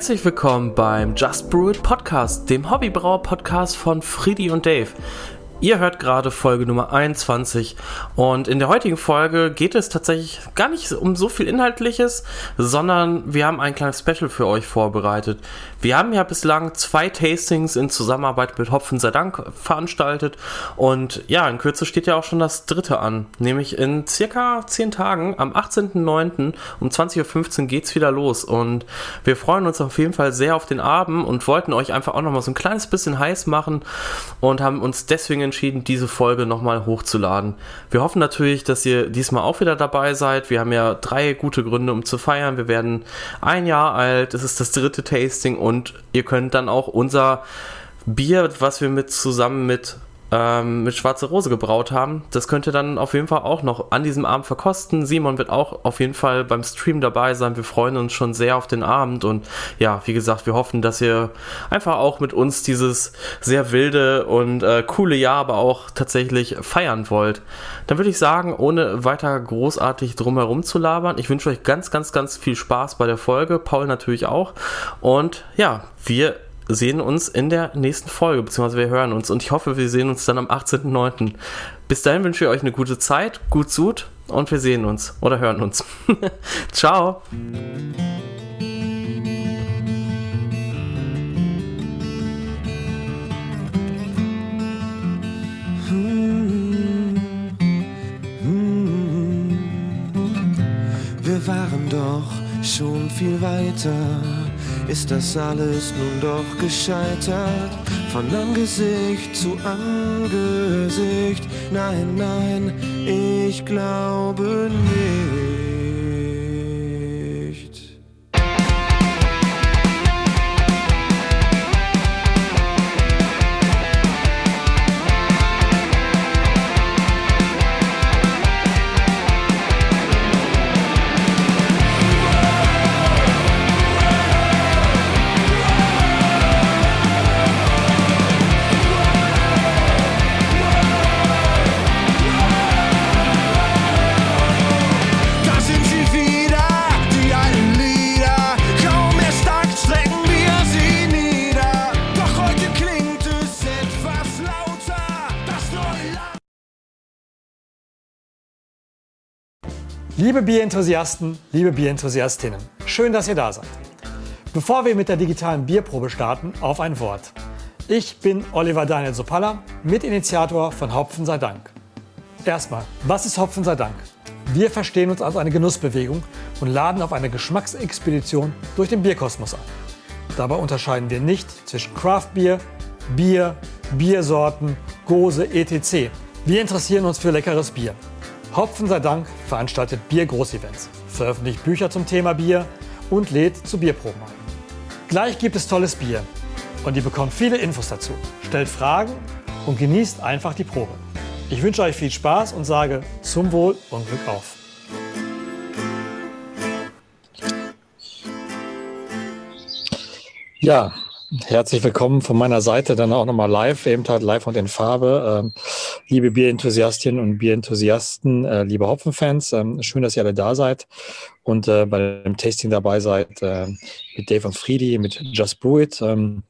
Herzlich willkommen beim Just Brew It Podcast, dem Hobbybrauer Podcast von Friedi und Dave. Ihr hört gerade Folge Nummer 21 und in der heutigen Folge geht es tatsächlich gar nicht um so viel Inhaltliches, sondern wir haben ein kleines Special für euch vorbereitet. Wir haben ja bislang zwei Tastings in Zusammenarbeit mit Hopfen sei Dank veranstaltet und ja, in Kürze steht ja auch schon das dritte an, nämlich in circa 10 Tagen am 18.09. um 20.15 Uhr geht's wieder los und wir freuen uns auf jeden Fall sehr auf den Abend und wollten euch einfach auch nochmal so ein kleines bisschen heiß machen und haben uns deswegen entschieden, diese Folge nochmal hochzuladen. Wir hoffen natürlich, dass ihr diesmal auch wieder dabei seid. Wir haben ja drei gute Gründe, um zu feiern. Wir werden ein Jahr alt, es ist das dritte Tasting und ihr könnt dann auch unser Bier, was wir mit zusammen mit ähm, mit Schwarze Rose gebraut haben. Das könnt ihr dann auf jeden Fall auch noch an diesem Abend verkosten. Simon wird auch auf jeden Fall beim Stream dabei sein. Wir freuen uns schon sehr auf den Abend und ja, wie gesagt, wir hoffen, dass ihr einfach auch mit uns dieses sehr wilde und äh, coole Jahr aber auch tatsächlich feiern wollt. Dann würde ich sagen, ohne weiter großartig drumherum zu labern, ich wünsche euch ganz, ganz, ganz viel Spaß bei der Folge. Paul natürlich auch. Und ja, wir sehen uns in der nächsten Folge, beziehungsweise wir hören uns. Und ich hoffe, wir sehen uns dann am 18.09. Bis dahin wünsche ich euch eine gute Zeit, gut Sud und wir sehen uns oder hören uns. Ciao. Wir waren doch schon viel weiter ist das alles nun doch gescheitert. Von Angesicht zu Angesicht, nein, nein, ich glaube nicht. Liebe Bierenthusiasten, liebe Bierenthusiastinnen, schön, dass ihr da seid. Bevor wir mit der digitalen Bierprobe starten, auf ein Wort. Ich bin Oliver Daniel Sopalla, Mitinitiator von Hopfen sei Dank. Erstmal, was ist Hopfen sei Dank? Wir verstehen uns als eine Genussbewegung und laden auf eine Geschmacksexpedition durch den Bierkosmos ein. Dabei unterscheiden wir nicht zwischen Craftbier, Bier, Biersorten, Gose, etc. Wir interessieren uns für leckeres Bier. Hopfen sei Dank veranstaltet Bier-Großevents, veröffentlicht Bücher zum Thema Bier und lädt zu Bierproben ein. Gleich gibt es tolles Bier und ihr bekommt viele Infos dazu. Stellt Fragen und genießt einfach die Probe. Ich wünsche euch viel Spaß und sage zum Wohl und Glück auf. Ja, Herzlich willkommen von meiner Seite, dann auch nochmal live, eben halt live und in Farbe. Ähm, liebe Bierenthusiastinnen und Bierenthusiasten, äh, liebe Hopfenfans, ähm, schön, dass ihr alle da seid und äh, bei dem Tasting dabei seid äh, mit Dave und Friedi, mit Just Brew It. Ähm,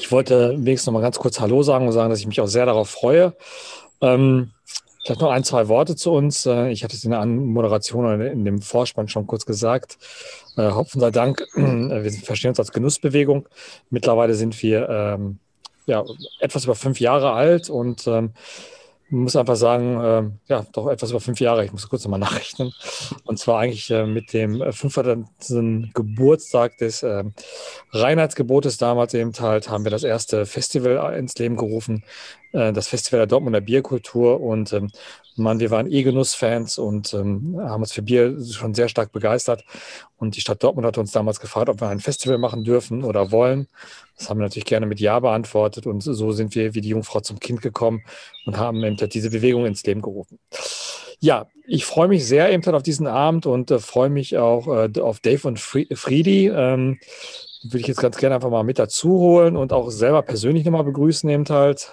ich wollte wenigstens nochmal ganz kurz Hallo sagen und sagen, dass ich mich auch sehr darauf freue. Vielleicht noch ein, zwei Worte zu uns. Äh, ich hatte es in der Moderation oder in dem Vorspann schon kurz gesagt. Äh, Hopfen sei Dank, wir verstehen uns als Genussbewegung. Mittlerweile sind wir ähm, ja, etwas über fünf Jahre alt und ähm, muss einfach sagen, äh, ja, doch etwas über fünf Jahre. Ich muss kurz nochmal nachrechnen. Und zwar eigentlich äh, mit dem 500. Geburtstag des äh, Reinheitsgebotes damals eben halt, haben wir das erste Festival ins Leben gerufen, äh, das Festival der Dortmunder Bierkultur. Und ähm, Mann, wir waren E-Genuss-Fans und ähm, haben uns für Bier schon sehr stark begeistert. Und die Stadt Dortmund hat uns damals gefragt, ob wir ein Festival machen dürfen oder wollen. Das haben wir natürlich gerne mit Ja beantwortet. Und so sind wir wie die Jungfrau zum Kind gekommen und haben eben diese Bewegung ins Leben gerufen. Ja, ich freue mich sehr eben auf diesen Abend und äh, freue mich auch äh, auf Dave und Friedi. Ähm, würde ich jetzt ganz gerne einfach mal mit dazu holen und auch selber persönlich nochmal begrüßen eben halt.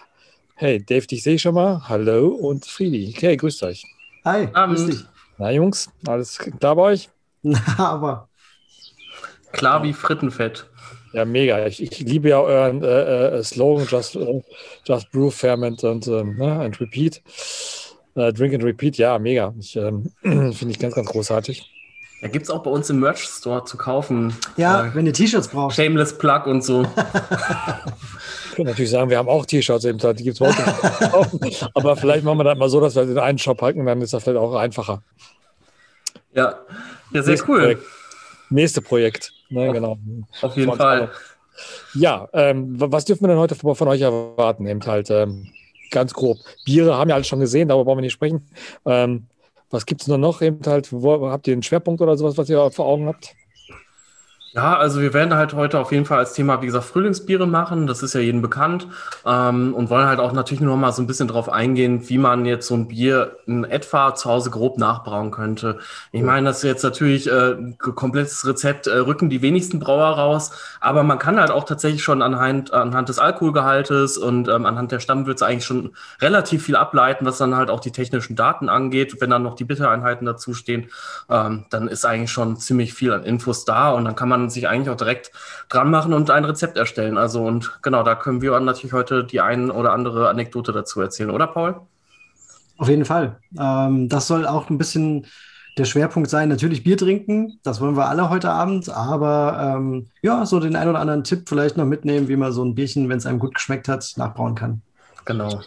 Hey, Dave, dich sehe ich schon mal. Hallo und Friedi. Okay, grüßt euch. Hi, grüß dich. Na, Jungs, alles klar bei euch? Na, aber. Klar wie Frittenfett. Ja, mega. Ich, ich liebe ja euren äh, äh, Slogan, just, äh, just brew, ferment und ähm, ne, and repeat. Äh, drink and repeat, ja, mega. Ich, ähm, Finde ich ganz, ganz großartig. Ja, gibt es auch bei uns im Merch-Store zu kaufen. Ja, äh, wenn ihr T-Shirts braucht. Shameless Plug und so. ich könnte natürlich sagen, wir haben auch T-Shirts eben, die gibt es uns. Aber vielleicht machen wir das mal so, dass wir den einen Shop halten, dann ist das vielleicht auch einfacher. Ja, ja sehr Nächste cool. Projekt. Nächste Projekt. Ne, auf, genau. Auf jeden Fall. Ja, ähm, was dürfen wir denn heute von euch erwarten? Eben halt ähm, ganz grob. Biere haben wir alle schon gesehen, darüber wollen wir nicht sprechen. Ähm, was gibt es noch? Eben halt, wo, habt ihr einen Schwerpunkt oder sowas, was ihr vor Augen habt? Ja, also wir werden halt heute auf jeden Fall als Thema, wie gesagt, Frühlingsbiere machen. Das ist ja jedem bekannt. Ähm, und wollen halt auch natürlich nur noch mal so ein bisschen drauf eingehen, wie man jetzt so ein Bier in etwa zu Hause grob nachbrauen könnte. Ich meine, das ist jetzt natürlich äh, komplettes Rezept, äh, rücken die wenigsten Brauer raus. Aber man kann halt auch tatsächlich schon anhand, anhand des Alkoholgehaltes und ähm, anhand der Stammwürze eigentlich schon relativ viel ableiten, was dann halt auch die technischen Daten angeht. Wenn dann noch die Bittereinheiten dazustehen, ähm, dann ist eigentlich schon ziemlich viel an Infos da und dann kann man sich eigentlich auch direkt dran machen und ein Rezept erstellen. Also und genau, da können wir natürlich heute die ein oder andere Anekdote dazu erzählen, oder Paul? Auf jeden Fall. Ähm, das soll auch ein bisschen der Schwerpunkt sein. Natürlich Bier trinken, das wollen wir alle heute Abend, aber ähm, ja, so den einen oder anderen Tipp vielleicht noch mitnehmen, wie man so ein Bierchen, wenn es einem gut geschmeckt hat, nachbrauen kann. Genau.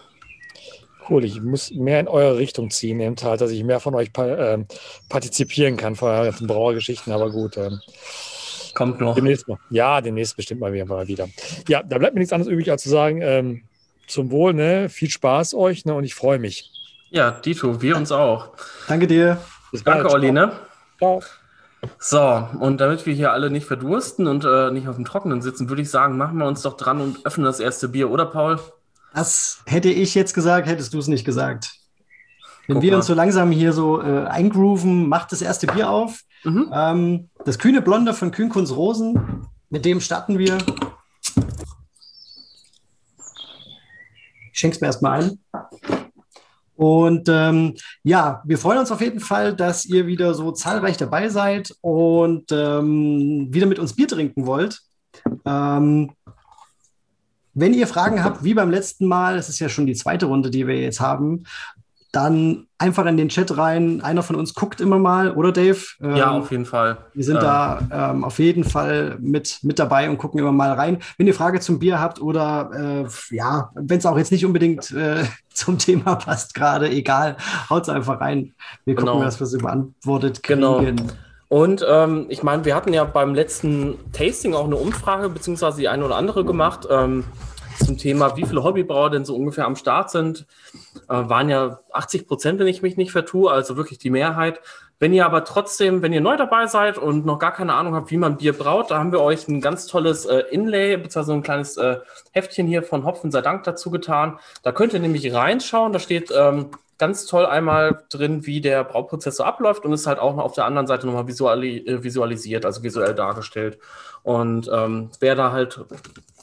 Cool, ich muss mehr in eure Richtung ziehen, eben halt, dass ich mehr von euch pa äh, partizipieren kann von euren ganzen Brauergeschichten, aber gut. Ähm, Kommt noch. Demnächst mal. Ja, demnächst bestimmt mal wieder. Ja, da bleibt mir nichts anderes übrig, als zu sagen, ähm, zum Wohl, ne? Viel Spaß euch, ne? Und ich freue mich. Ja, Dito, wir uns auch. Danke dir. Bis Danke, bald. Olli, ne? Ciao. So, und damit wir hier alle nicht verdursten und äh, nicht auf dem Trockenen sitzen, würde ich sagen, machen wir uns doch dran und öffnen das erste Bier, oder Paul? Das hätte ich jetzt gesagt, hättest du es nicht gesagt. Wenn Guck wir mal. uns so langsam hier so äh, eingrooven, macht das erste Bier auf. Mhm. Ähm, das kühne Blonde von Kühnkunst Rosen, mit dem starten wir. Ich schenke es mir erstmal ein. Und ähm, ja, wir freuen uns auf jeden Fall, dass ihr wieder so zahlreich dabei seid und ähm, wieder mit uns Bier trinken wollt. Ähm, wenn ihr Fragen habt, wie beim letzten Mal, es ist ja schon die zweite Runde, die wir jetzt haben, dann einfach in den Chat rein. Einer von uns guckt immer mal, oder Dave? Ähm, ja, auf jeden Fall. Wir sind ähm. da ähm, auf jeden Fall mit, mit dabei und gucken immer mal rein. Wenn ihr Frage zum Bier habt oder äh, ja, wenn es auch jetzt nicht unbedingt äh, zum Thema passt gerade, egal, haut es einfach rein. Wir gucken, genau. dass wir sie beantwortet kriegen. Genau. Und ähm, ich meine, wir hatten ja beim letzten Tasting auch eine Umfrage, beziehungsweise die eine oder andere gemacht. Zum Thema, wie viele Hobbybrauer denn so ungefähr am Start sind. Äh, waren ja 80 Prozent, wenn ich mich nicht vertue, also wirklich die Mehrheit. Wenn ihr aber trotzdem, wenn ihr neu dabei seid und noch gar keine Ahnung habt, wie man Bier braut, da haben wir euch ein ganz tolles äh, Inlay, beziehungsweise ein kleines äh, Heftchen hier von Hopfen sei Dank dazu getan. Da könnt ihr nämlich reinschauen. Da steht ähm, ganz toll einmal drin, wie der Brauprozess so abläuft und ist halt auch noch auf der anderen Seite nochmal visuali äh, visualisiert, also visuell dargestellt. Und ähm, wer da halt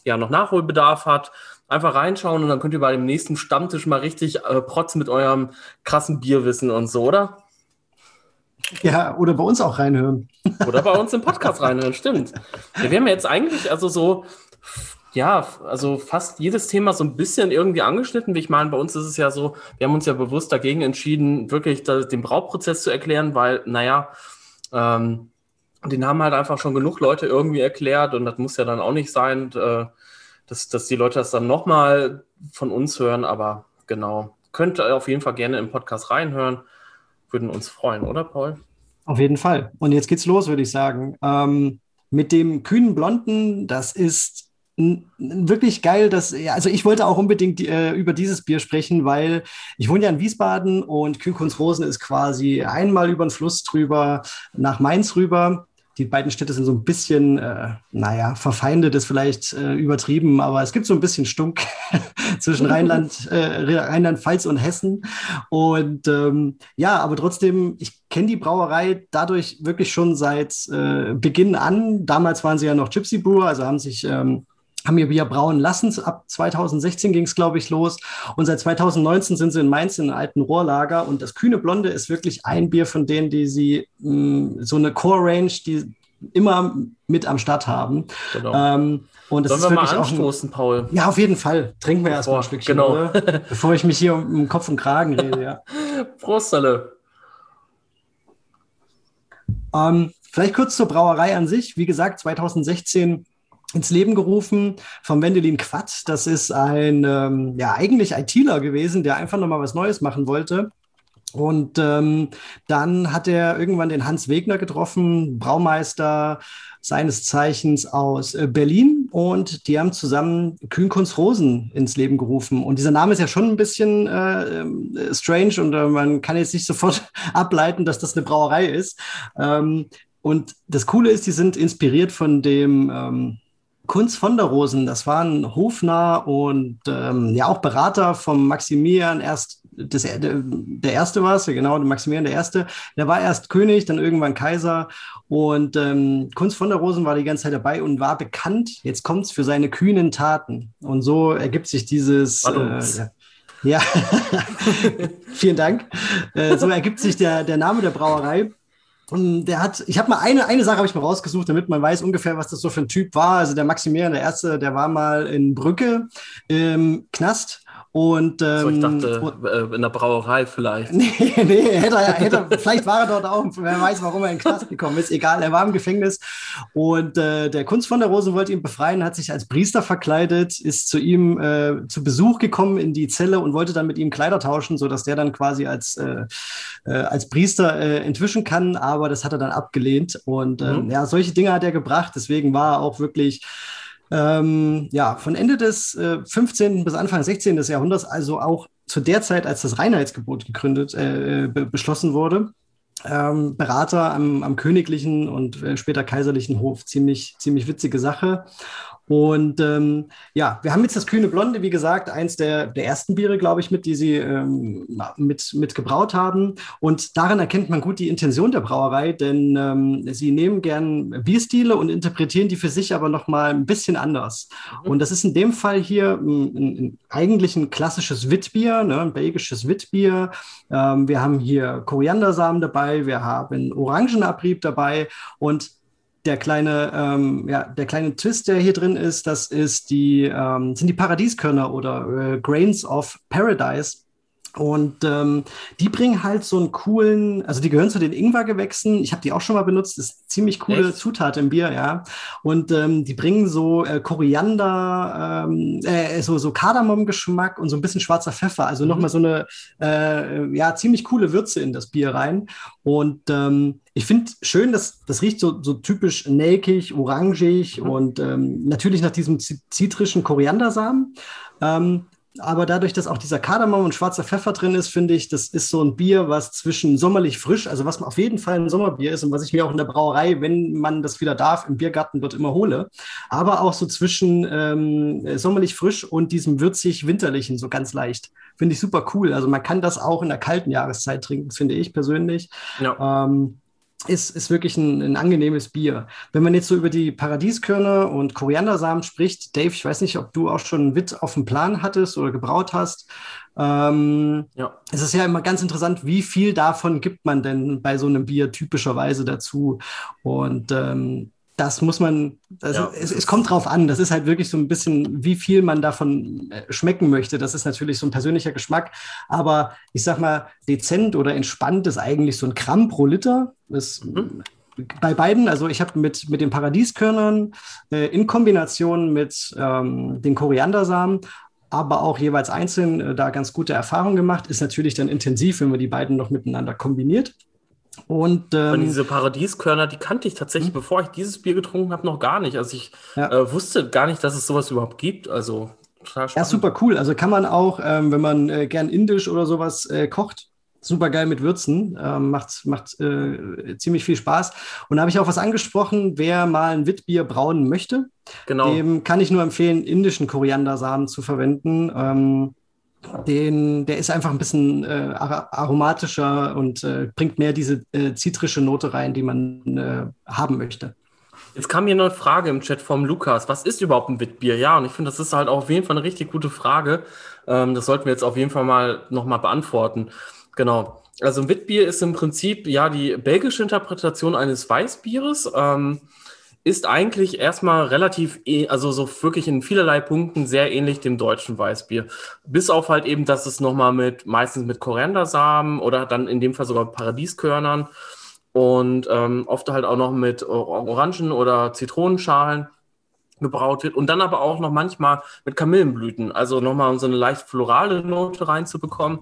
ja noch Nachholbedarf hat, einfach reinschauen und dann könnt ihr bei dem nächsten Stammtisch mal richtig äh, protzen mit eurem krassen Bierwissen und so, oder? Ja, oder bei uns auch reinhören. Oder bei uns im Podcast reinhören, stimmt. Ja, wir haben jetzt eigentlich also so, ja, also fast jedes Thema so ein bisschen irgendwie angeschnitten. Wie ich meine, bei uns ist es ja so, wir haben uns ja bewusst dagegen entschieden, wirklich den Brauprozess zu erklären, weil, naja, ähm, den haben halt einfach schon genug Leute irgendwie erklärt und das muss ja dann auch nicht sein, äh, dass, dass die Leute das dann nochmal von uns hören, aber genau. Könnt ihr auf jeden Fall gerne im Podcast reinhören. Würden uns freuen, oder Paul? Auf jeden Fall. Und jetzt geht's los, würde ich sagen. Ähm, mit dem kühnen Blonden, das ist wirklich geil, dass, also ich wollte auch unbedingt äh, über dieses Bier sprechen, weil ich wohne ja in Wiesbaden und Kühlkunst ist quasi einmal über den Fluss drüber nach Mainz rüber die beiden Städte sind so ein bisschen, äh, naja, verfeindet ist vielleicht äh, übertrieben, aber es gibt so ein bisschen Stunk zwischen Rheinland, äh, Rheinland-Pfalz und Hessen. Und ähm, ja, aber trotzdem, ich kenne die Brauerei dadurch wirklich schon seit äh, Beginn an. Damals waren sie ja noch Gypsy Brewer, also haben sich ähm, haben ihr Bier brauen lassen. Ab 2016 ging es, glaube ich, los. Und seit 2019 sind sie in Mainz in einem alten Rohrlager. Und das Kühne Blonde ist wirklich ein Bier von denen, die sie mh, mm, so eine Core-Range, die immer mit am Start haben. Genau. Ähm, und das Sollen ist wir mal wirklich auch ein, anstoßen, Paul? ja, auf jeden Fall. Trinken wir erstmal ein Stückchen, genau. oder? bevor ich mich hier um, um Kopf und Kragen rede. Ja. Prost, alle. Ähm, vielleicht kurz zur Brauerei an sich. Wie gesagt, 2016 ins Leben gerufen von Wendelin Quatt. Das ist ein, ähm, ja, eigentlich ITler gewesen, der einfach nochmal was Neues machen wollte. Und ähm, dann hat er irgendwann den Hans Wegner getroffen, Braumeister seines Zeichens aus äh, Berlin. Und die haben zusammen Kühnkunst Rosen ins Leben gerufen. Und dieser Name ist ja schon ein bisschen äh, ähm, strange und äh, man kann jetzt nicht sofort ableiten, dass das eine Brauerei ist. Ähm, und das Coole ist, die sind inspiriert von dem ähm, Kunz von der Rosen. Das war ein Hofnarr und ähm, ja auch Berater vom Maximilian erst. Das, der, der erste war es, ja genau, der Maximilian der Erste. Der war erst König, dann irgendwann Kaiser. Und ähm, Kunz von der Rosen war die ganze Zeit dabei und war bekannt, jetzt kommt's, für seine kühnen Taten. Und so ergibt sich dieses. Äh, ja, vielen Dank. Äh, so ergibt sich der, der Name der Brauerei. Und der hat, ich habe mal eine, eine Sache habe ich mal rausgesucht, damit man weiß ungefähr, was das so für ein Typ war. Also der Maximilian, der Erste, der war mal in Brücke im Knast und ähm, So, ich dachte, und- äh, in der Brauerei vielleicht. Nee, nee, hätte hätte vielleicht war er dort auch, wer weiß, warum er in den Knast gekommen ist. Egal, er war im Gefängnis. Und äh, der Kunst von der Rose wollte ihn befreien, hat sich als Priester verkleidet, ist zu ihm äh, zu Besuch gekommen in die Zelle und wollte dann mit ihm Kleider tauschen, sodass der dann quasi als, äh, äh, als Priester äh, entwischen kann. Aber das hat er dann abgelehnt. Und ähm, Mhm. ja, solche Dinge hat er gebracht. Deswegen war er auch wirklich ähm, ja, von Ende des äh, 15. bis Anfang 16. des Jahrhunderts, also auch zu der Zeit, als das Reinheitsgebot gegründet, äh, be beschlossen wurde, ähm, Berater am, am königlichen und äh, später kaiserlichen Hof. Ziemlich, ziemlich witzige Sache. Und ähm, ja, wir haben jetzt das Kühne Blonde, wie gesagt, eins der, der ersten Biere, glaube ich, mit, die sie ähm, mit, mit gebraut haben. Und daran erkennt man gut die Intention der Brauerei, denn ähm, sie nehmen gern Bierstile und interpretieren die für sich aber nochmal ein bisschen anders. Und das ist in dem Fall hier ein, ein, ein eigentlich ein klassisches Witbier, ne, ein belgisches Witbier. Ähm, wir haben hier Koriandersamen dabei, wir haben Orangenabrieb dabei und der kleine, ähm, ja, der kleine Twist, der hier drin ist, das ist die, ähm, sind die Paradieskörner oder äh, Grains of Paradise. Und ähm, die bringen halt so einen coolen, also die gehören zu den Ingwergewächsen. Ich habe die auch schon mal benutzt. Das ist eine ziemlich coole Echt? Zutat im Bier, ja. Und ähm, die bringen so äh, Koriander, ähm, äh, so, so Kardamom-Geschmack und so ein bisschen schwarzer Pfeffer. Also Mhm. nochmal so eine, äh, ja, ziemlich coole Würze in das Bier rein. Und ähm, ich finde schön, dass das riecht so, so typisch nelkig, orangig Mhm. und ähm, natürlich nach diesem zi- zitrischen Koriandersamen. Ähm, aber dadurch, dass auch dieser Kardamom und schwarzer Pfeffer drin ist, finde ich, das ist so ein Bier, was zwischen sommerlich frisch, also was auf jeden Fall ein Sommerbier ist und was ich mir auch in der Brauerei, wenn man das wieder darf, im Biergarten dort immer hole. Aber auch so zwischen ähm, sommerlich frisch und diesem würzig-winterlichen, so ganz leicht. Finde ich super cool. Also man kann das auch in der kalten Jahreszeit trinken, finde ich persönlich. Ja. Ähm, ist, ist wirklich ein, ein angenehmes Bier. Wenn man jetzt so über die Paradieskörner und Koriandersamen spricht, Dave, ich weiß nicht, ob du auch schon Witt auf dem Plan hattest oder gebraut hast. Ähm, Ja. es ist ja immer ganz interessant, wie viel davon gibt man denn bei so einem Bier typischerweise dazu? Und ähm, das muss man, also Ja, es, das es kommt drauf an. Das ist halt wirklich so ein bisschen, wie viel man davon äh, schmecken möchte. Das ist natürlich so ein persönlicher Geschmack. Aber ich sag mal, dezent oder entspannt ist eigentlich so ein Gramm pro Liter. Das, Mhm. Bei beiden, also ich habe mit, mit den Paradieskörnern äh, in Kombination mit ähm, den Koriandersamen, aber auch jeweils einzeln äh, da ganz gute Erfahrungen gemacht. Ist natürlich dann intensiv, wenn man die beiden noch miteinander kombiniert. Und Und ähm, diese Paradieskörner, die kannte ich tatsächlich, bevor ich dieses Bier getrunken habe, noch gar nicht. Also ich Ja. äh, wusste gar nicht, dass es sowas überhaupt gibt. Also total Ja, super cool. Also kann man auch, ähm, wenn man äh, gern indisch oder sowas äh, kocht, super geil mit Würzen. Ähm, macht macht äh, ziemlich viel Spaß. Und da habe ich auch was angesprochen, wer mal ein Witbier brauen möchte, Genau. dem kann ich nur empfehlen, indischen Koriandersamen zu verwenden. Den, der ist einfach ein bisschen äh, ar- aromatischer und äh, bringt mehr diese äh, zitrische Note rein, die man äh, haben möchte. Jetzt kam hier eine Frage im Chat vom Lukas. Was ist überhaupt ein Witbier? Ja, und ich finde, das ist halt auf jeden Fall eine richtig gute Frage. Ähm, das sollten wir jetzt auf jeden Fall mal nochmal beantworten. Genau. Also ein Witbier ist im Prinzip ja die belgische Interpretation eines Weißbieres. Ähm, ist eigentlich erstmal relativ, eh, also so wirklich in vielerlei Punkten sehr ähnlich dem deutschen Weißbier. Bis auf halt eben, dass es nochmal mit, meistens mit Koriandersamen oder dann in dem Fall sogar Paradieskörnern und ähm, oft halt auch noch mit Orangen- oder Zitronenschalen gebraut wird und dann aber auch noch manchmal mit Kamillenblüten, also nochmal so eine leicht florale Note reinzubekommen.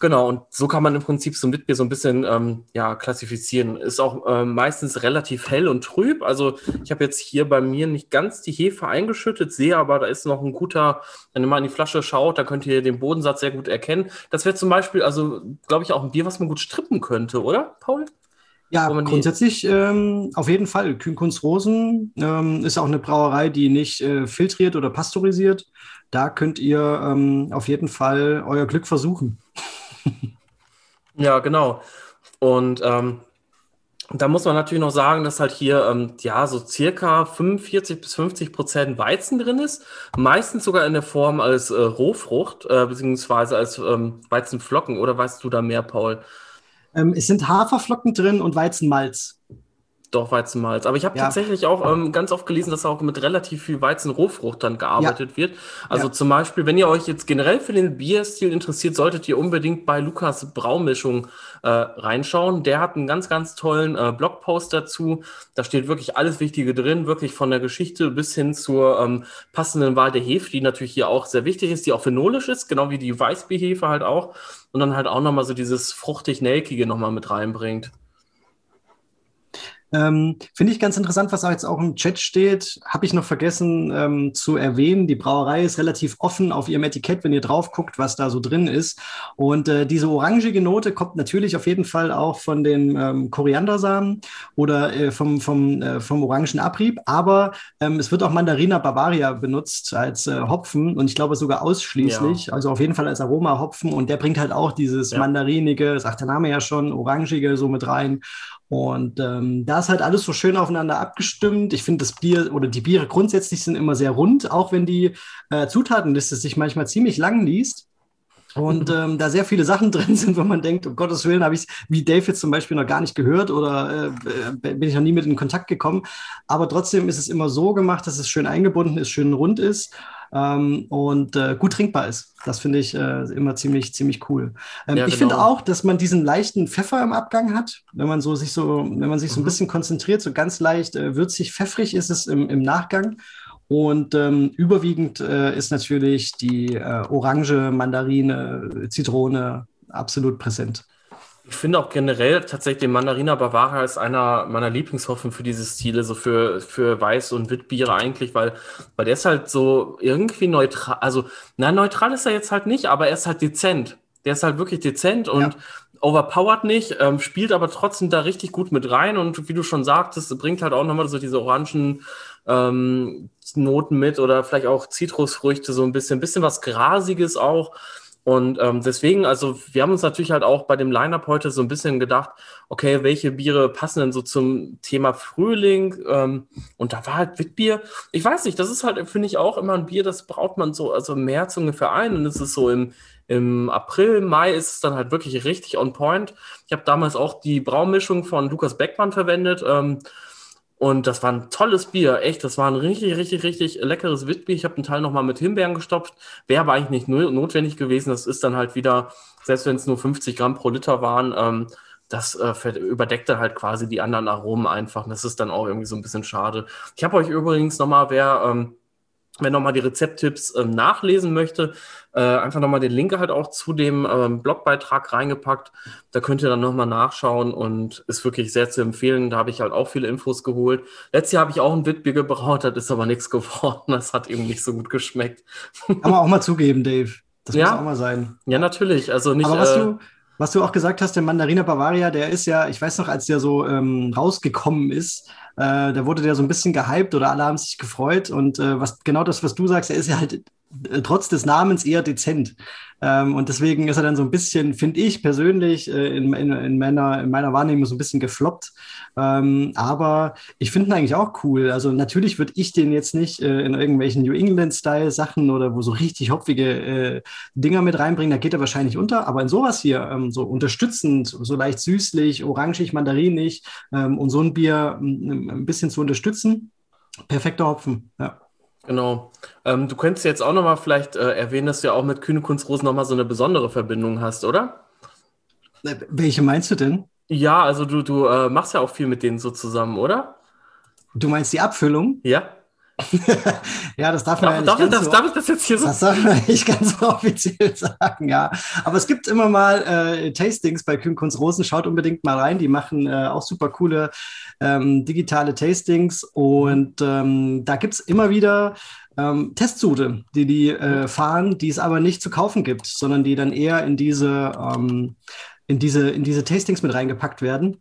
Genau, und so kann man im Prinzip so ein Witbier so ein bisschen ähm, ja, klassifizieren. Ist auch ähm, meistens relativ hell und trüb. Also ich habe jetzt hier bei mir nicht ganz die Hefe eingeschüttet, sehe aber, da ist noch ein guter, wenn ihr mal in die Flasche schaut, da könnt ihr den Bodensatz sehr gut erkennen. Das wäre zum Beispiel, also glaube ich, auch ein Bier, was man gut strippen könnte, oder, Paul? Ja, grundsätzlich ähm, auf jeden Fall. Kühnkunst Rosen ähm, ist auch eine Brauerei, die nicht äh, filtriert oder pasteurisiert. Da könnt ihr ähm, auf jeden Fall euer Glück versuchen. ja, genau. Und ähm, da muss man natürlich noch sagen, dass halt hier ähm, ja so circa 45 bis 50 Prozent Weizen drin ist. Meistens sogar in der Form als äh, Rohfrucht, äh, beziehungsweise als ähm, Weizenflocken. Oder weißt du da mehr, Paul? Ähm, es sind Haferflocken drin und Weizenmalz. Doch, Weizenmalz. Aber ich habe ja. tatsächlich auch ähm, ganz oft gelesen, dass auch mit relativ viel Weizenrohfrucht dann gearbeitet ja. wird. Also ja. zum Beispiel, wenn ihr euch jetzt generell für den Bierstil interessiert, solltet ihr unbedingt bei Lukas Braumischung äh, reinschauen. Der hat einen ganz, ganz tollen äh, Blogpost dazu. Da steht wirklich alles Wichtige drin, wirklich von der Geschichte bis hin zur ähm, passenden Wahl der Hefe, die natürlich hier auch sehr wichtig ist, die auch phenolisch ist, genau wie die Weißbierhefe halt auch. Und dann halt auch nochmal so dieses fruchtig-nelkige nochmal mit reinbringt. Ähm, Finde ich ganz interessant, was auch jetzt auch im Chat steht. Habe ich noch vergessen ähm, zu erwähnen. Die Brauerei ist relativ offen auf ihrem Etikett, wenn ihr drauf guckt, was da so drin ist. Und äh, diese orangige Note kommt natürlich auf jeden Fall auch von den ähm, Koriandersamen oder äh, vom, vom, äh, vom orangen Abrieb. Aber ähm, es wird auch Mandarina Bavaria benutzt als äh, Hopfen und ich glaube sogar ausschließlich. Ja. Also auf jeden Fall als Aroma-Hopfen. Und der bringt halt auch dieses ja. mandarinige, sagt der Name ja schon, orangige so mit rein. Und ähm, da ist halt alles so schön aufeinander abgestimmt. Ich finde, das Bier oder die Biere grundsätzlich sind immer sehr rund, auch wenn die äh, Zutatenliste sich manchmal ziemlich lang liest. Und ähm, da sehr viele Sachen drin sind, wo man denkt, um Gottes Willen habe ich wie Dave jetzt zum Beispiel noch gar nicht gehört oder äh, bin ich noch nie mit in Kontakt gekommen. Aber trotzdem ist es immer so gemacht, dass es schön eingebunden ist, schön rund ist ähm, und äh, gut trinkbar ist. Das finde ich äh, immer ziemlich, ziemlich cool. Ähm, ja, ich genau. finde auch, dass man diesen leichten Pfeffer im Abgang hat, wenn man so sich so, wenn man sich so ein mhm. bisschen konzentriert, so ganz leicht äh, würzig, pfeffrig ist es im, im Nachgang. Und ähm, überwiegend äh, ist natürlich die äh, Orange, Mandarine, Zitrone absolut präsent. Ich finde auch generell tatsächlich Mandarina Bavaria ist einer meiner Lieblingshoffen für diese Stile, so für, für Weiß- und Witbiere eigentlich, weil, weil der ist halt so irgendwie neutral, also, na, neutral ist er jetzt halt nicht, aber er ist halt dezent. Der ist halt wirklich dezent und ja. overpowered nicht, ähm, spielt aber trotzdem da richtig gut mit rein und wie du schon sagtest, bringt halt auch nochmal so diese orangen ähm, Noten mit oder vielleicht auch Zitrusfrüchte, so ein bisschen, bisschen was Grasiges auch. Und ähm, deswegen, also wir haben uns natürlich halt auch bei dem Line-Up heute so ein bisschen gedacht, okay, welche Biere passen denn so zum Thema Frühling? Ähm, und da war halt Witbier. Ich weiß nicht, das ist halt, finde ich, auch immer ein Bier, das braucht man so, also im März ungefähr ein. Und es ist so im, im April, Mai ist es dann halt wirklich richtig on point. Ich habe damals auch die Braumischung von Lukas Beckmann verwendet. Ähm, und das war ein tolles Bier, echt. Das war ein richtig, richtig, richtig leckeres Witbier. Ich habe einen Teil nochmal mit Himbeeren gestopft. Wäre aber eigentlich nicht notwendig gewesen. Das ist dann halt wieder, selbst wenn es nur 50 Gramm pro Liter waren, ähm, das äh, überdeckte halt quasi die anderen Aromen einfach. Das ist dann auch irgendwie so ein bisschen schade. Ich habe euch übrigens nochmal, wer ähm, Wer nochmal die Rezepttipps ähm, nachlesen möchte, äh, einfach nochmal den Link halt auch zu dem ähm, Blogbeitrag reingepackt. Da könnt ihr dann nochmal nachschauen und ist wirklich sehr zu empfehlen. Da habe ich halt auch viele Infos geholt. Letztes Jahr habe ich auch ein Witbier gebraut, das ist aber nichts geworden. Das hat eben nicht so gut geschmeckt. Kann man auch mal zugeben, Dave. Das ja? muss auch mal sein. Ja, natürlich. Also nicht. Aber was, äh, du, was du auch gesagt hast, der Mandariner Bavaria, der ist ja, ich weiß noch, als der so ähm, rausgekommen ist, äh, da wurde der so ein bisschen gehypt oder alle haben sich gefreut. Und äh, was genau das, was du sagst, er ist ja halt äh, trotz des Namens eher dezent. Ähm, und deswegen ist er dann so ein bisschen, finde ich persönlich, äh, in, in, in, meiner, in meiner Wahrnehmung so ein bisschen gefloppt. Ähm, aber ich finde ihn eigentlich auch cool. Also natürlich würde ich den jetzt nicht äh, in irgendwelchen New England-Style-Sachen oder wo so richtig hopfige äh, Dinger mit reinbringen, da geht er wahrscheinlich unter. Aber in sowas hier, ähm, so unterstützend, so leicht süßlich, orangig, mandarinig und so ein Bier ähm, ein bisschen zu unterstützen, perfekter Hopfen. Ja. Genau. Ähm, du könntest jetzt auch nochmal vielleicht äh, erwähnen, dass du ja auch mit Kühne Kunstrose nochmal so eine besondere Verbindung hast, oder? Äh, welche meinst du denn? Ja, also du, du äh, machst ja auch viel mit denen so zusammen, oder? Du meinst die Abfüllung? Ja. Ja, das darf man darf, ja nicht darf, ganz darf, so, darf ich das jetzt hier so? Das darf man nicht ganz so offiziell sagen, ja. Aber es gibt immer mal äh, Tastings bei Kühnkunst Rosen. Schaut unbedingt mal rein. Die machen äh, auch super coole ähm, digitale Tastings. Und ähm, da gibt es immer wieder ähm, Testsudel, die die äh, fahren, die es aber nicht zu kaufen gibt, sondern die dann eher in diese, ähm, in diese, in diese Tastings mit reingepackt werden.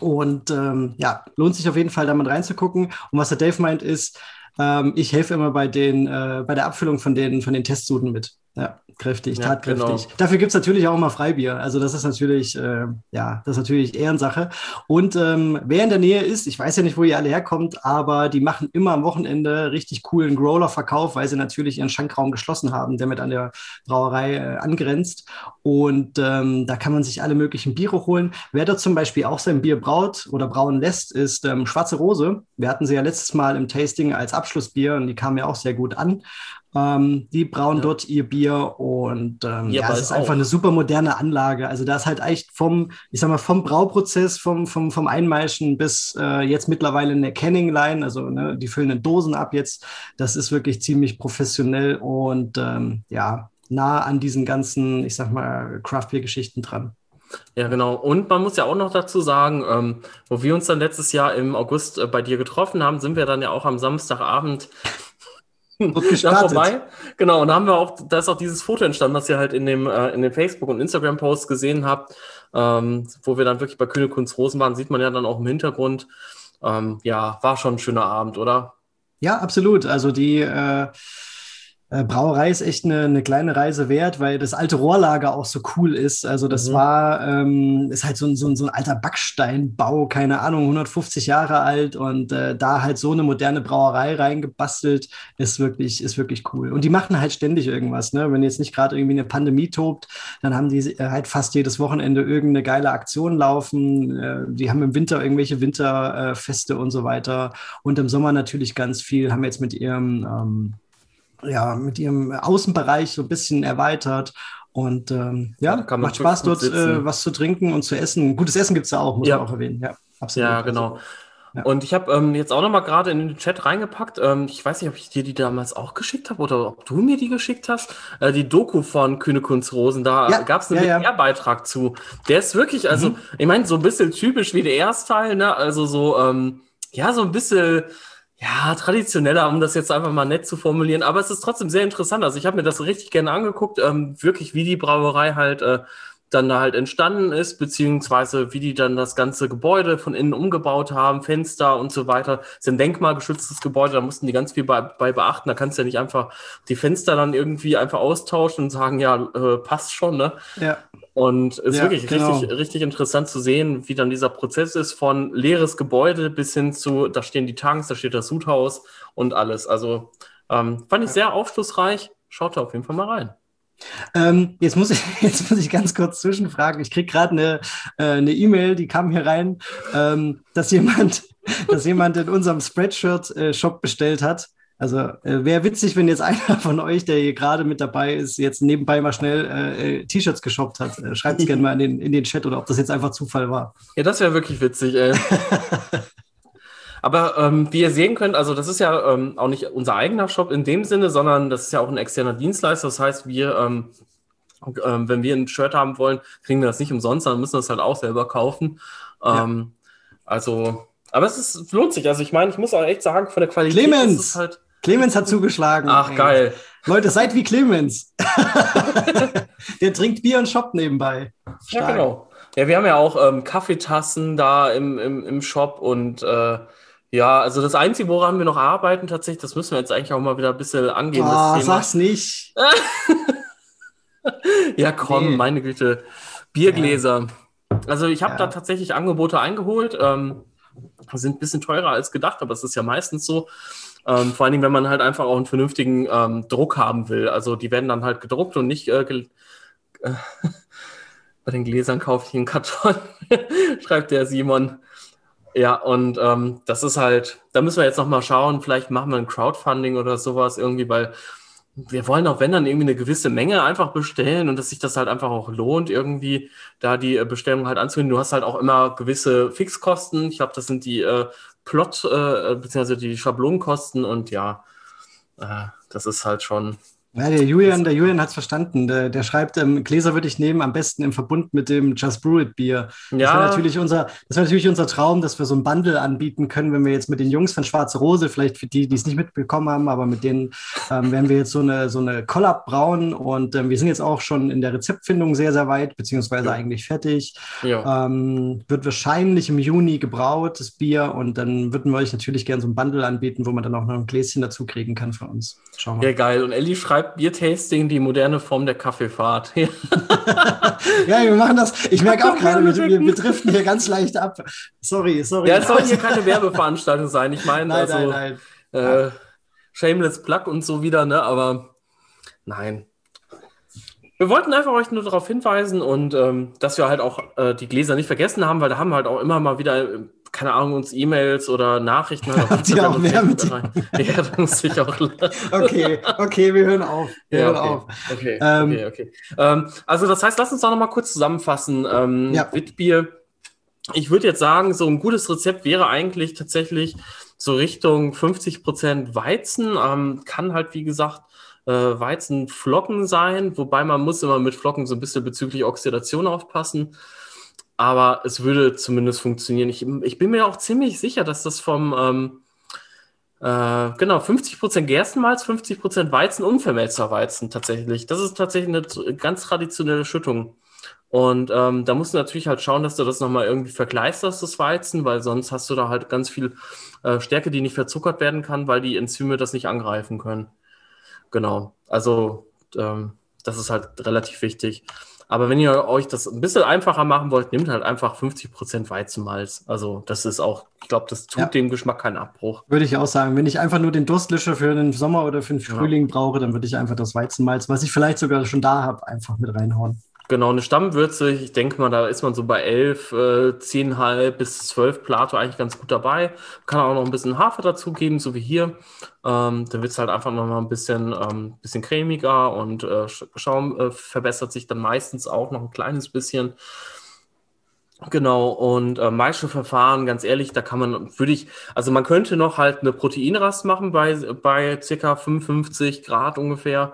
Und ähm, ja, lohnt sich auf jeden Fall, da mal reinzugucken. Und was der Dave meint, ist, ähm, ich helfe immer bei, den, äh, bei der Abfüllung von den, von den Testsuden mit. Ja, kräftig, ja, tatkräftig. Genau. Dafür gibt es natürlich auch immer Freibier. Also das ist natürlich, äh, ja, das ist natürlich Ehrensache. Und ähm, wer in der Nähe ist, ich weiß ja nicht, wo ihr alle herkommt, aber die machen immer am Wochenende richtig coolen Growler-Verkauf, weil sie natürlich ihren Schankraum geschlossen haben, der mit an der Brauerei äh, angrenzt. Und ähm, da kann man sich alle möglichen Biere holen. Wer da zum Beispiel auch sein Bier braut oder brauen lässt, ist ähm, Schwarze Rose. Wir hatten sie ja letztes Mal im Tasting als Abschlussbier und die kamen ja auch sehr gut an. Ähm, die brauen ja. dort ihr Bier und ähm, ja, es ist auch. einfach eine super moderne Anlage. Also da ist halt echt vom, ich sag mal, vom Brauprozess, vom, vom, vom Einmeischen bis äh, jetzt mittlerweile eine Canning-Line, also ne, die füllen Dosen ab jetzt. Das ist wirklich ziemlich professionell und ähm, ja, nah an diesen ganzen, ich sag mal, Craft-Beer-Geschichten dran. Ja, genau. Und man muss ja auch noch dazu sagen, ähm, wo wir uns dann letztes Jahr im August äh, bei dir getroffen haben, sind wir dann ja auch am Samstagabend da vorbei. Genau, und da haben wir auch, da ist auch dieses Foto entstanden, was ihr halt in dem, äh, in dem Facebook- und Instagram-Post gesehen habt, ähm, wo wir dann wirklich bei Königskunst Rosen waren, sieht man ja dann auch im Hintergrund. Ähm, ja, war schon ein schöner Abend, oder? Ja, absolut. Also die äh, Brauerei ist echt eine, eine, kleine Reise wert, weil das alte Rohrlager auch so cool ist. Also das mhm. war, ähm, ist halt so ein, so, ein, so ein alter Backsteinbau, keine Ahnung, 150 Jahre alt und äh, da halt so eine moderne Brauerei reingebastelt, ist wirklich, ist wirklich cool. Und die machen halt ständig irgendwas, ne? Wenn jetzt nicht gerade irgendwie eine Pandemie tobt, dann haben die äh, halt fast jedes Wochenende irgendeine geile Aktion laufen. Äh, die haben im Winter irgendwelche Winterfeste und so weiter. Und im Sommer natürlich ganz viel, haben jetzt mit ihrem ähm, ja, mit ihrem Außenbereich so ein bisschen erweitert. Und ähm, ja, ja macht Spaß dort äh, was zu trinken und zu essen. Gutes Essen gibt es da auch, muss ja. man auch erwähnen. Ja, absolut. Ja, genau. Ja. Und ich habe ähm, jetzt auch noch mal gerade in den Chat reingepackt. Ähm, ich weiß nicht, ob ich dir die damals auch geschickt habe oder ob du mir die geschickt hast. Äh, die Doku von Kühne Kunzrosen, da ja, gab es einen ja, beitrag zu. Der ist wirklich, also, mhm. ich meine, so ein bisschen typisch wie der Erstteil, ne? Also so, ähm, ja, so ein bisschen ja, traditioneller, um das jetzt einfach mal nett zu formulieren, aber es ist trotzdem sehr interessant. Also ich habe mir das richtig gerne angeguckt, ähm, wirklich wie die Brauerei halt äh, dann da halt entstanden ist, beziehungsweise wie die dann das ganze Gebäude von innen umgebaut haben, Fenster und so weiter. Das ist ein denkmalgeschütztes Gebäude, da mussten die ganz viel bei, bei beachten. Da kannst du ja nicht einfach die Fenster dann irgendwie einfach austauschen und sagen, ja, äh, passt schon, ne? Ja. Und es ist ja, wirklich genau. richtig, richtig interessant zu sehen, wie dann dieser Prozess ist von leeres Gebäude bis hin zu, da stehen die Tanks, da steht das Sudhaus und alles. Also ähm, fand ich sehr aufschlussreich. Schaut da auf jeden Fall mal rein. Ähm, jetzt, muss ich, jetzt muss ich ganz kurz zwischenfragen. Ich kriege gerade eine äh, ne E-Mail, die kam hier rein, ähm, dass, jemand, dass jemand in unserem Spreadshirt-Shop äh, bestellt hat also äh, wäre witzig, wenn jetzt einer von euch, der hier gerade mit dabei ist, jetzt nebenbei mal schnell äh, äh T-Shirts geshoppt hat. Äh, Schreibt es gerne mal in den, in den Chat oder ob das jetzt einfach Zufall war. Ja, das wäre wirklich witzig, ey. Aber ähm, wie ihr sehen könnt, also das ist ja ähm, auch nicht unser eigener Shop in dem Sinne, sondern das ist ja auch ein externer Dienstleister. Das heißt, wir, ähm, ähm, wenn wir ein Shirt haben wollen, kriegen wir das nicht umsonst, sondern müssen das halt auch selber kaufen. Ja. Ähm, also, aber es ist, lohnt sich. Also ich meine, ich muss auch echt sagen, von der Qualität Clemens! ist es halt Clemens hat zugeschlagen. Ach, ey. geil. Leute, seid wie Clemens. Der trinkt Bier und shoppt nebenbei. Stark. Ja, genau. Ja, wir haben ja auch ähm, Kaffeetassen da im, im, im Shop und äh, ja, also das Einzige, woran wir noch arbeiten tatsächlich, das müssen wir jetzt eigentlich auch mal wieder ein bisschen angehen. Oh, sag's nicht. ja, komm, nee. meine Güte. Biergläser. Ja. Also ich habe ja. da tatsächlich Angebote eingeholt. Ähm, sind ein bisschen teurer als gedacht, aber es ist ja meistens so. Ähm, vor allen Dingen, wenn man halt einfach auch einen vernünftigen ähm, Druck haben will. Also die werden dann halt gedruckt und nicht äh, äh, bei den Gläsern kaufe ich einen Karton, schreibt der Simon. Ja, und ähm, das ist halt, da müssen wir jetzt nochmal schauen, vielleicht machen wir ein Crowdfunding oder sowas irgendwie, weil wir wollen auch, wenn dann irgendwie eine gewisse Menge einfach bestellen und dass sich das halt einfach auch lohnt, irgendwie da die äh, Bestellung halt anzunehmen. Du hast halt auch immer gewisse Fixkosten. Ich glaube, das sind die äh, Plot- äh, bzw. die Schablonenkosten und ja, äh, das ist halt schon ja, der Julian, der Julian hat es verstanden. Der, der schreibt, ähm, Gläser würde ich nehmen, am besten im Verbund mit dem Just Brew It Bier. Das ja. wäre natürlich, unser, wär natürlich unser Traum, dass wir so ein Bundle anbieten können, wenn wir jetzt mit den Jungs von Schwarze Rose, vielleicht für die, die es nicht mitbekommen haben, aber mit denen ähm, werden wir jetzt so eine, so eine Collab brauen und ähm, wir sind jetzt auch schon in der Rezeptfindung sehr, sehr weit, beziehungsweise ja. eigentlich fertig. Ja. Ähm, wird wahrscheinlich im Juni gebraut, das Bier, und dann würden wir euch natürlich gerne so ein Bundle anbieten, wo man dann auch noch ein Gläschen dazu kriegen kann für uns. Schauen wir. Ja, geil. Und Ellie schreibt Biertasting die moderne Form der Kaffeefahrt. ja, wir machen das. Ich merke auch gerade, wir, wir driften hier ganz leicht ab. Sorry, sorry. Ja, es soll hier keine Werbeveranstaltung sein. Ich meine, also nein, nein. Äh, Shameless Plug und so wieder, ne? Aber nein. Wir wollten einfach euch nur darauf hinweisen und ähm, dass wir halt auch äh, die Gläser nicht vergessen haben, weil da haben halt auch immer mal wieder keine Ahnung, uns E-Mails oder Nachrichten halt auf die auch mehr mit Ja, da muss ich auch Okay, okay, wir hören auf. Wir ja, hören okay. auf. Okay, ähm, okay, okay. Ähm, also das heißt, lass uns doch noch mal kurz zusammenfassen. Ähm, ja. Witbier, ich würde jetzt sagen, so ein gutes Rezept wäre eigentlich tatsächlich so Richtung 50% Weizen. Ähm, kann halt, wie gesagt, äh, Weizenflocken sein, wobei man muss immer mit Flocken so ein bisschen bezüglich Oxidation aufpassen aber es würde zumindest funktionieren. Ich, ich bin mir auch ziemlich sicher, dass das vom, ähm, äh, genau, 50% Gerstenmalz, 50% Weizen und Vermelzerweizen tatsächlich. Das ist tatsächlich eine ganz traditionelle Schüttung. Und ähm, da musst du natürlich halt schauen, dass du das nochmal irgendwie verkleisterst, das Weizen, weil sonst hast du da halt ganz viel äh, Stärke, die nicht verzuckert werden kann, weil die Enzyme das nicht angreifen können. Genau. Also ähm, das ist halt relativ wichtig. Aber wenn ihr euch das ein bisschen einfacher machen wollt, nehmt halt einfach 50% Weizenmalz. Also das ist auch, ich glaube, das tut ja. dem Geschmack keinen Abbruch. Würde ich auch sagen. Wenn ich einfach nur den Durstlöscher für den Sommer oder für den Frühling ja. brauche, dann würde ich einfach das Weizenmalz, was ich vielleicht sogar schon da habe, einfach mit reinhauen. Genau, eine Stammwürze, ich denke mal, da ist man so bei 11, äh, 10,5 bis 12 Plato eigentlich ganz gut dabei. Kann auch noch ein bisschen Hafer dazugeben, so wie hier. Ähm, dann wird es halt einfach noch mal ein bisschen, ähm, bisschen cremiger und äh, Schaum äh, verbessert sich dann meistens auch noch ein kleines bisschen. Genau, und äh, Maischeverfahren, ganz ehrlich, da kann man, würde ich, also man könnte noch halt eine Proteinrast machen bei, bei circa 55 Grad ungefähr.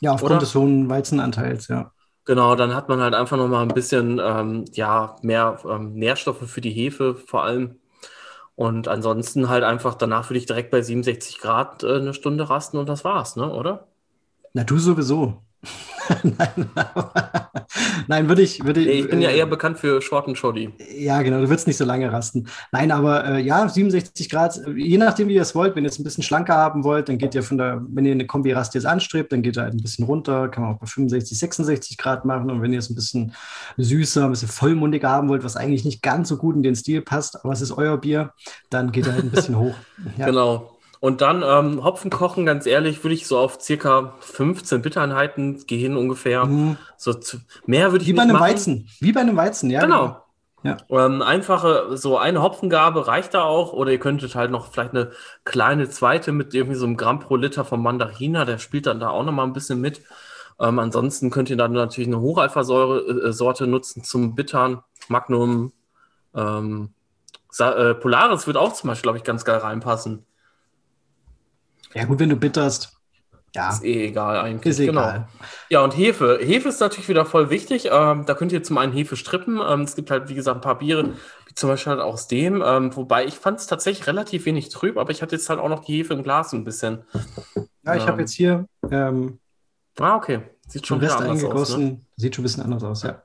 Ja, aufgrund Oder? des hohen Weizenanteils, ja. Genau, dann hat man halt einfach noch mal ein bisschen ähm, ja, mehr ähm, Nährstoffe für die Hefe vor allem. Und ansonsten halt einfach, danach würde ich direkt bei 67 Grad äh, eine Stunde rasten und das war's, ne, oder? Na, du sowieso. Nein, Nein, würde ich, würde nee, ich. bin ja äh, eher bekannt für Short and Shoddy. Ja, genau, du würdest nicht so lange rasten. Nein, aber äh, ja, 67 Grad, je nachdem, wie ihr es wollt. Wenn ihr es ein bisschen schlanker haben wollt, dann geht ihr von der, wenn ihr eine Kombi-Rast jetzt anstrebt, dann geht ihr halt ein bisschen runter, kann man auch bei 65, 66 Grad machen. Und wenn ihr es ein bisschen süßer, ein bisschen vollmundiger haben wollt, was eigentlich nicht ganz so gut in den Stil passt, aber es ist euer Bier, dann geht ihr halt ein bisschen hoch. Ja. Genau. Und dann ähm, Hopfen kochen, ganz ehrlich, würde ich so auf circa 15 Bittereinheiten gehen ungefähr. Mhm. So zu, mehr würde ich Wie bei einem machen. Weizen. Wie bei einem Weizen, ja. Genau. Ja. Ähm, einfache, so eine Hopfengabe reicht da auch. Oder ihr könntet halt noch vielleicht eine kleine zweite mit irgendwie so einem Gramm pro Liter vom Mandarina. Der spielt dann da auch noch mal ein bisschen mit. Ähm, ansonsten könnt ihr dann natürlich eine Hochalpha-Sorte äh, nutzen zum Bittern. Magnum. Ähm, äh, Polaris wird auch zum Beispiel, glaube ich, ganz geil reinpassen. Ja, gut, wenn du bitterst. Ja. Ist eh egal eigentlich. Ist genau. egal. Ja, und Hefe. Hefe ist natürlich wieder voll wichtig. Ähm, da könnt ihr zum einen Hefe strippen. Ähm, es gibt halt, wie gesagt, ein paar Biere, wie zum Beispiel halt aus dem. Ähm, wobei ich fand es tatsächlich relativ wenig trüb, aber ich hatte jetzt halt auch noch die Hefe im Glas ein bisschen. Ja, ich habe ähm, jetzt hier. Ähm, ah, okay. Sieht schon Rest eingegossen. Aus, ne? Sieht schon ein bisschen anders aus, ja.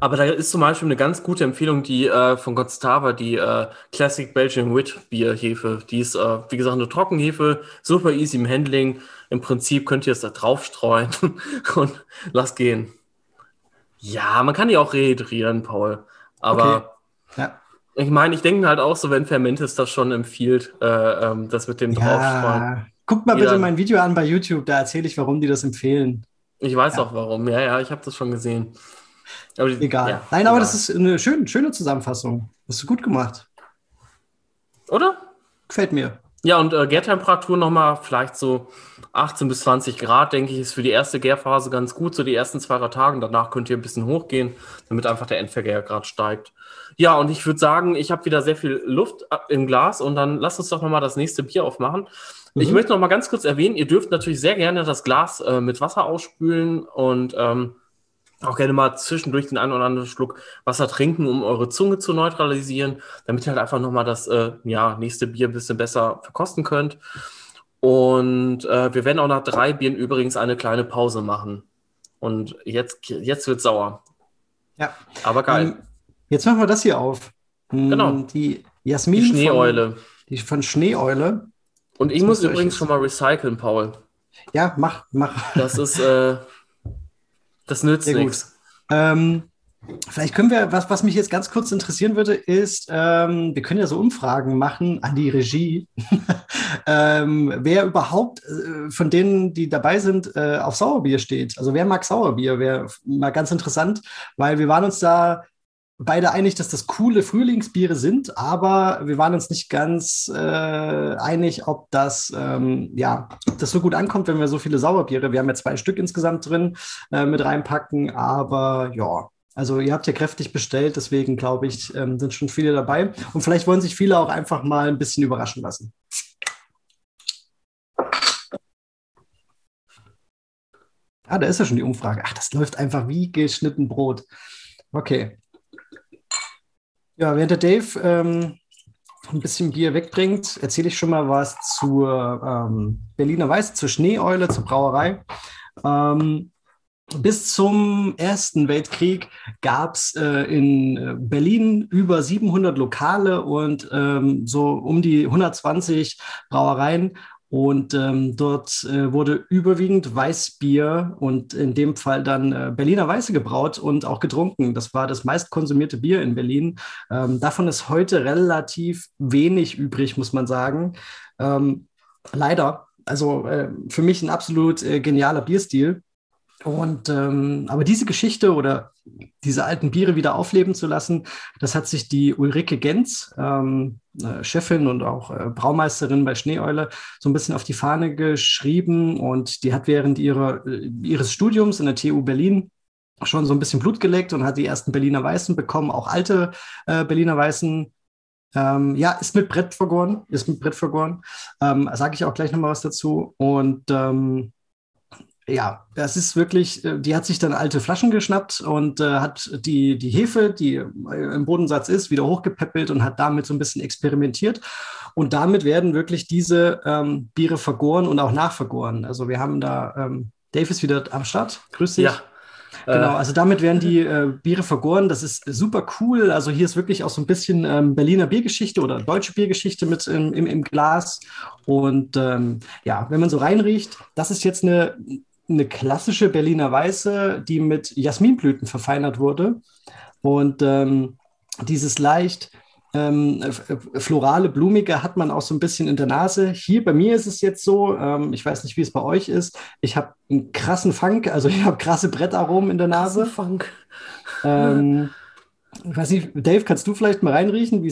Aber da ist zum Beispiel eine ganz gute Empfehlung, die äh, von Godstava, die äh, Classic Belgian Wit Bierhefe. Die ist, äh, wie gesagt, eine Trockenhefe, super easy im Handling. Im Prinzip könnt ihr es da drauf streuen und lasst gehen. Ja, man kann die auch rehydrieren, Paul. Aber okay. ja. ich meine, ich denke halt auch so, wenn Fermentis das schon empfiehlt, äh, ähm, das mit dem ja. Draufstreuen. Guckt mal bitte mein Video an bei YouTube, da erzähle ich, warum die das empfehlen. Ich weiß ja. auch warum. Ja, ja, ich habe das schon gesehen. Aber, egal. Ja, Nein, egal. aber das ist eine schöne, schöne Zusammenfassung. Hast du gut gemacht. Oder? Gefällt mir. Ja, und äh, Gärtemperatur nochmal vielleicht so 18 bis 20 Grad, denke ich, ist für die erste Gärphase ganz gut, so die ersten zwei drei Tage. Danach könnt ihr ein bisschen hochgehen, damit einfach der Endvergärgrad steigt. Ja, und ich würde sagen, ich habe wieder sehr viel Luft im Glas und dann lasst uns doch nochmal das nächste Bier aufmachen. Mhm. Ich möchte nochmal ganz kurz erwähnen, ihr dürft natürlich sehr gerne das Glas äh, mit Wasser ausspülen und ähm, auch gerne mal zwischendurch den einen oder anderen Schluck Wasser trinken, um eure Zunge zu neutralisieren, damit ihr halt einfach nochmal das äh, ja, nächste Bier ein bisschen besser verkosten könnt. Und äh, wir werden auch nach drei Bieren übrigens eine kleine Pause machen. Und jetzt, jetzt wird sauer. Ja. Aber geil. Ähm, jetzt machen wir das hier auf. Hm, genau. Die Jasmin. Die Schneeeule. Von, die von Schneeeule. Und ich muss übrigens schon mal recyceln, Paul. Ja, mach, mach. Das ist, äh, das nützt nichts. Ähm, Vielleicht können wir, was, was mich jetzt ganz kurz interessieren würde, ist, ähm, wir können ja so Umfragen machen an die Regie, ähm, wer überhaupt äh, von denen, die dabei sind, äh, auf Sauerbier steht. Also wer mag Sauerbier, wäre mal ganz interessant, weil wir waren uns da beide einig, dass das coole Frühlingsbiere sind, aber wir waren uns nicht ganz äh, einig, ob das, ähm, ja, ob das so gut ankommt, wenn wir so viele Sauerbiere, wir haben ja zwei Stück insgesamt drin, äh, mit reinpacken, aber ja, also ihr habt ja kräftig bestellt, deswegen glaube ich, ähm, sind schon viele dabei. Und vielleicht wollen sich viele auch einfach mal ein bisschen überraschen lassen. Ah, da ist ja schon die Umfrage. Ach, das läuft einfach wie geschnitten Brot. Okay. Ja, während der Dave ähm, ein bisschen Bier wegbringt, erzähle ich schon mal was zur ähm, Berliner Weiß, zur Schneeeule, zur Brauerei. Ähm, bis zum Ersten Weltkrieg gab es äh, in Berlin über 700 Lokale und ähm, so um die 120 Brauereien. Und ähm, dort äh, wurde überwiegend Weißbier und in dem Fall dann äh, Berliner Weiße gebraut und auch getrunken. Das war das meist konsumierte Bier in Berlin. Ähm, davon ist heute relativ wenig übrig, muss man sagen. Ähm, leider. Also äh, für mich ein absolut äh, genialer Bierstil. Und ähm, aber diese Geschichte oder diese alten Biere wieder aufleben zu lassen, das hat sich die Ulrike Genz, ähm, äh, Chefin und auch äh, Braumeisterin bei Schneeeule, so ein bisschen auf die Fahne geschrieben. Und die hat während ihrer, äh, ihres Studiums in der TU Berlin schon so ein bisschen Blut geleckt und hat die ersten Berliner Weißen bekommen, auch alte äh, Berliner Weißen. Ähm, ja, ist mit Brett vergoren, ist mit Brett vergoren. Ähm, Sage ich auch gleich nochmal was dazu. Und ähm, ja, das ist wirklich, äh, die hat sich dann alte Flaschen geschnappt und äh, hat die, die Hefe, die äh, im Bodensatz ist, wieder hochgepäppelt und hat damit so ein bisschen experimentiert. Und damit werden wirklich diese ähm, Biere vergoren und auch nachvergoren. Also wir haben da, ähm, Dave ist wieder am Start. Grüß dich. Ja. Genau, also damit werden die äh, Biere vergoren. Das ist super cool. Also hier ist wirklich auch so ein bisschen ähm, Berliner Biergeschichte oder deutsche Biergeschichte mit im, im, im Glas. Und ähm, ja, wenn man so reinriecht, das ist jetzt eine eine klassische Berliner Weiße, die mit Jasminblüten verfeinert wurde. Und ähm, dieses leicht ähm, florale, blumige hat man auch so ein bisschen in der Nase. Hier bei mir ist es jetzt so, ähm, ich weiß nicht, wie es bei euch ist. Ich habe einen krassen Funk, also ich habe krasse Brettaromen in der Nase. Funk. Ähm, ich weiß nicht, Dave, kannst du vielleicht mal reinriechen, wie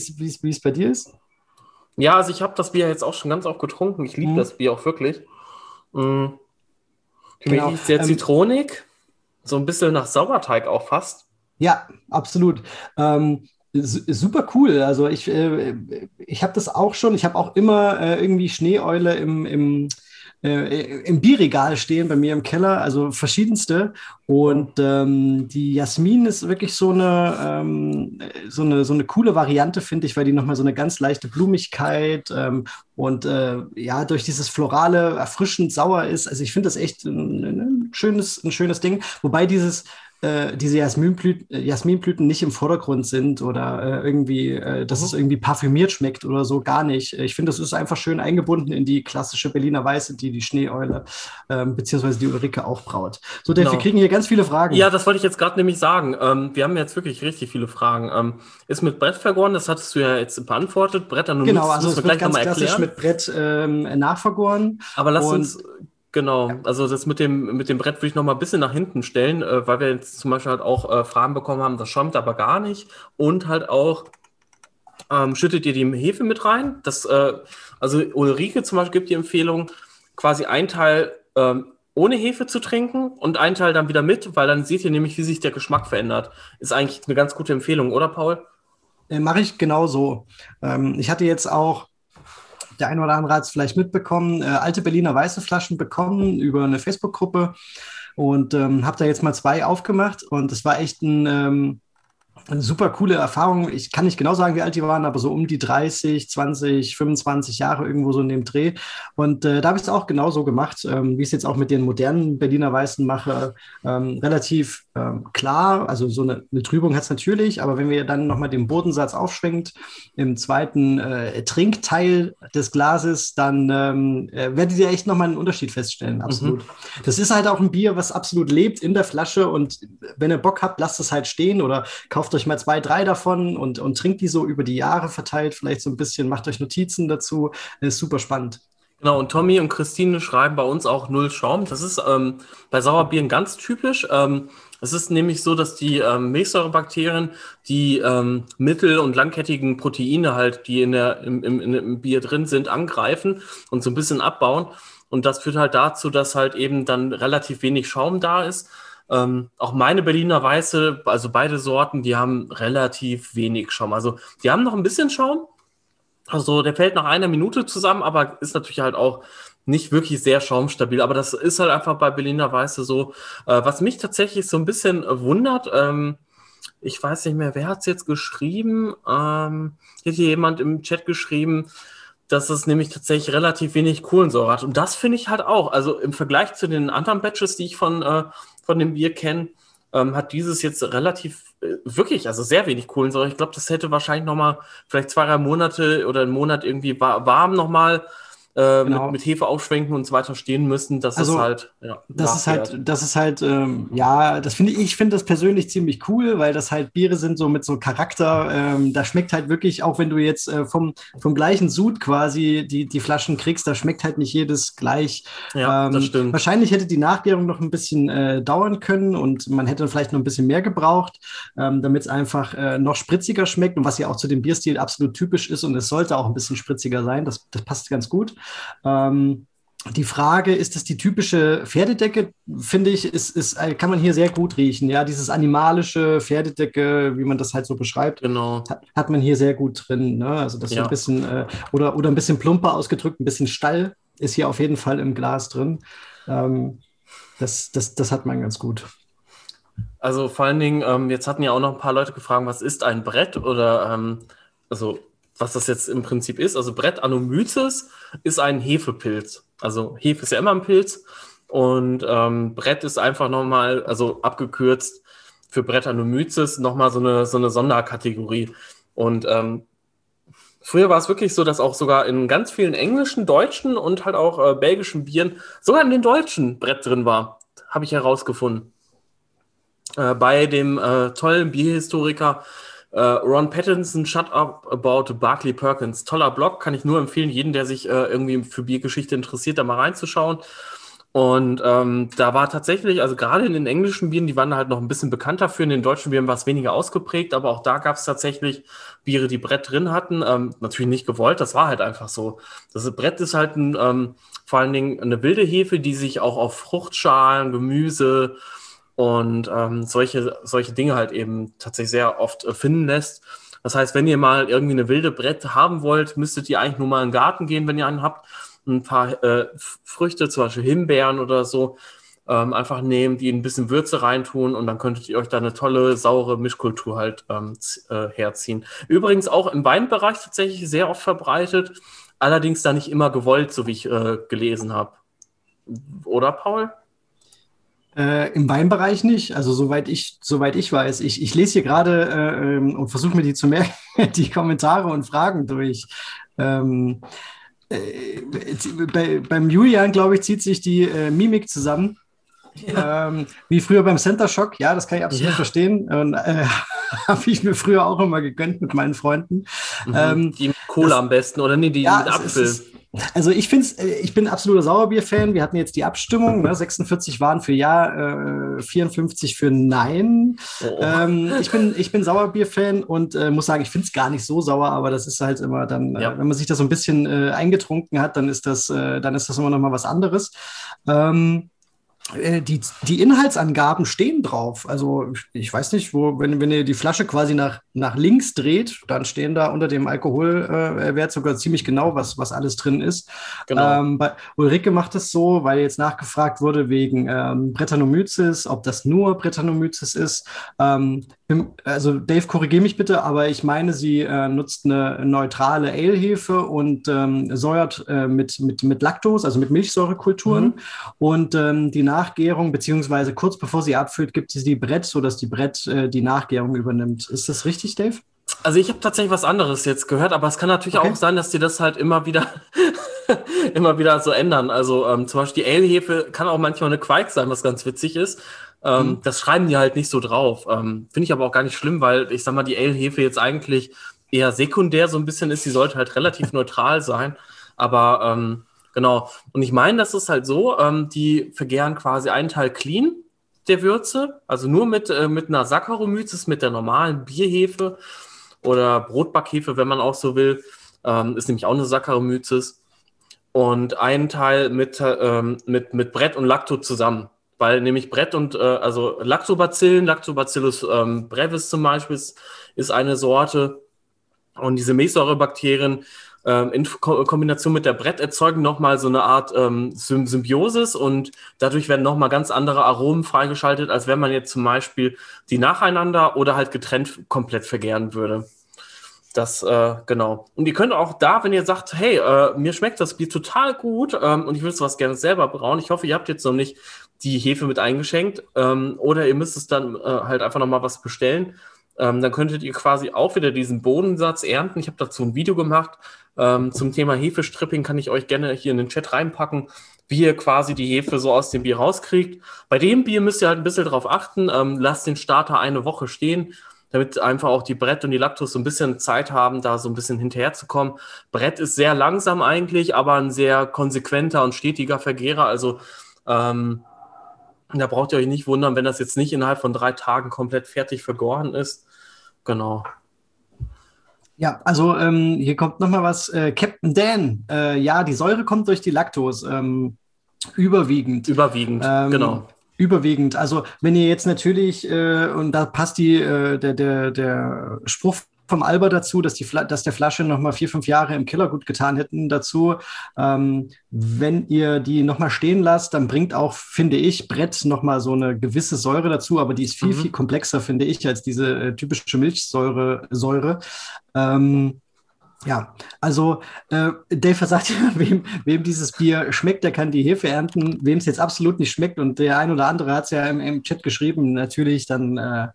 es bei dir ist? Ja, also ich habe das Bier jetzt auch schon ganz oft getrunken. Ich liebe mhm. das Bier auch wirklich. Mhm. Genau. sehr ähm, zitronig, so ein bisschen nach Sauerteig auch fast. Ja, absolut. Ähm, super cool. Also ich, äh, ich habe das auch schon. Ich habe auch immer äh, irgendwie Schneeeule im, im äh, im Bierregal stehen bei mir im Keller, also verschiedenste. Und ähm, die Jasmin ist wirklich so eine, ähm, so eine, so eine coole Variante, finde ich, weil die nochmal so eine ganz leichte Blumigkeit ähm, und äh, ja, durch dieses Florale erfrischend sauer ist. Also ich finde das echt ein, ein, schönes, ein schönes Ding. Wobei dieses äh, diese Jasminblüten, äh, Jasminblüten nicht im Vordergrund sind oder äh, irgendwie, äh, dass mhm. es irgendwie parfümiert schmeckt oder so, gar nicht. Ich finde, das ist einfach schön eingebunden in die klassische Berliner Weiße, die die Schneeeule ähm, beziehungsweise die Ulrike auch braut. So, Dave, genau. wir kriegen hier ganz viele Fragen. Ja, das wollte ich jetzt gerade nämlich sagen. Ähm, wir haben jetzt wirklich richtig viele Fragen. Ähm, ist mit Brett vergoren, das hattest du ja jetzt beantwortet. Bretter nur Genau, also es wird ganz klassisch mit Brett ähm, nachvergoren. Aber lass uns Genau, ja. also das mit dem, mit dem Brett würde ich noch mal ein bisschen nach hinten stellen, äh, weil wir jetzt zum Beispiel halt auch äh, Fragen bekommen haben, das schäumt aber gar nicht. Und halt auch, ähm, schüttet ihr die Hefe mit rein? Das, äh, also Ulrike zum Beispiel gibt die Empfehlung, quasi ein Teil ähm, ohne Hefe zu trinken und ein Teil dann wieder mit, weil dann seht ihr nämlich, wie sich der Geschmack verändert. Ist eigentlich eine ganz gute Empfehlung, oder Paul? Äh, Mache ich genauso. Ähm, ich hatte jetzt auch der eine oder andere hat es vielleicht mitbekommen, äh, alte Berliner weiße Flaschen bekommen über eine Facebook-Gruppe und ähm, habe da jetzt mal zwei aufgemacht und es war echt ein, ähm, eine super coole Erfahrung. Ich kann nicht genau sagen, wie alt die waren, aber so um die 30, 20, 25 Jahre irgendwo so in dem Dreh. Und äh, da habe ich es auch genauso gemacht, ähm, wie ich es jetzt auch mit den modernen Berliner Weißen mache. Ähm, relativ ähm, klar, also so eine, eine Trübung hat es natürlich, aber wenn wir dann nochmal den Bodensatz aufschwenkt im zweiten äh, Trinkteil des Glases, dann ähm, äh, werdet ihr echt nochmal einen Unterschied feststellen, absolut. Mhm. Das ist halt auch ein Bier, was absolut lebt in der Flasche und wenn ihr Bock habt, lasst es halt stehen oder kauft euch mal zwei, drei davon und, und trinkt die so über die Jahre verteilt, vielleicht so ein bisschen, macht euch Notizen dazu, das ist super spannend. Genau, und Tommy und Christine schreiben bei uns auch Null Schaum. Das ist ähm, bei Sauerbieren ganz typisch. Ähm, es ist nämlich so, dass die ähm, Milchsäurebakterien die ähm, mittel- und langkettigen Proteine halt, die in der, im, im, im Bier drin sind, angreifen und so ein bisschen abbauen. Und das führt halt dazu, dass halt eben dann relativ wenig Schaum da ist. Ähm, auch meine Berliner Weiße, also beide Sorten, die haben relativ wenig Schaum. Also die haben noch ein bisschen Schaum. Also der fällt nach einer Minute zusammen, aber ist natürlich halt auch nicht wirklich sehr schaumstabil, aber das ist halt einfach bei Berliner Weiße so. Äh, was mich tatsächlich so ein bisschen wundert, ähm, ich weiß nicht mehr, wer hat es jetzt geschrieben? Ähm, hat hier jemand im Chat geschrieben, dass es nämlich tatsächlich relativ wenig Kohlensäure hat. Und das finde ich halt auch. Also im Vergleich zu den anderen Batches, die ich von, äh, von dem Bier kenne, ähm, hat dieses jetzt relativ, äh, wirklich, also sehr wenig Kohlensäure. Ich glaube, das hätte wahrscheinlich nochmal vielleicht zwei, drei Monate oder einen Monat irgendwie warm nochmal äh, genau. mit, mit, Hefe aufschwenken und so weiter stehen müssen. Das also, ist halt, ja. Das ist halt, das ist halt, ähm, ja, das finde ich, ich finde das persönlich ziemlich cool, weil das halt Biere sind so mit so Charakter. Ähm, da schmeckt halt wirklich, auch wenn du jetzt äh, vom, vom gleichen Sud quasi die, die Flaschen kriegst, da schmeckt halt nicht jedes gleich. Ja, ähm, das stimmt. Wahrscheinlich hätte die Nachgärung noch ein bisschen äh, dauern können und man hätte vielleicht noch ein bisschen mehr gebraucht, ähm, damit es einfach äh, noch spritziger schmeckt und was ja auch zu dem Bierstil absolut typisch ist und es sollte auch ein bisschen spritziger sein. Das, das passt ganz gut. Ähm, die Frage, ist das die typische Pferdedecke? Finde ich, ist, ist, äh, kann man hier sehr gut riechen. Ja, dieses animalische Pferdedecke, wie man das halt so beschreibt, genau. hat, hat man hier sehr gut drin. Ne? Also das ja. ein bisschen, äh, oder, oder ein bisschen plumper ausgedrückt, ein bisschen Stall ist hier auf jeden Fall im Glas drin. Ähm, das, das, das hat man ganz gut. Also vor allen Dingen, ähm, jetzt hatten ja auch noch ein paar Leute gefragt, was ist ein Brett oder ähm, also was das jetzt im Prinzip ist. Also Brett Anomyces ist ein Hefepilz. Also Hefe ist ja immer ein Pilz und ähm, Brett ist einfach nochmal, also abgekürzt für Brett Anomyces, nochmal so eine, so eine Sonderkategorie. Und ähm, früher war es wirklich so, dass auch sogar in ganz vielen englischen, deutschen und halt auch äh, belgischen Bieren, sogar in den deutschen Brett drin war. Habe ich herausgefunden. Äh, bei dem äh, tollen Bierhistoriker Uh, Ron Pattinson, Shut Up About Barclay Perkins. Toller Blog, kann ich nur empfehlen, jeden, der sich äh, irgendwie für Biergeschichte interessiert, da mal reinzuschauen. Und ähm, da war tatsächlich, also gerade in den englischen Bieren, die waren halt noch ein bisschen bekannter für. In den deutschen Bieren war es weniger ausgeprägt, aber auch da gab es tatsächlich Biere, die Brett drin hatten. Ähm, natürlich nicht gewollt, das war halt einfach so. Das Brett ist halt ein, ähm, vor allen Dingen eine wilde Hefe, die sich auch auf Fruchtschalen, Gemüse, und ähm, solche, solche Dinge halt eben tatsächlich sehr oft äh, finden lässt. Das heißt, wenn ihr mal irgendwie eine wilde Brett haben wollt, müsstet ihr eigentlich nur mal in den Garten gehen, wenn ihr einen habt, ein paar äh, Früchte, zum Beispiel Himbeeren oder so, ähm, einfach nehmen, die ein bisschen Würze reintun und dann könntet ihr euch da eine tolle, saure Mischkultur halt ähm, äh, herziehen. Übrigens auch im Weinbereich tatsächlich sehr oft verbreitet, allerdings da nicht immer gewollt, so wie ich äh, gelesen habe. Oder, Paul? Äh, Im Weinbereich nicht, also soweit ich, soweit ich weiß. Ich, ich lese hier gerade äh, ähm, und versuche mir die zu merken, die Kommentare und Fragen durch. Ähm, äh, bei, beim Julian, glaube ich, zieht sich die äh, Mimik zusammen. Ja. Ähm, wie früher beim Center Shock, ja, das kann ich absolut ja. verstehen. Und äh, habe ich mir früher auch immer gegönnt mit meinen Freunden. Mhm. Ähm, die Cola das, am besten oder nee, die ja, mit Apfel. Ist, also ich finde äh, ich bin absoluter Sauerbier-Fan. Wir hatten jetzt die Abstimmung, ne? 46 waren für Ja, äh, 54 für Nein. Oh. Ähm, ich, bin, ich bin Sauerbier-Fan und äh, muss sagen, ich finde es gar nicht so sauer, aber das ist halt immer dann, äh, ja. äh, wenn man sich das so ein bisschen äh, eingetrunken hat, dann ist das, dann ist das immer noch mal was anderes. Ähm, äh, die, die Inhaltsangaben stehen drauf. Also ich weiß nicht, wo, wenn, wenn ihr die Flasche quasi nach, nach links dreht, dann stehen da unter dem Alkoholwert äh, sogar ziemlich genau, was, was alles drin ist. Genau. Ähm, bei Ulrike macht es so, weil jetzt nachgefragt wurde wegen ähm, Brettanomyces, ob das nur Brettanomyces ist. Ähm, also Dave, korrigiere mich bitte, aber ich meine, sie äh, nutzt eine neutrale Ale-Hefe und ähm, säuert äh, mit, mit, mit Laktose, also mit Milchsäurekulturen. Mhm. Und ähm, die Nachgärung, beziehungsweise kurz bevor sie abfüllt, gibt sie die Brett, sodass die Brett äh, die Nachgärung übernimmt. Ist das richtig, Dave? Also ich habe tatsächlich was anderes jetzt gehört, aber es kann natürlich okay. auch sein, dass die das halt immer wieder immer wieder so ändern. Also ähm, zum Beispiel die Ale-Hefe kann auch manchmal eine Quark sein, was ganz witzig ist. Ähm, mhm. Das schreiben die halt nicht so drauf. Ähm, Finde ich aber auch gar nicht schlimm, weil ich sag mal, die Ale-Hefe jetzt eigentlich eher sekundär so ein bisschen ist. Die sollte halt relativ neutral sein. Aber ähm, genau. Und ich meine, das ist halt so, ähm, die vergären quasi einen Teil clean der Würze, also nur mit, äh, mit einer Saccharomyces, mit der normalen Bierhefe oder Brotbackhefe, wenn man auch so will. Ähm, ist nämlich auch eine Saccharomyces. Und einen Teil mit, ähm, mit, mit Brett und Lacto zusammen weil nämlich Brett und äh, also Lactobacillen, Lactobacillus ähm, brevis zum Beispiel ist, ist eine Sorte und diese Milchsäurebakterien ähm, in Ko Kombination mit der Brett erzeugen nochmal so eine Art ähm, Symbiosis und dadurch werden nochmal ganz andere Aromen freigeschaltet, als wenn man jetzt zum Beispiel die nacheinander oder halt getrennt komplett vergären würde. Das, äh, genau. Und ihr könnt auch da, wenn ihr sagt, hey, äh, mir schmeckt das Bier total gut ähm, und ich will sowas gerne selber brauen. Ich hoffe, ihr habt jetzt noch nicht die Hefe mit eingeschenkt ähm, oder ihr müsst es dann äh, halt einfach nochmal was bestellen. Ähm, dann könntet ihr quasi auch wieder diesen Bodensatz ernten. Ich habe dazu ein Video gemacht ähm, zum Thema Hefestripping, kann ich euch gerne hier in den Chat reinpacken, wie ihr quasi die Hefe so aus dem Bier rauskriegt. Bei dem Bier müsst ihr halt ein bisschen drauf achten. Ähm, lasst den Starter eine Woche stehen damit einfach auch die Brett und die Lactos so ein bisschen Zeit haben, da so ein bisschen hinterherzukommen. Brett ist sehr langsam eigentlich, aber ein sehr konsequenter und stetiger Vergehrer. Also ähm, da braucht ihr euch nicht wundern, wenn das jetzt nicht innerhalb von drei Tagen komplett fertig vergoren ist. Genau. Ja, also ähm, hier kommt nochmal was. Äh, Captain Dan, äh, ja, die Säure kommt durch die Laktos. Ähm, überwiegend. Überwiegend, ähm, genau. Überwiegend. Also wenn ihr jetzt natürlich, äh, und da passt die, äh, der, der, der Spruch vom Alber dazu, dass, die dass der Flasche noch mal vier, fünf Jahre im Keller gut getan hätten dazu. Ähm, wenn ihr die noch mal stehen lasst, dann bringt auch, finde ich, Brett noch mal so eine gewisse Säure dazu, aber die ist viel, mhm. viel komplexer, finde ich, als diese äh, typische Milchsäure. Säure. Ähm, ja, also äh, Dave sagt ja, wem, wem dieses Bier schmeckt, der kann die Hefe ernten. Wem es jetzt absolut nicht schmeckt und der ein oder andere hat es ja im, im, Chat geschrieben, natürlich, dann äh,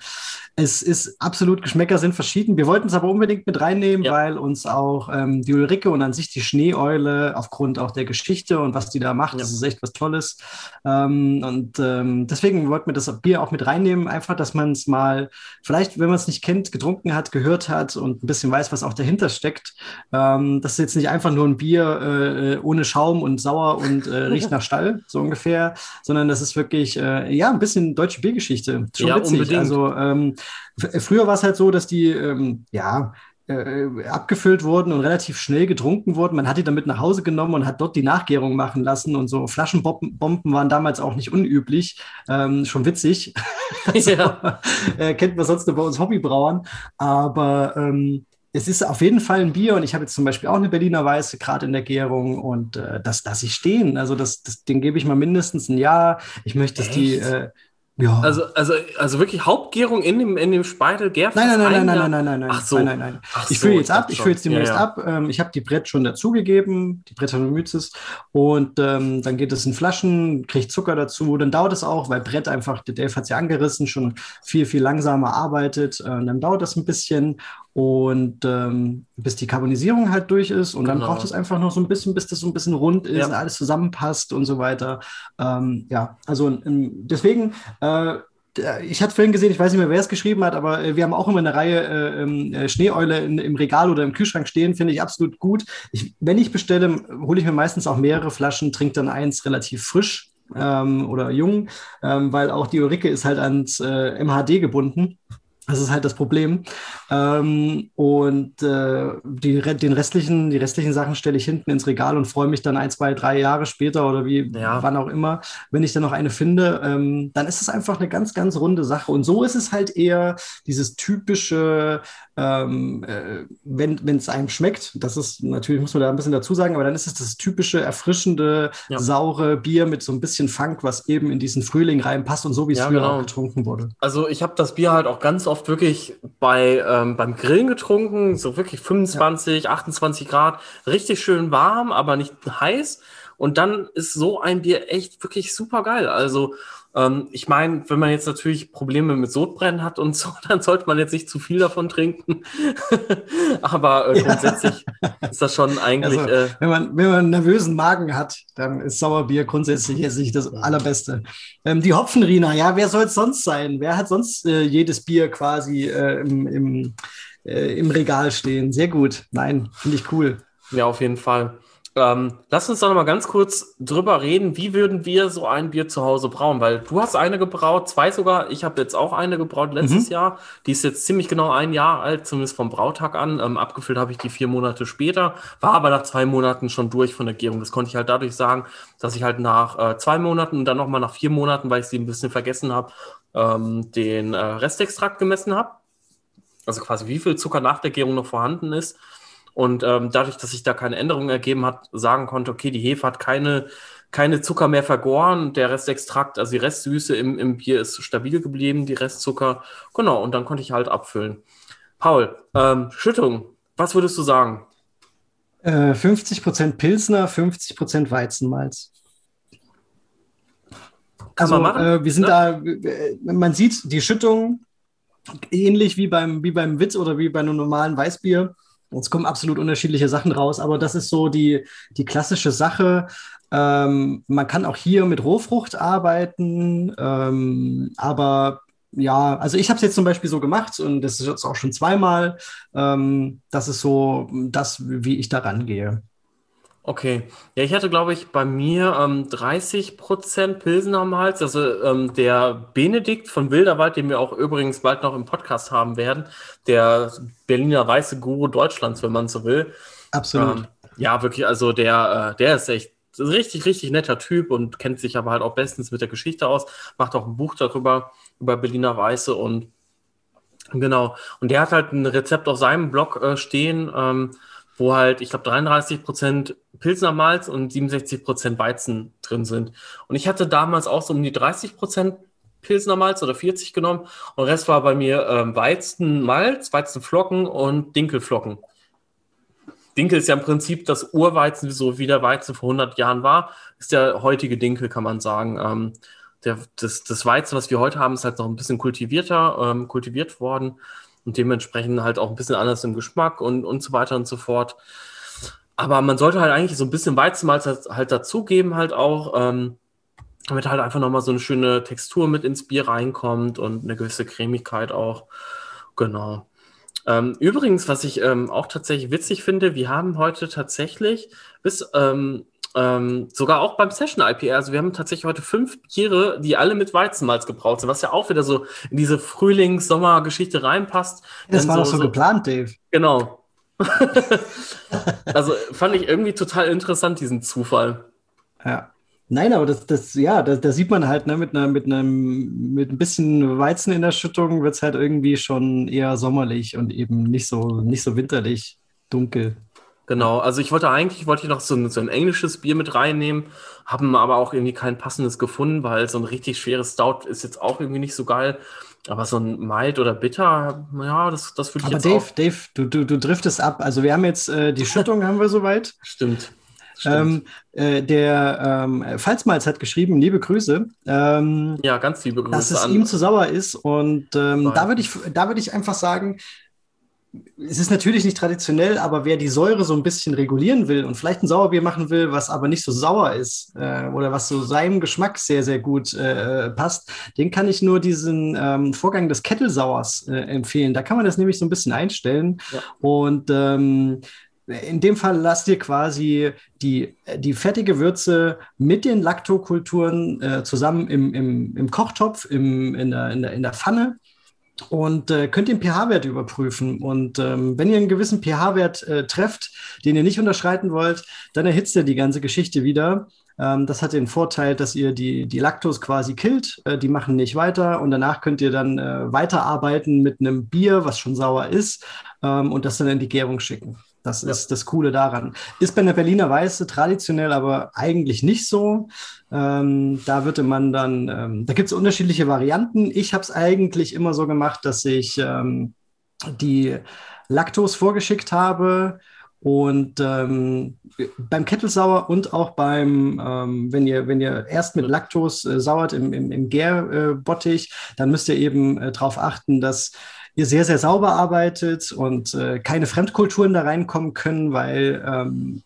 es ist absolut, Geschmäcker sind verschieden. Wir wollten es aber unbedingt mit reinnehmen, ja. weil uns auch ähm, die Ulrike und an sich die Schneeeule aufgrund auch der Geschichte und was die da macht, ja. das ist echt was Tolles. Ähm, und ähm, deswegen wollten wir das Bier auch mit reinnehmen, einfach, dass man es mal, vielleicht, wenn man es nicht kennt, getrunken hat, gehört hat und ein bisschen weiß, was auch dahinter steckt. Ähm, das ist jetzt nicht einfach nur ein Bier äh, ohne Schaum und sauer und äh, riecht nach Stall, so ungefähr, sondern das ist wirklich, äh, ja, ein bisschen deutsche Biergeschichte. Schon ja, witzig. Unbedingt. Also ähm, Früher war es halt so, dass die, ähm, ja, äh, abgefüllt wurden und relativ schnell getrunken wurden. Man hat die dann mit nach Hause genommen und hat dort die Nachgärung machen lassen und so Flaschenbomben waren damals auch nicht unüblich. Ähm, schon witzig. also, ja. äh, kennt man sonst nur bei uns Hobbybrauern. Aber ähm, es ist auf jeden Fall ein Bier und ich habe jetzt zum Beispiel auch eine Berliner Weiße gerade in der Gärung und äh, das lasse ich stehen. Also das, das, den gebe ich mal mindestens ein Jahr. Ich möchte, dass Echt? die äh, Ja. Also, also, also wirklich Hauptgärung in dem, in dem Speitel Gärfass? Nein, nein, nein, nein, nein, nein, nein, nein. Ach so. Nein, nein, nein. Ach ich fülle jetzt ab, ich fülle jetzt demnächst ja, ja. ab. Ähm, ich habe die Brett schon dazugegeben, die Brettanomyces. Und ähm, dann geht es in Flaschen, kriegt Zucker dazu. Dann dauert es auch, weil Brett einfach, der Dave hat es ja angerissen, schon viel, viel langsamer arbeitet. Äh, dann dauert das ein bisschen und ähm, bis die Karbonisierung halt durch ist und dann genau. braucht es einfach noch so ein bisschen, bis das so ein bisschen rund ist, ja. alles zusammenpasst und so weiter. Ähm, ja, also in, deswegen, äh, ich hatte vorhin gesehen, ich weiß nicht mehr, wer es geschrieben hat, aber äh, wir haben auch immer eine Reihe äh, ähm, äh, Schneeeule in, im Regal oder im Kühlschrank stehen, finde ich absolut gut. Ich, wenn ich bestelle, hole ich mir meistens auch mehrere Flaschen, trinke dann eins relativ frisch ähm, oder jung, ähm, weil auch die Ulrike ist halt ans äh, MHD gebunden. Das ist halt das Problem. Ähm, und äh, die, den restlichen, die restlichen Sachen stelle ich hinten ins Regal und freue mich dann ein, zwei, drei Jahre später oder wie, ja. wann auch immer, wenn ich dann noch eine finde. Ähm, dann ist es einfach eine ganz, ganz runde Sache. Und so ist es halt eher dieses typische, ähm, äh, wenn es einem schmeckt, das ist natürlich, muss man da ein bisschen dazu sagen, aber dann ist es das typische, erfrischende, ja. saure Bier mit so ein bisschen Funk, was eben in diesen Frühling reinpasst und so, wie es ja, früher genau. auch getrunken wurde. Also ich habe das Bier halt auch ganz oft wirklich bei, ähm, beim Grillen getrunken, so wirklich 25, ja. 28 Grad, richtig schön warm, aber nicht heiß. Und dann ist so ein Bier echt wirklich super geil. Also ähm, ich meine, wenn man jetzt natürlich Probleme mit Sodbrennen hat und so, dann sollte man jetzt nicht zu viel davon trinken. Aber äh, grundsätzlich ja. ist das schon eigentlich. Also, äh, wenn, man, wenn man einen nervösen Magen hat, dann ist Sauerbier grundsätzlich jetzt nicht das Allerbeste. Ähm, die Hopfenrina, ja, wer soll es sonst sein? Wer hat sonst äh, jedes Bier quasi äh, im, im, äh, im Regal stehen? Sehr gut. Nein, finde ich cool. Ja, auf jeden Fall. Ähm, lass uns doch noch mal ganz kurz drüber reden, wie würden wir so ein Bier zu Hause brauen? Weil du hast eine gebraut, zwei sogar. Ich habe jetzt auch eine gebraut letztes mhm. Jahr. Die ist jetzt ziemlich genau ein Jahr alt, zumindest vom Brautag an. Ähm, abgefüllt habe ich die vier Monate später, war aber nach zwei Monaten schon durch von der Gärung. Das konnte ich halt dadurch sagen, dass ich halt nach äh, zwei Monaten und dann noch mal nach vier Monaten, weil ich sie ein bisschen vergessen habe, ähm, den äh, Restextrakt gemessen habe. Also quasi wie viel Zucker nach der Gärung noch vorhanden ist. Und ähm, dadurch, dass sich da keine Änderung ergeben hat, sagen konnte, okay, die Hefe hat keine, keine Zucker mehr vergoren, der Restextrakt, also die Restsüße im, im Bier ist stabil geblieben, die Restzucker. Genau, und dann konnte ich halt abfüllen. Paul, ähm, Schüttung, was würdest du sagen? Äh, 50% Pilsner, 50% Weizenmalz. Kann also, man machen, äh, wir sind ne? da, äh, man sieht die Schüttung ähnlich wie beim, wie beim Witz oder wie bei einem normalen Weißbier. Es kommen absolut unterschiedliche Sachen raus, aber das ist so die, die klassische Sache. Ähm, man kann auch hier mit Rohfrucht arbeiten, ähm, aber ja, also ich habe es jetzt zum Beispiel so gemacht und das ist jetzt auch schon zweimal. Ähm, das ist so das, wie ich da rangehe. Okay. Ja, ich hatte, glaube ich, bei mir ähm, 30% Pilsen am Hals. Also ähm, der Benedikt von Wilderwald, den wir auch übrigens bald noch im Podcast haben werden, der Berliner weiße Guru Deutschlands, wenn man so will. Absolut. Ähm, ja, wirklich, also der, äh, der ist echt ein richtig, richtig netter Typ und kennt sich aber halt auch bestens mit der Geschichte aus, macht auch ein Buch darüber, über Berliner Weiße und genau. Und der hat halt ein Rezept auf seinem Blog äh, stehen, ähm, wo halt, ich glaube, 33 Prozent Pilsner Malz und 67 Prozent Weizen drin sind. Und ich hatte damals auch so um die 30 Prozent Pilsner Malz oder 40 genommen und der Rest war bei mir ähm, Weizenmalz, Weizenflocken und Dinkelflocken. Dinkel ist ja im Prinzip das Urweizen, so wie der Weizen vor 100 Jahren war, ist der heutige Dinkel, kann man sagen. Ähm, der, das, das Weizen, was wir heute haben, ist halt noch ein bisschen kultivierter, ähm, kultiviert worden und dementsprechend halt auch ein bisschen anders im Geschmack und, und so weiter und so fort. Aber man sollte halt eigentlich so ein bisschen Weizenmalz halt dazugeben, halt auch, ähm, damit halt einfach nochmal so eine schöne Textur mit ins Bier reinkommt und eine gewisse Cremigkeit auch. Genau. Ähm, übrigens, was ich ähm, auch tatsächlich witzig finde, wir haben heute tatsächlich bis ähm, ähm, sogar auch beim Session IPA. Also wir haben tatsächlich heute fünf Biere, die alle mit Weizenmalz gebraut sind, was ja auch wieder so in diese Frühlings-Sommer-Geschichte reinpasst. Das war doch so, so geplant, Dave. Genau. also fand ich irgendwie total interessant, diesen Zufall. Ja. Nein, aber das, das ja, da, da sieht man halt, ne, mit, einer, mit, einem, mit ein bisschen Weizen in der Schüttung wird es halt irgendwie schon eher sommerlich und eben nicht so, nicht so winterlich dunkel. Genau, also ich wollte eigentlich, wollte ich noch so ein, so ein englisches Bier mit reinnehmen, haben aber auch irgendwie kein passendes gefunden, weil so ein richtig schweres Stout ist jetzt auch irgendwie nicht so geil. Aber so ein Mild oder Bitter, ja, das, das würde ich Aber jetzt Dave, auch. Dave, du, du, du driftest ab. Also wir haben jetzt äh, die Schüttung haben wir soweit. Stimmt. Stimmt. Ähm, äh, der ähm, Pfalzmalz hat geschrieben, liebe Grüße, ähm, ja, ganz liebe Grüße dass es an. ihm zu sauer ist. Und ähm, da würde ich, da würde ich einfach sagen, es ist natürlich nicht traditionell, aber wer die Säure so ein bisschen regulieren will und vielleicht ein Sauerbier machen will, was aber nicht so sauer ist äh, oder was so seinem Geschmack sehr, sehr gut äh, passt, den kann ich nur diesen ähm, Vorgang des Kettelsauers äh, empfehlen. Da kann man das nämlich so ein bisschen einstellen. Ja. Und ähm, in dem Fall lasst ihr quasi die, die fettige Würze mit den Laktokulturen äh, zusammen im, im, im Kochtopf, im, in, der, in, der, in der Pfanne und äh, könnt den pH-Wert überprüfen. Und ähm, wenn ihr einen gewissen pH-Wert äh, trefft, den ihr nicht unterschreiten wollt, dann erhitzt ihr die ganze Geschichte wieder. Ähm, das hat den Vorteil, dass ihr die, die Laktos quasi killt. Äh, die machen nicht weiter und danach könnt ihr dann äh, weiterarbeiten mit einem Bier, was schon sauer ist, ähm, und das dann in die Gärung schicken. Das Ja. ist das Coole daran. Ist bei einer Berliner Weiße traditionell aber eigentlich nicht so. Ähm, da würde man dann, ähm, da gibt es unterschiedliche Varianten. Ich habe es eigentlich immer so gemacht, dass ich ähm, die Laktos vorgeschickt habe und ähm, beim Kettelsauer und auch beim, ähm, wenn ihr, wenn ihr erst mit Laktos äh, sauert im, im, im Gärbottich, äh, dann müsst ihr eben äh, darauf achten, dass ihr sehr, sehr sauber arbeitet und äh, keine Fremdkulturen da reinkommen können, weil ähm,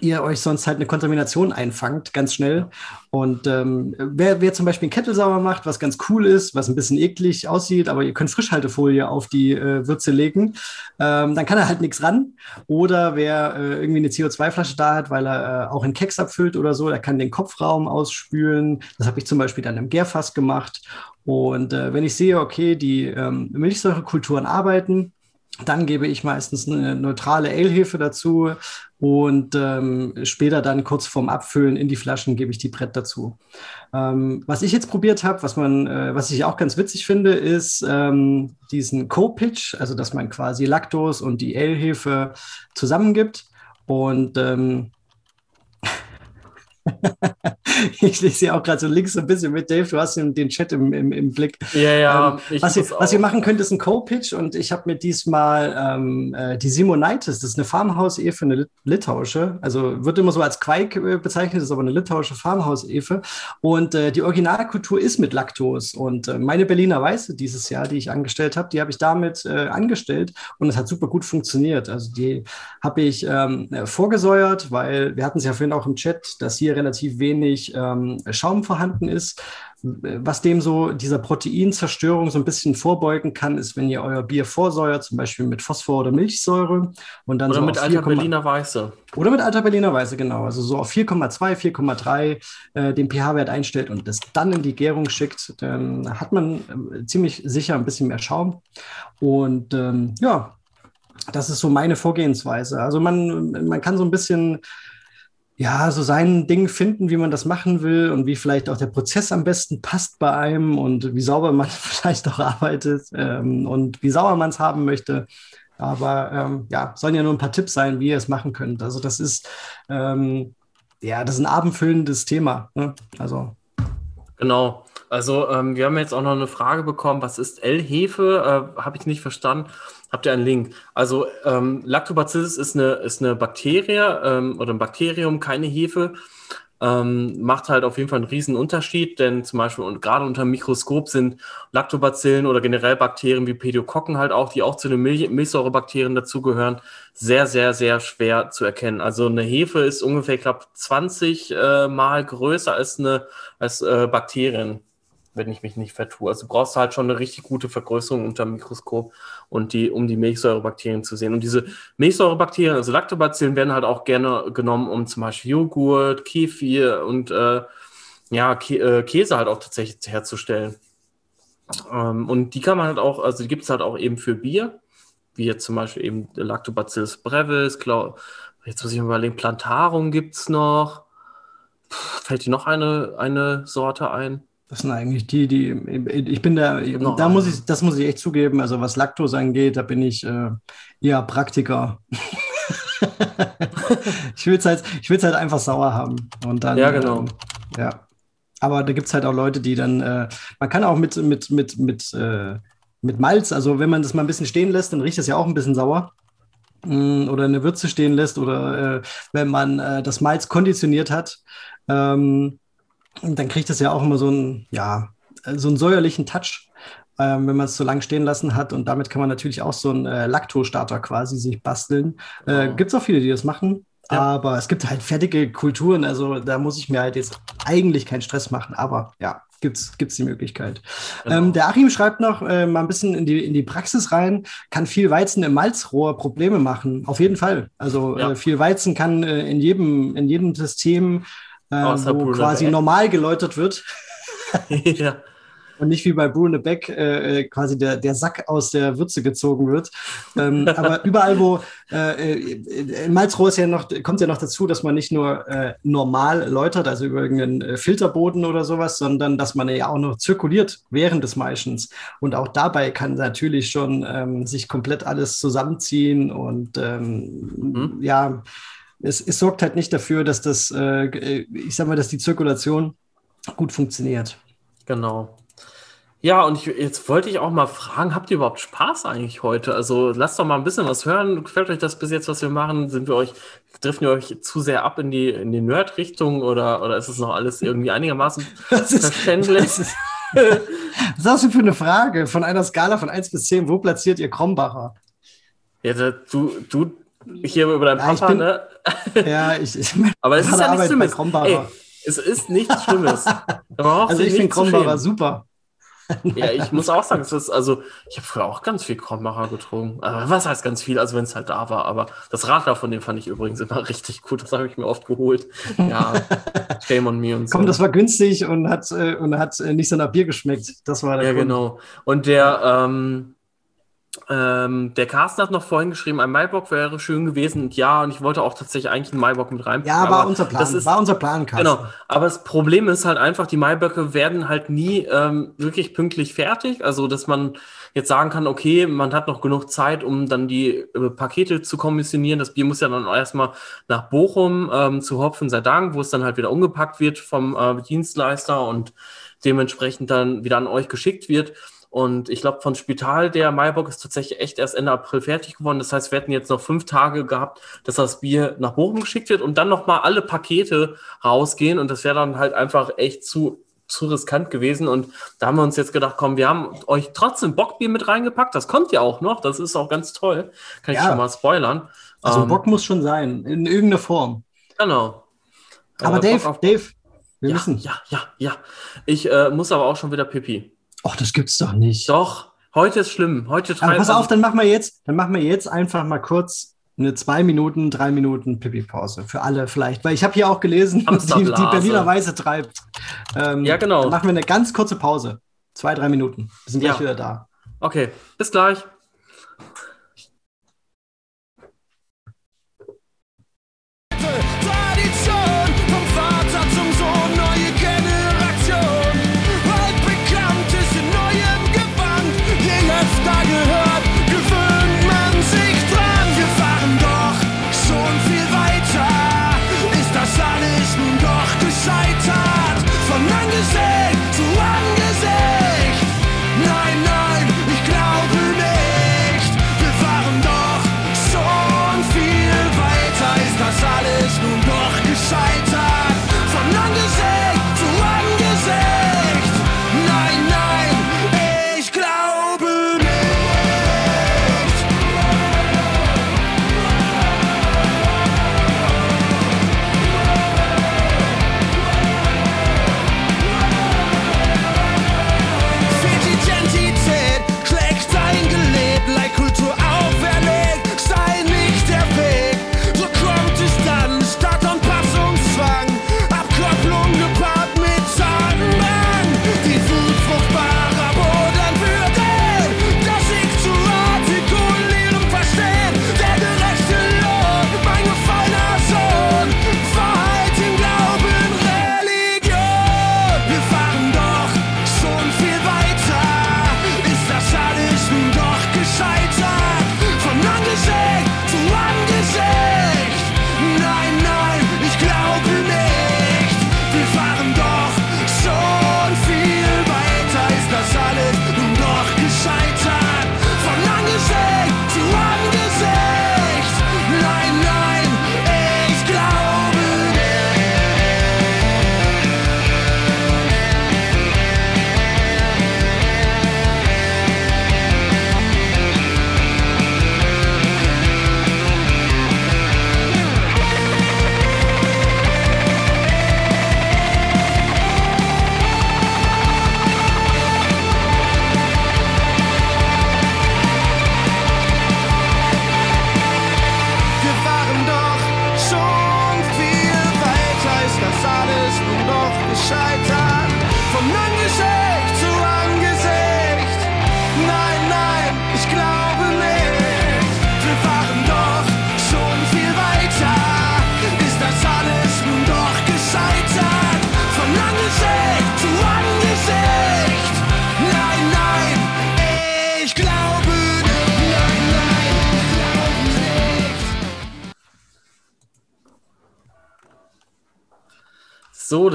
ihr euch sonst halt eine Kontamination einfangt, ganz schnell. Und ähm, wer, wer zum Beispiel einen Kettelsauer macht, was ganz cool ist, was ein bisschen eklig aussieht, aber ihr könnt Frischhaltefolie auf die äh, Würze legen, ähm, dann kann er halt nichts ran. Oder wer äh, irgendwie eine CO2-Flasche da hat, weil er äh, auch einen Keks abfüllt oder so, der kann den Kopfraum ausspülen. Das habe ich zum Beispiel dann im Gärfass gemacht. Und äh, wenn ich sehe, okay, die ähm, Milchsäurekulturen arbeiten, dann gebe ich meistens eine neutrale Ale-Hefe dazu und ähm, später dann kurz vorm Abfüllen in die Flaschen gebe ich die Brett dazu. Ähm, was ich jetzt probiert habe, was äh, was ich auch ganz witzig finde, ist ähm, diesen Co-Pitch, also dass man quasi Laktos und die Ale-Hefe zusammengibt und ich lese ja auch gerade so links so ein bisschen mit, Dave, du hast den, den Chat im, im, im Blick. Ja, ja. Ähm, was, ihr, muss was auch- machen könnt, ist ein Co-Pitch und ich habe mir diesmal ähm, äh, die Simonitis, das ist eine Farmhaus-Efe, eine Lit litauische, also wird immer so als Quake äh, bezeichnet, ist aber eine litauische Farmhaus-Efe und äh, die Originalkultur ist mit Laktos und äh, meine Berliner Weiße dieses Jahr, die ich angestellt habe, die habe ich damit äh, angestellt und es hat super gut funktioniert. Also die habe ich ähm, äh, vorgesäuert, weil wir hatten es ja vorhin auch im Chat, dass hier relativ wenig ähm, Schaum vorhanden ist. Was dem so dieser Proteinzerstörung so ein bisschen vorbeugen kann, ist, wenn ihr euer Bier vorsäuert, zum Beispiel mit Phosphor oder Milchsäure und dann Oder so mit alter 4,- Berliner Weiße. oder mit alter Berliner Weiße, genau. Also so auf 4,2, 4,3 äh, den pH-Wert einstellt und das dann in die Gärung schickt, dann hat man äh, ziemlich sicher ein bisschen mehr Schaum. Und ähm, ja, das ist so meine Vorgehensweise. Also man, man kann so ein bisschen ja, so sein Ding finden, wie man das machen will und wie vielleicht auch der Prozess am besten passt bei einem und wie sauber man vielleicht auch arbeitet ähm, und wie sauer man es haben möchte. Aber ähm, ja, sollen ja nur ein paar Tipps sein, wie ihr es machen könnt. Also das ist ähm, ja, das ist ein abendfüllendes Thema. Ne? Also Genau. Also ähm, wir haben jetzt auch noch eine Frage bekommen, was ist L-Hefe? Äh, Habe ich nicht verstanden. Habt ihr einen Link? Also ähm, Lactobacillus ist eine, ist eine Bakterie ähm, oder ein Bakterium, keine Hefe. Ähm, macht halt auf jeden Fall einen riesen Unterschied, denn zum Beispiel und gerade unter dem Mikroskop sind Lactobacillen oder generell Bakterien wie Pädiokokken halt auch, die auch zu den Milch Milchsäurebakterien dazugehören, sehr, sehr, sehr schwer zu erkennen. Also eine Hefe ist ungefähr, ich glaube, 20 äh, Mal größer als eine als äh, Bakterien, wenn ich mich nicht vertue. Also du brauchst halt schon eine richtig gute Vergrößerung unter dem Mikroskop und die, um die Milchsäurebakterien zu sehen. Und diese Milchsäurebakterien, also Lactobacillen, werden halt auch gerne genommen, um zum Beispiel Joghurt, Kefir und äh, ja, Kä äh, Käse halt auch tatsächlich herzustellen. Ähm, und die kann man halt auch, also die gibt es halt auch eben für Bier, wie jetzt zum Beispiel eben Lactobacillus brevis, glaub, jetzt muss ich mal überlegen, Plantarum gibt es noch. Puh, fällt dir noch eine, eine Sorte ein? Das sind eigentlich die, die ich bin da, Noch da muss ich, das muss ich echt zugeben. Also was Laktose angeht, da bin ich äh, eher Praktiker. ich will es halt, halt einfach sauer haben. Und dann, ja, genau. Ähm, ja. Aber da gibt es halt auch Leute, die dann, äh, man kann auch mit, mit, mit, mit, äh, mit Malz, also wenn man das mal ein bisschen stehen lässt, dann riecht es ja auch ein bisschen sauer. Mm, oder eine Würze stehen lässt oder äh, wenn man äh, das Malz konditioniert hat, ähm, dann kriegt es ja auch immer so einen, ja, so einen säuerlichen Touch, ähm, wenn man es so lang stehen lassen hat. Und damit kann man natürlich auch so einen äh, Lactostarter quasi sich basteln. Äh, oh. Gibt es auch viele, die das machen. Ja. Aber es gibt halt fertige Kulturen, also da muss ich mir halt jetzt eigentlich keinen Stress machen, aber ja, gibt es die Möglichkeit. Genau. Ähm, der Achim schreibt noch äh, mal ein bisschen in die, in die Praxis rein, kann viel Weizen im Malzrohr Probleme machen. Auf jeden Fall. Also ja. äh, viel Weizen kann äh, in, jedem, in jedem System, äh, wo quasi normal geläutert wird. ja und nicht wie bei Brune Beck äh, äh, quasi der, der Sack aus der Würze gezogen wird. Ähm, aber überall, wo äh, äh, in Malzrohr ist ja noch, kommt ja noch dazu, dass man nicht nur äh, normal läutert, also über irgendeinen äh, Filterboden oder sowas, sondern dass man ja auch noch zirkuliert während des Maischens. Und auch dabei kann natürlich schon ähm, sich komplett alles zusammenziehen und ähm, mhm. ja, es, es, sorgt halt nicht dafür, dass das, ich sag mal, dass die Zirkulation gut funktioniert. Genau. Ja, und ich, jetzt wollte ich auch mal fragen, habt ihr überhaupt Spaß eigentlich heute? Also lasst doch mal ein bisschen was hören. Gefällt euch das bis jetzt, was wir machen? Sind wir euch, driften wir euch zu sehr ab in die, in die Nerd-Richtung oder, oder ist es noch alles irgendwie einigermaßen verständlich? Was ist, was hast du für eine Frage? Von einer Skala von 1 bis 10, wo platziert ihr Krombacher? Ja, du, du hier über deinen ja, Papa, bin, ne? Ja, ich. ich Aber es ist ja nichts Schlimmes. Ey, es ist nichts Schlimmes. also ich finde Krombacher super. Ja, ich muss auch sagen, es ist, also, ich habe früher auch ganz viel Kronmacher getrunken. Aber was heißt ganz viel? Also, wenn es halt da war. Aber das Radler von dem fand ich übrigens immer richtig gut. Das habe ich mir oft geholt. Ja, shame on me und so. Komm, das war günstig und hat, äh, und hat äh, nicht so nach Bier geschmeckt. Das war der Ja, Grund. genau. Und der, ähm, ähm, der Carsten hat noch vorhin geschrieben, ein Maibock wäre schön gewesen. Und ja, und ich wollte auch tatsächlich eigentlich einen Maibock mit rein. Ja, war unser Plan. Das ist, war unser Plan, Carsten. Genau. Aber das Problem ist halt einfach, die Maiböcke werden halt nie ähm, wirklich pünktlich fertig. Also, dass man jetzt sagen kann, okay, man hat noch genug Zeit, um dann die äh, Pakete zu kommissionieren. Das Bier muss ja dann erstmal nach Bochum ähm, zu Hopfen sei Dank, wo es dann halt wieder umgepackt wird vom äh, Dienstleister und dementsprechend dann wieder an euch geschickt wird. Und ich glaube, von Spital, der Maibock ist tatsächlich echt erst Ende April fertig geworden. Das heißt, wir hätten jetzt noch fünf Tage gehabt, dass das Bier nach Bochum geschickt wird und dann nochmal alle Pakete rausgehen. Und das wäre dann halt einfach echt zu, zu riskant gewesen. Und da haben wir uns jetzt gedacht, komm, wir haben euch trotzdem Bockbier mit reingepackt. Das kommt ja auch noch. Das ist auch ganz toll. Kann ja. ich schon mal spoilern. Also ähm, Bock muss schon sein, in irgendeiner Form. Genau. Aber äh, Dave, Dave, wir ja, müssen. Ja, ja, ja. Ich äh, muss aber auch schon wieder Pipi. Ach, das gibt's doch nicht. Doch, heute ist schlimm. Heute Aber pass auf, dann machen wir jetzt, dann machen wir jetzt einfach mal kurz eine zwei Minuten, drei Minuten Pipi-Pause für alle vielleicht, weil ich habe hier auch gelesen, die, die, Berliner Weise treibt. Ähm, ja, genau. Dann machen wir eine ganz kurze Pause. Zwei, drei Minuten. Wir sind gleich ja. wieder da. Okay, bis gleich.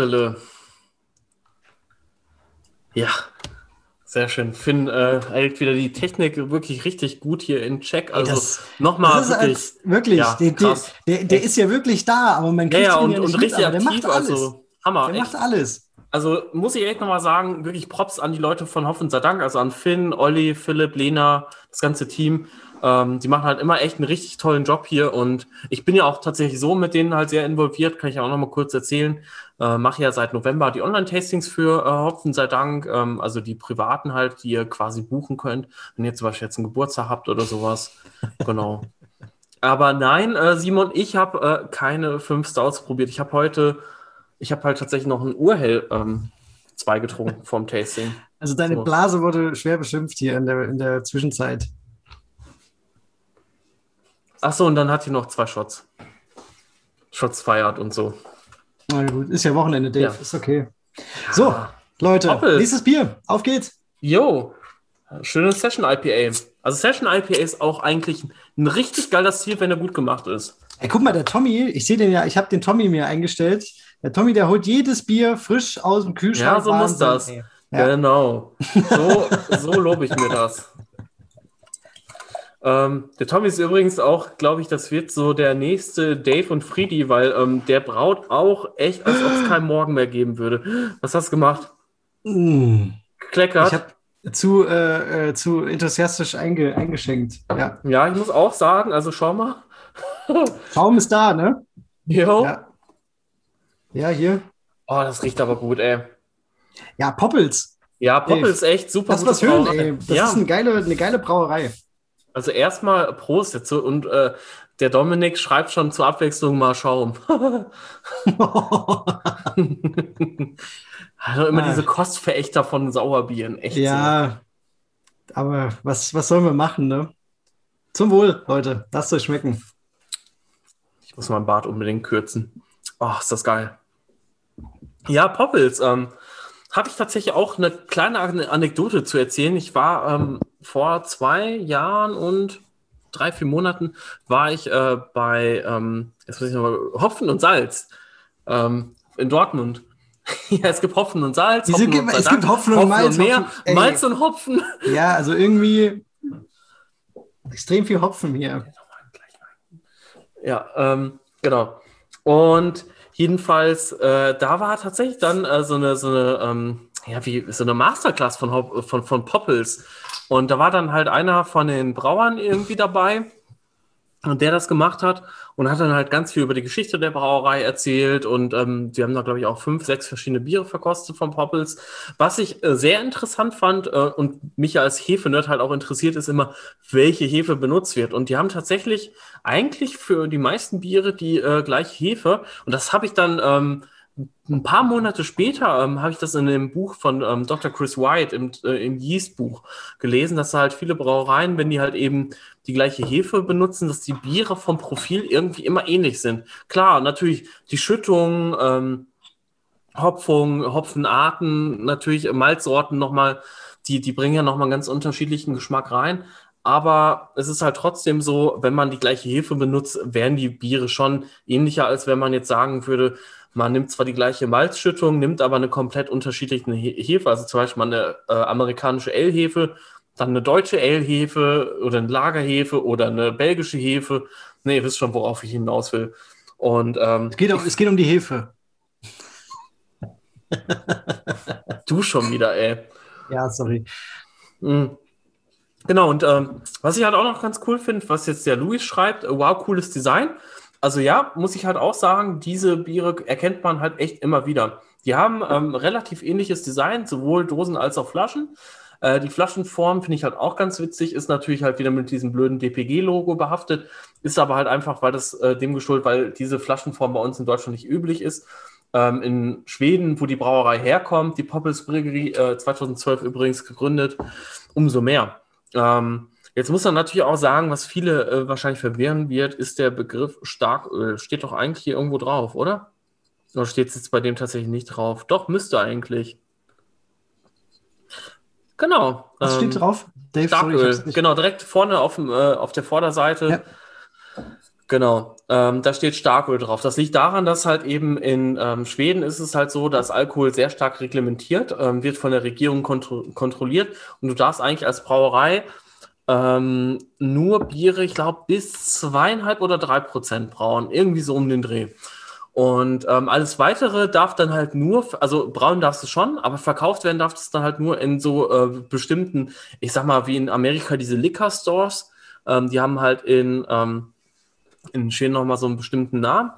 Sodele. Ja, sehr schön. Finn äh, hält wieder die Technik wirklich richtig gut hier in Check. Also nochmal wirklich. als, wirklich, ja, der, der, der, der ist ja wirklich da, aber man Ja, kriegt ja, ihn und, ja nicht und mit, richtig aber der aktiv. macht alles. Also Hammer. der echt. macht alles. Also muss ich echt nochmal sagen, wirklich Props an die Leute von Hoffen sei Dank, also an Finn, Olli, Philipp, Lena, das ganze Team. Ähm, die machen halt immer echt einen richtig tollen Job hier und ich bin ja auch tatsächlich so mit denen halt sehr involviert, kann ich auch nochmal kurz erzählen. Äh, Mache ja seit November die Online-Tastings für äh, Hopfen sei Dank, ähm, also die privaten halt, die ihr quasi buchen könnt, wenn ihr zum Beispiel jetzt einen Geburtstag habt oder sowas. genau. Aber nein, äh, Simon, ich habe äh, keine fünf Stouts probiert. Ich habe heute, ich habe halt tatsächlich noch ein Urhell ähm, zwei getrunken vom Tasting. Also deine So. Blase wurde schwer beschimpft hier in der, in der Zwischenzeit. Ach so, und dann hat sie noch zwei Shots. Shots feiert und so. Na gut, ist ja Wochenende, Dave, Ja. ist okay. So, Leute, Hoppel. nächstes Bier, auf geht's. Yo, schönes Session IPA. Also Session IPA ist auch eigentlich ein richtig geiler Stil, wenn er gut gemacht ist. Ey, guck mal, der Tommy, ich sehe den ja, ich habe den Tommy mir eingestellt. Der Tommy, der holt jedes Bier frisch aus dem Kühlschrank. Ja, so muss Wahnsinn, das. ey. Ja. Genau. So, so lobe ich mir das. Ähm, der Tommy ist übrigens auch, glaube ich, das wird so der nächste Dave und Friedi, weil ähm, der braut auch echt, als ob es keinen Morgen mehr geben würde. Was hast du gemacht? Mm. Kleckert? Ich habe zu, äh, äh, zu enthusiastisch einge, eingeschenkt. Ja. ja, ich muss auch sagen, also schau mal. Schaum ist da, ne? Jo. Ja. Ja, hier. Oh, das riecht aber gut, ey. Ja, Poppels. Ja, Poppel Dave, ist echt super. Das was hören, ey. Das ja, ist eine geile, eine geile Brauerei. Also erstmal Prost jetzt so und äh, der Dominik schreibt schon zur Abwechslung mal Schaum. also immer Ah. diese Kostverächter von Sauerbieren, echt. So. ja, aber was, was sollen wir machen, ne? Zum Wohl, Leute. Lasst euch schmecken. Ich muss meinen Bart unbedingt kürzen. Oh, ist das geil. Ja, Poppels. Ähm, Habe ich tatsächlich auch eine kleine Ane- Anekdote zu erzählen. Ich war ähm, vor zwei Jahren und drei, vier Monaten war ich äh, bei ähm, jetzt muss ich noch mal, Hopfen und Salz ähm, in Dortmund. ja, es gibt Hopfen und Salz. Hopfen gibt- und es gibt Hopfen und Malz, mehr. Hopfen- ey. Malz und Hopfen. Ja, also irgendwie extrem viel Hopfen hier. Ja, ähm, genau. Und jedenfalls, äh, da war tatsächlich dann äh, so eine, so eine, ähm, ja, wie, so eine Masterclass von, Hop- von, von Poppels. Und da war dann halt einer von den Brauern irgendwie dabei, und der das gemacht hat und hat dann halt ganz viel über die Geschichte der Brauerei erzählt und ähm, die haben da glaube ich auch fünf, sechs verschiedene Biere verkostet von Poppels. Was ich äh, sehr interessant fand äh, und mich als Hefe-Nerd halt auch interessiert, ist immer, welche Hefe benutzt wird. Und die haben tatsächlich eigentlich für die meisten Biere die äh, gleiche Hefe und das habe ich dann ähm, ein paar Monate später ähm, habe ich das in dem Buch von ähm, Dr. Chris White im, äh, im Yeast-Buch gelesen, dass halt viele Brauereien, wenn die halt eben die gleiche Hefe benutzen, dass die Biere vom Profil irgendwie immer ähnlich sind. Klar, natürlich die Schüttung, ähm, Hopfung, Hopfenarten, natürlich Malzsorten nochmal, die, die bringen ja nochmal einen ganz unterschiedlichen Geschmack rein. Aber es ist halt trotzdem so, wenn man die gleiche Hefe benutzt, werden die Biere schon ähnlicher, als wenn man jetzt sagen würde, man nimmt zwar die gleiche Malzschüttung, nimmt aber eine komplett unterschiedliche He- Hefe, also zum Beispiel mal eine äh, amerikanische L-Hefe, dann eine deutsche L-Hefe oder eine Lagerhefe oder eine belgische Hefe. Nee, ihr wisst schon, worauf ich hinaus will. Und ähm, Es geht, um, es geht um die Hefe. du schon wieder, ey. Ja, sorry. Mhm. Genau, und ähm, was ich halt auch noch ganz cool finde, was jetzt der Luis schreibt, äh, wow, cooles Design. Also ja, muss ich halt auch sagen, diese Biere erkennt man halt echt immer wieder. Die haben ähm, relativ ähnliches Design, sowohl Dosen als auch Flaschen. Äh, die Flaschenform finde ich halt auch ganz witzig, ist natürlich halt wieder mit diesem blöden DPG-Logo behaftet, ist aber halt einfach, weil das äh, dem geschuldet, weil diese Flaschenform bei uns in Deutschland nicht üblich ist. ähm, in Schweden, wo die Brauerei herkommt, die Poppels Brewery, äh, 2012 übrigens gegründet, umso mehr. Ähm, jetzt muss man natürlich auch sagen, was viele äh, wahrscheinlich verwirren wird, ist der Begriff Starköl. Steht doch eigentlich hier irgendwo drauf, oder? Oder steht es jetzt bei dem tatsächlich nicht drauf? Doch, müsste eigentlich. Genau. Was ähm, steht drauf? Dave, sorry, Starköl, nicht- genau, direkt vorne auf, dem, äh, auf der Vorderseite. Ja. Genau, ähm, da steht Starköl drauf. Das liegt daran, dass halt eben in ähm, Schweden ist es halt so, dass Alkohol sehr stark reglementiert, ähm, wird von der Regierung kontro kontrolliert und du darfst eigentlich als Brauerei ähm, nur Biere, ich glaube, bis zweieinhalb oder drei Prozent brauen, irgendwie so um den Dreh. Und ähm, alles weitere darf dann halt nur, also brauen darfst du schon, aber verkauft werden darf es dann halt nur in so äh, bestimmten, ich sag mal, wie in Amerika diese Liquor Stores. Ähm, die haben halt in, ähm, in Schweden nochmal so einen bestimmten Namen.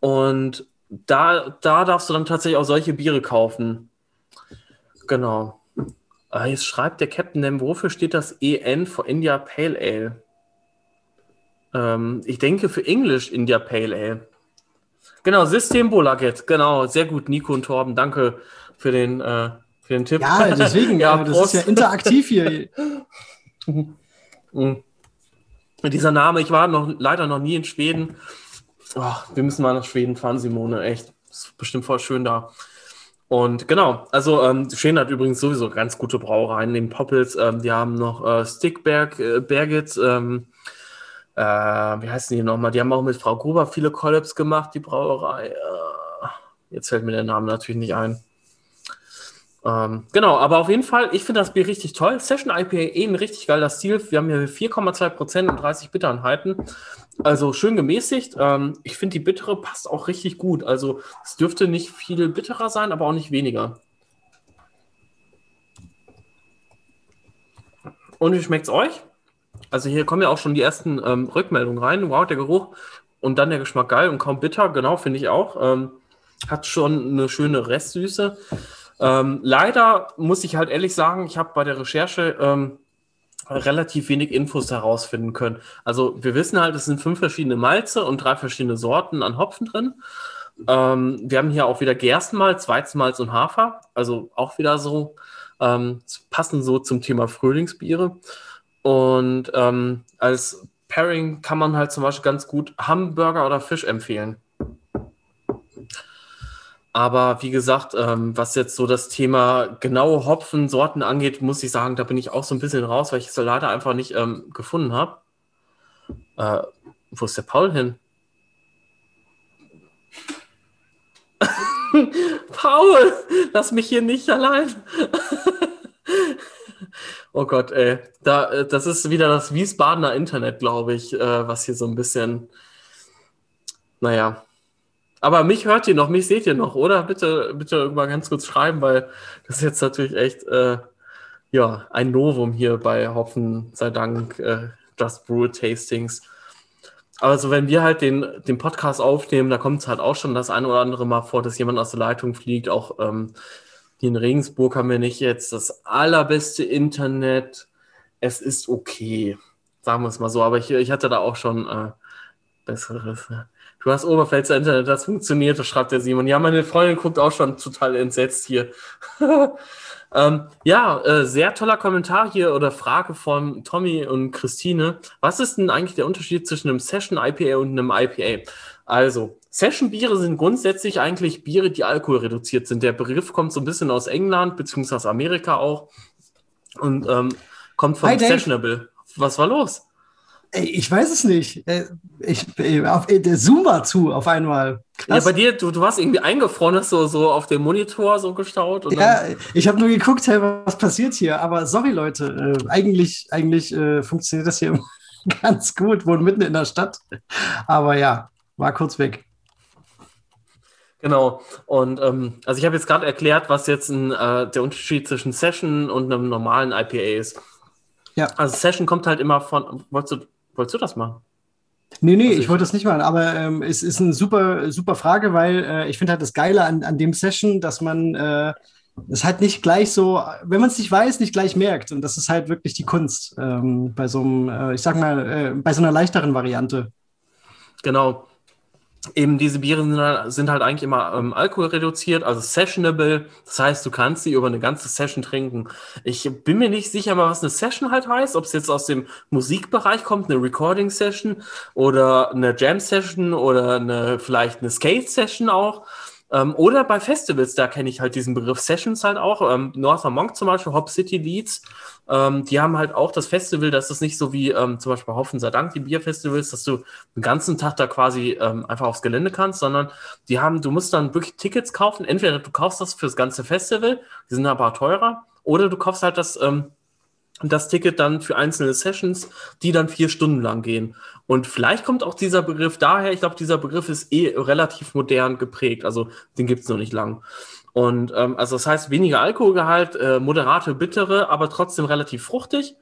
Und da, da darfst du dann tatsächlich auch solche Biere kaufen. Genau. Ah, jetzt schreibt der Captain, denn wofür steht das EN für India Pale Ale? Ähm, ich denke für Englisch India Pale Ale. Genau, System Bolaget. Genau, sehr gut, Nico und Torben. Danke für den, äh, für den Tipp. Ja, deswegen, Ja, ja, das Prost. ist ja interaktiv hier. Mhm. Dieser Name, ich war noch leider noch nie in Schweden. Oh, wir müssen mal nach Schweden fahren, Simone, echt. Ist bestimmt voll schön da. Und genau, also ähm, Schweden hat übrigens sowieso ganz gute Brauereien, neben Poppels. Ähm, die haben noch äh, Stickberg, äh, Bergit, ähm, äh, wie heißen die nochmal? Die haben auch mit Frau Gruber viele Collabs gemacht, die Brauerei. Äh, jetzt fällt mir der Name natürlich nicht ein. Ähm, genau, aber auf jeden Fall, ich finde das Bier richtig toll. Session IPA, eh ein richtig geiler Stil. Wir haben hier 4,2% und 30 Bittereinheiten. Also schön gemäßigt. Ähm, ich finde, die bittere passt auch richtig gut. Also es dürfte nicht viel bitterer sein, aber auch nicht weniger. Und wie schmeckt es euch? Also hier kommen ja auch schon die ersten ähm, Rückmeldungen rein. Wow, der Geruch und dann der Geschmack geil und kaum bitter. Genau, finde ich auch. Ähm, hat schon eine schöne Restsüße. Ähm, leider muss ich halt ehrlich sagen, ich habe bei der Recherche ähm, relativ wenig Infos herausfinden können. Also wir wissen halt, es sind fünf verschiedene Malze und drei verschiedene Sorten an Hopfen drin. Ähm, wir haben hier auch wieder Gerstenmalz, Weizenmalz und Hafer. Also auch wieder so ähm, passen so zum Thema Frühlingsbiere. Und ähm, als Pairing kann man halt zum Beispiel ganz gut Hamburger oder Fisch empfehlen. Aber wie gesagt, ähm, was jetzt so das Thema genaue Hopfensorten angeht, muss ich sagen, da bin ich auch so ein bisschen raus, weil ich es leider einfach nicht ähm, gefunden habe. Äh, wo ist der Paul hin? Paul, lass mich hier nicht allein. oh Gott, ey. Da, äh, das ist wieder das Wiesbadener Internet, glaube ich, äh, was hier so ein bisschen. Naja. Aber mich hört ihr noch, mich seht ihr noch, oder? Bitte, bitte mal ganz kurz schreiben, weil das ist jetzt natürlich echt äh, ja, ein Novum hier bei Hopfen, sei Dank, äh, Just Brew Tastings. Aber so, wenn wir halt den, den Podcast aufnehmen, da kommt es halt auch schon das ein oder andere Mal vor, dass jemand aus der Leitung fliegt. Auch ähm, hier in Regensburg haben wir nicht jetzt das allerbeste Internet. Es ist okay, sagen wir es mal so. Aber ich, ich hatte da auch schon äh, besseres. ne? Du hast Oberpfälzer Internet, das funktioniert, das schreibt der Simon. Ja, meine Freundin guckt auch schon total entsetzt hier. ähm, ja, äh, sehr toller Kommentar hier oder Frage von Tommy und Christine. Was ist denn eigentlich der Unterschied zwischen einem Session IPA und einem IPA? Also, Session-Biere sind grundsätzlich eigentlich Biere, die alkoholreduziert sind. Der Begriff kommt so ein bisschen aus England, beziehungsweise aus Amerika auch. Und ähm, kommt vom Hi. Sessionable. Was war los? Ey, ich weiß es nicht. Äh, Ich, äh, auf, äh, der Zoom war zu auf einmal. Ja, Krass. bei dir, du, du warst irgendwie eingefroren, hast so, so auf dem Monitor so gestaut. Ja, ich habe nur geguckt, hey, was passiert hier. Aber sorry, Leute, äh, eigentlich, eigentlich äh, funktioniert das hier ganz gut. Wohnen mitten in der Stadt. Aber ja, war kurz weg. Genau. Und ähm, also ich habe jetzt gerade erklärt, was jetzt ein, äh, der Unterschied zwischen Session und einem normalen IPA ist. Ja. Also Session kommt halt immer von. Wolltest du, wolltest du das machen? Nee, nee, Also ich wollte das nicht machen, aber ähm, es ist eine super, super Frage, weil äh, ich finde halt das Geile an, an dem Session, dass man äh, es halt nicht gleich so, wenn man es nicht weiß, nicht gleich merkt. Und das ist halt wirklich die Kunst ähm, bei so einem, äh, ich sag mal, äh, bei so einer leichteren Variante. Genau. Eben diese Biere sind halt, sind halt eigentlich immer ähm, alkoholreduziert, also sessionable. Das heißt, du kannst sie über eine ganze Session trinken. Ich bin mir nicht sicher, was eine Session halt heißt, ob es jetzt aus dem Musikbereich kommt, eine Recording Session oder eine Jam Session oder eine vielleicht eine Skate Session auch. Ähm, oder bei Festivals, da kenne ich halt diesen Begriff Sessions halt auch. Ähm, Northern Monk zum Beispiel, Hop City Leads, ähm, die haben halt auch das Festival, das ist nicht so wie ähm, zum Beispiel Hoffen sei Dank, die Bierfestivals, dass du den ganzen Tag da quasi ähm, einfach aufs Gelände kannst, sondern die haben, du musst dann wirklich Tickets kaufen. Entweder du kaufst das fürs ganze Festival, die sind aber teurer, oder du kaufst halt das ähm, das Ticket dann für einzelne Sessions, die dann vier Stunden lang gehen. Und vielleicht kommt auch dieser Begriff daher, ich glaube, dieser Begriff ist eh relativ modern geprägt, also den gibt es noch nicht lang. Und ähm, also das heißt, weniger Alkoholgehalt, äh, moderate, bittere, aber trotzdem relativ fruchtig.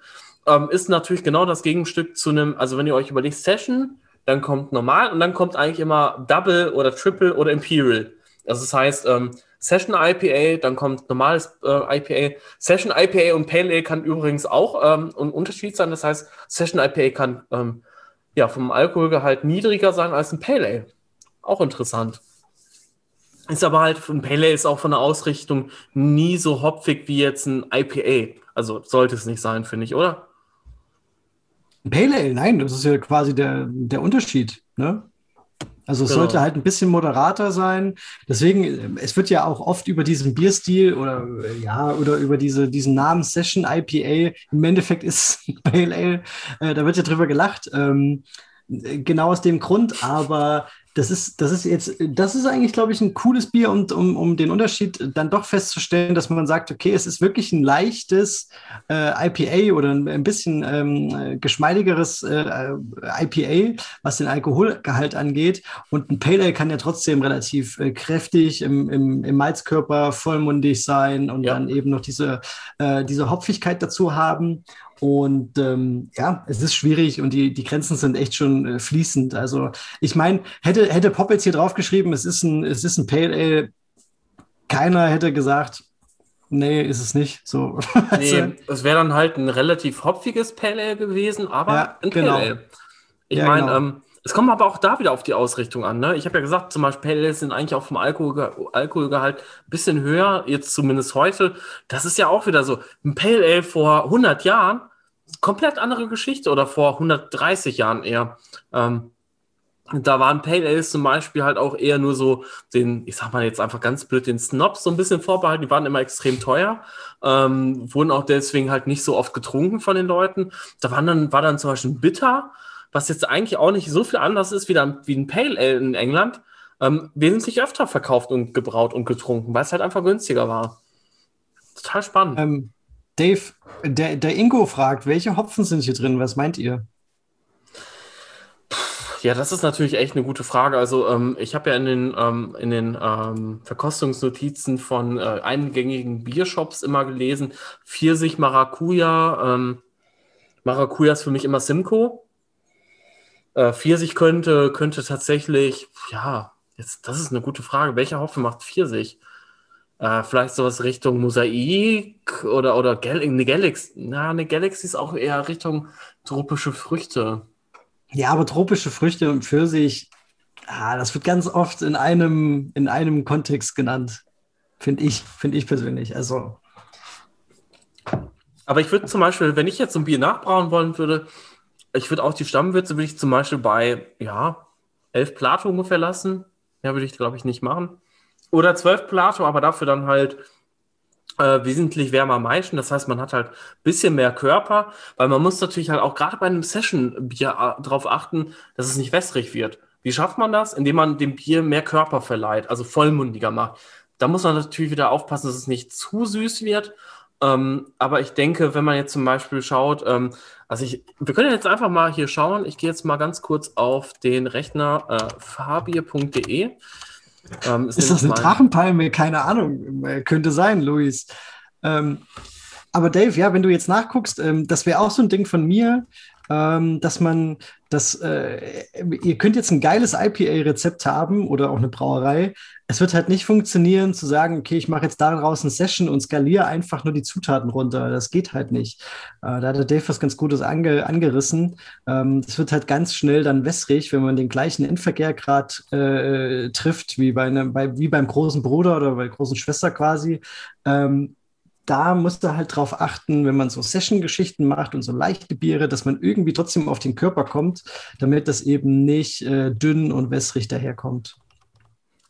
Ähm, ist natürlich genau das Gegenstück zu einem, also wenn ihr euch überlegt, Session, dann kommt normal und dann kommt eigentlich immer Double oder Triple oder Imperial. Also das heißt, ähm, Session IPA, dann kommt normales äh, IPA. Session IPA und Pale Ale kann übrigens auch ähm, ein Unterschied sein. Das heißt, Session IPA kann ähm, ja vom Alkoholgehalt niedriger sein als ein Pale Ale. Auch interessant. Ist aber halt, ein Pale Ale ist auch von der Ausrichtung nie so hopfig wie jetzt ein IPA. Also sollte es nicht sein, finde ich, oder? Pale Ale, nein, das ist ja quasi der, der Unterschied. Ne? Also es genau. sollte halt ein bisschen moderater sein. Deswegen, äh, es wird ja auch oft über diesen Bierstil oder äh, ja, oder über diese, diesen Namen Session IPA, im Endeffekt ist Pale Ale, äh, da wird ja drüber gelacht. Ähm, äh, genau aus dem Grund, aber das ist, das ist jetzt, das ist eigentlich, glaube ich, ein cooles Bier, und, um, um den Unterschied dann doch festzustellen, dass man sagt, okay, es ist wirklich ein leichtes äh, IPA oder ein, ein bisschen ähm, geschmeidigeres äh, IPA, was den Alkoholgehalt angeht. Und ein Pale Ale kann ja trotzdem relativ äh, kräftig im, im, im Malzkörper vollmundig sein und ja. dann eben noch diese, äh, diese Hopfigkeit dazu haben. Und ähm, ja, es ist schwierig und die, die Grenzen sind echt schon äh, fließend. Also ich meine, hätte, hätte Pop jetzt hier draufgeschrieben, es ist ein, es ist ein Pale Ale, keiner hätte gesagt, nee, ist es nicht. So. nee, es wäre dann halt ein relativ hopfiges Pale Ale gewesen, aber ja, ein Pale genau. Ale. Ich ja, meine, genau. ähm, es kommt aber auch da wieder auf die Ausrichtung an. Ne? Ich habe ja gesagt, zum Beispiel Pale sind eigentlich auch vom Alkoholge Alkoholgehalt ein bisschen höher, jetzt zumindest heute. Das ist ja auch wieder so. Ein Pale Ale vor 100 Jahren komplett andere Geschichte oder vor 130 Jahren eher. Ähm, da waren Pale Ales zum Beispiel halt auch eher nur so den, ich sag mal jetzt einfach ganz blöd, den Snobs so ein bisschen vorbehalten. Die waren immer extrem teuer, ähm, wurden auch deswegen halt nicht so oft getrunken von den Leuten. Da waren dann, war dann zum Beispiel Bitter, was jetzt eigentlich auch nicht so viel anders ist wie, dann, wie ein Pale Ale in England, ähm, wesentlich öfter verkauft und gebraut und getrunken, weil es halt einfach günstiger war. Total spannend. Ähm, Dave, der, der Ingo fragt, welche Hopfen sind hier drin? Was meint ihr? Ja, das ist natürlich echt eine gute Frage. Also ähm, ich habe ja in den, ähm, in den ähm, Verkostungsnotizen von äh, eingängigen Biershops immer gelesen, Pfirsich, Maracuja. Ähm, Maracuja ist für mich immer Simcoe. Äh, Pfirsich könnte, könnte tatsächlich, ja, jetzt, das ist eine gute Frage. Welcher Hopfen macht Pfirsich? Äh, vielleicht sowas Richtung Mosaik oder, oder Gal eine Galaxy. Na, eine Galaxy ist auch eher Richtung tropische Früchte. Ja, aber tropische Früchte und Pfirsich, ah, das wird ganz oft in einem, in einem Kontext genannt. Finde ich, finde ich persönlich. Also. Aber ich würde zum Beispiel, wenn ich jetzt ein Bier nachbrauen wollen würde, ich würde auch die Stammwürze, würde ich zum Beispiel bei, ja, elf Plato ungefähr lassen. Ja, würde ich, glaube ich, nicht machen. Oder 12 Plato, aber dafür dann halt äh, wesentlich wärmer meischen. Das heißt, man hat halt ein bisschen mehr Körper, weil man muss natürlich halt auch gerade bei einem Session-Bier äh, darauf achten, dass es nicht wässrig wird. Wie schafft man das? Indem man dem Bier mehr Körper verleiht, also vollmundiger macht. Da muss man natürlich wieder aufpassen, dass es nicht zu süß wird. Ähm, aber ich denke, wenn man jetzt zum Beispiel schaut, ähm, also ich, wir können jetzt einfach mal hier schauen. Ich gehe jetzt mal ganz kurz auf den Rechner äh, fabier.de. Ähm, ist, das eine Drachenpalme? Keine Ahnung. Könnte sein, Luis. Ähm, Aber Dave, ja, wenn du jetzt nachguckst, ähm, das wäre auch so ein Ding von mir, ähm, dass man das, äh, ihr könnt jetzt ein geiles IPA-Rezept haben oder auch eine Brauerei. Es wird halt nicht funktionieren zu sagen, okay, ich mache jetzt daraus eine Session und skaliere einfach nur die Zutaten runter. Das geht halt nicht. Äh, da hat der Dave was ganz Gutes ange angerissen. Ähm, wird halt ganz schnell dann wässrig, wenn man den gleichen Endverkehrgrad äh, trifft, wie, bei einem, bei, wie beim großen Bruder oder bei der großen Schwester quasi. Ähm, da musst du halt drauf achten, wenn man so Session-Geschichten macht und so leichte Biere, dass man irgendwie trotzdem auf den Körper kommt, damit das eben nicht äh, dünn und wässrig daherkommt.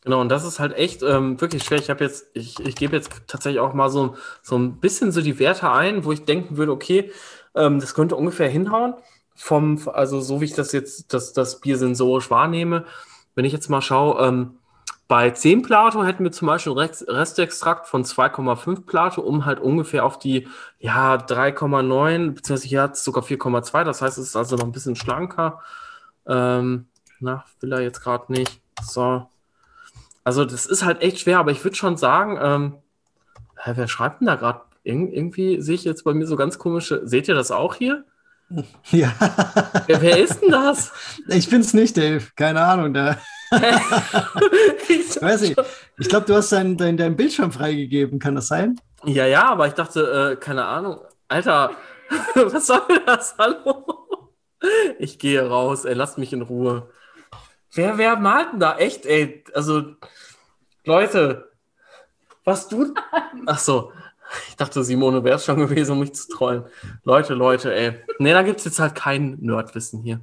Genau, und das ist halt echt ähm, wirklich schwer. Ich habe jetzt, ich, ich gebe jetzt tatsächlich auch mal so, so ein bisschen so die Werte ein, wo ich denken würde, okay, ähm, das könnte ungefähr hinhauen. Vom, also so wie ich das jetzt, das, das Bier sensorisch wahrnehme. Wenn ich jetzt mal schaue, ähm, bei 10 Plato hätten wir zum Beispiel Restextrakt von 2,5 Plato, um halt ungefähr auf die ja, 3,9, beziehungsweise hier hat es sogar 4,2, das heißt, es ist also noch ein bisschen schlanker. Ähm, na, will er jetzt gerade nicht. So. Also, das ist halt echt schwer, aber ich würde schon sagen, ähm, wer schreibt denn da gerade? Ir irgendwie sehe ich jetzt bei mir so ganz komische. Seht ihr das auch hier? Ja. Wer, wer ist denn das? Ich bin's nicht, Dave. Keine Ahnung. Da. ich weiß nicht. Ich glaube, du hast deinen dein, dein Bildschirm freigegeben. Kann das sein? Ja, ja, aber ich dachte, äh, keine Ahnung. Alter, was soll das? Hallo? Ich gehe raus, ey, lasst mich in Ruhe. Wer, wer malt denn da? Echt, ey? Also, Leute, was du. Ach so. Ich dachte, Simone wäre es schon gewesen, um mich zu trollen. Leute, Leute, ey. Nee, da gibt es jetzt halt kein Nerdwissen hier.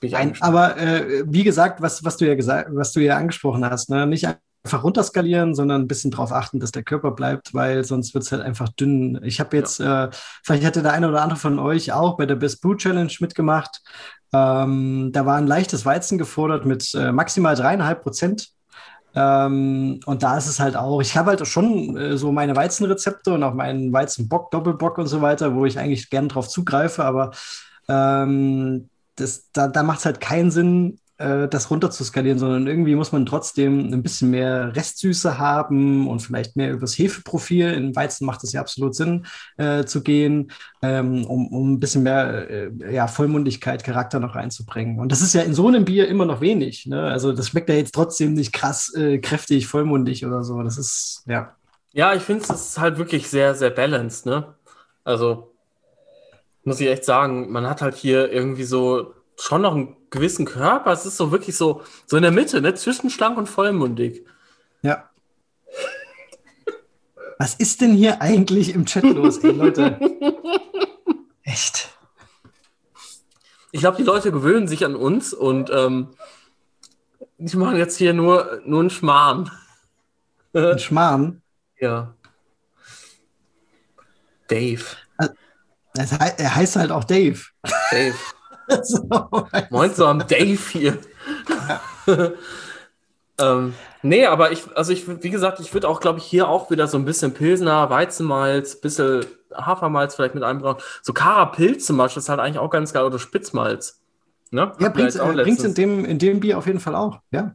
Nein, aber äh, wie gesagt, was, was du ja gesagt, was du ja angesprochen hast, ne? nicht einfach runterskalieren, sondern ein bisschen darauf achten, dass der Körper bleibt, weil sonst wird es halt einfach dünn. Ich habe jetzt, ja. äh, vielleicht hätte der eine oder andere von euch auch bei der Best Brew Challenge mitgemacht. Ähm, da war ein leichtes Weizen gefordert mit äh, maximal dreieinhalb Prozent. Ähm, und da ist es halt auch, ich habe halt schon äh, so meine Weizenrezepte und auch meinen Weizenbock, Doppelbock und so weiter, wo ich eigentlich gern drauf zugreife, aber ähm, das, da, da macht es halt keinen Sinn, äh, das runter zu skalieren, sondern irgendwie muss man trotzdem ein bisschen mehr Restsüße haben und vielleicht mehr übers Hefeprofil. In Weizen macht es ja absolut Sinn äh, zu gehen, ähm, um, um ein bisschen mehr äh, ja, Vollmundigkeit, Charakter noch reinzubringen. Und das ist ja in so einem Bier immer noch wenig. Ne? Also das schmeckt ja jetzt trotzdem nicht krass äh, kräftig, vollmundig oder so. Das ist, ja. Ja, ich finde es halt wirklich sehr, sehr balanced, ne? Also muss ich echt sagen, man hat halt hier irgendwie so schon noch einen gewissen Körper. Es ist so wirklich so, so in der Mitte, ne? zwischen schlank und vollmundig. Ja. Was ist denn hier eigentlich im Chat los, ey, Leute? Echt. Ich glaube, die Leute gewöhnen sich an uns und ähm, die machen jetzt hier nur, nur einen Schmarrn. Ein Schmarrn? Ja. Dave. Er heißt halt auch Dave. Dave. So, Moin so am Dave hier. ähm, nee, aber ich, also ich, wie gesagt, ich würde auch, glaube ich, hier auch wieder so ein bisschen Pilsner, Weizenmalz, bisschen Hafermalz vielleicht mit einbrauen. So Karapilz zum Beispiel ist halt eigentlich auch ganz geil oder Spitzmalz. Ne? Ja, bringt es in dem, in dem Bier auf jeden Fall auch, ja.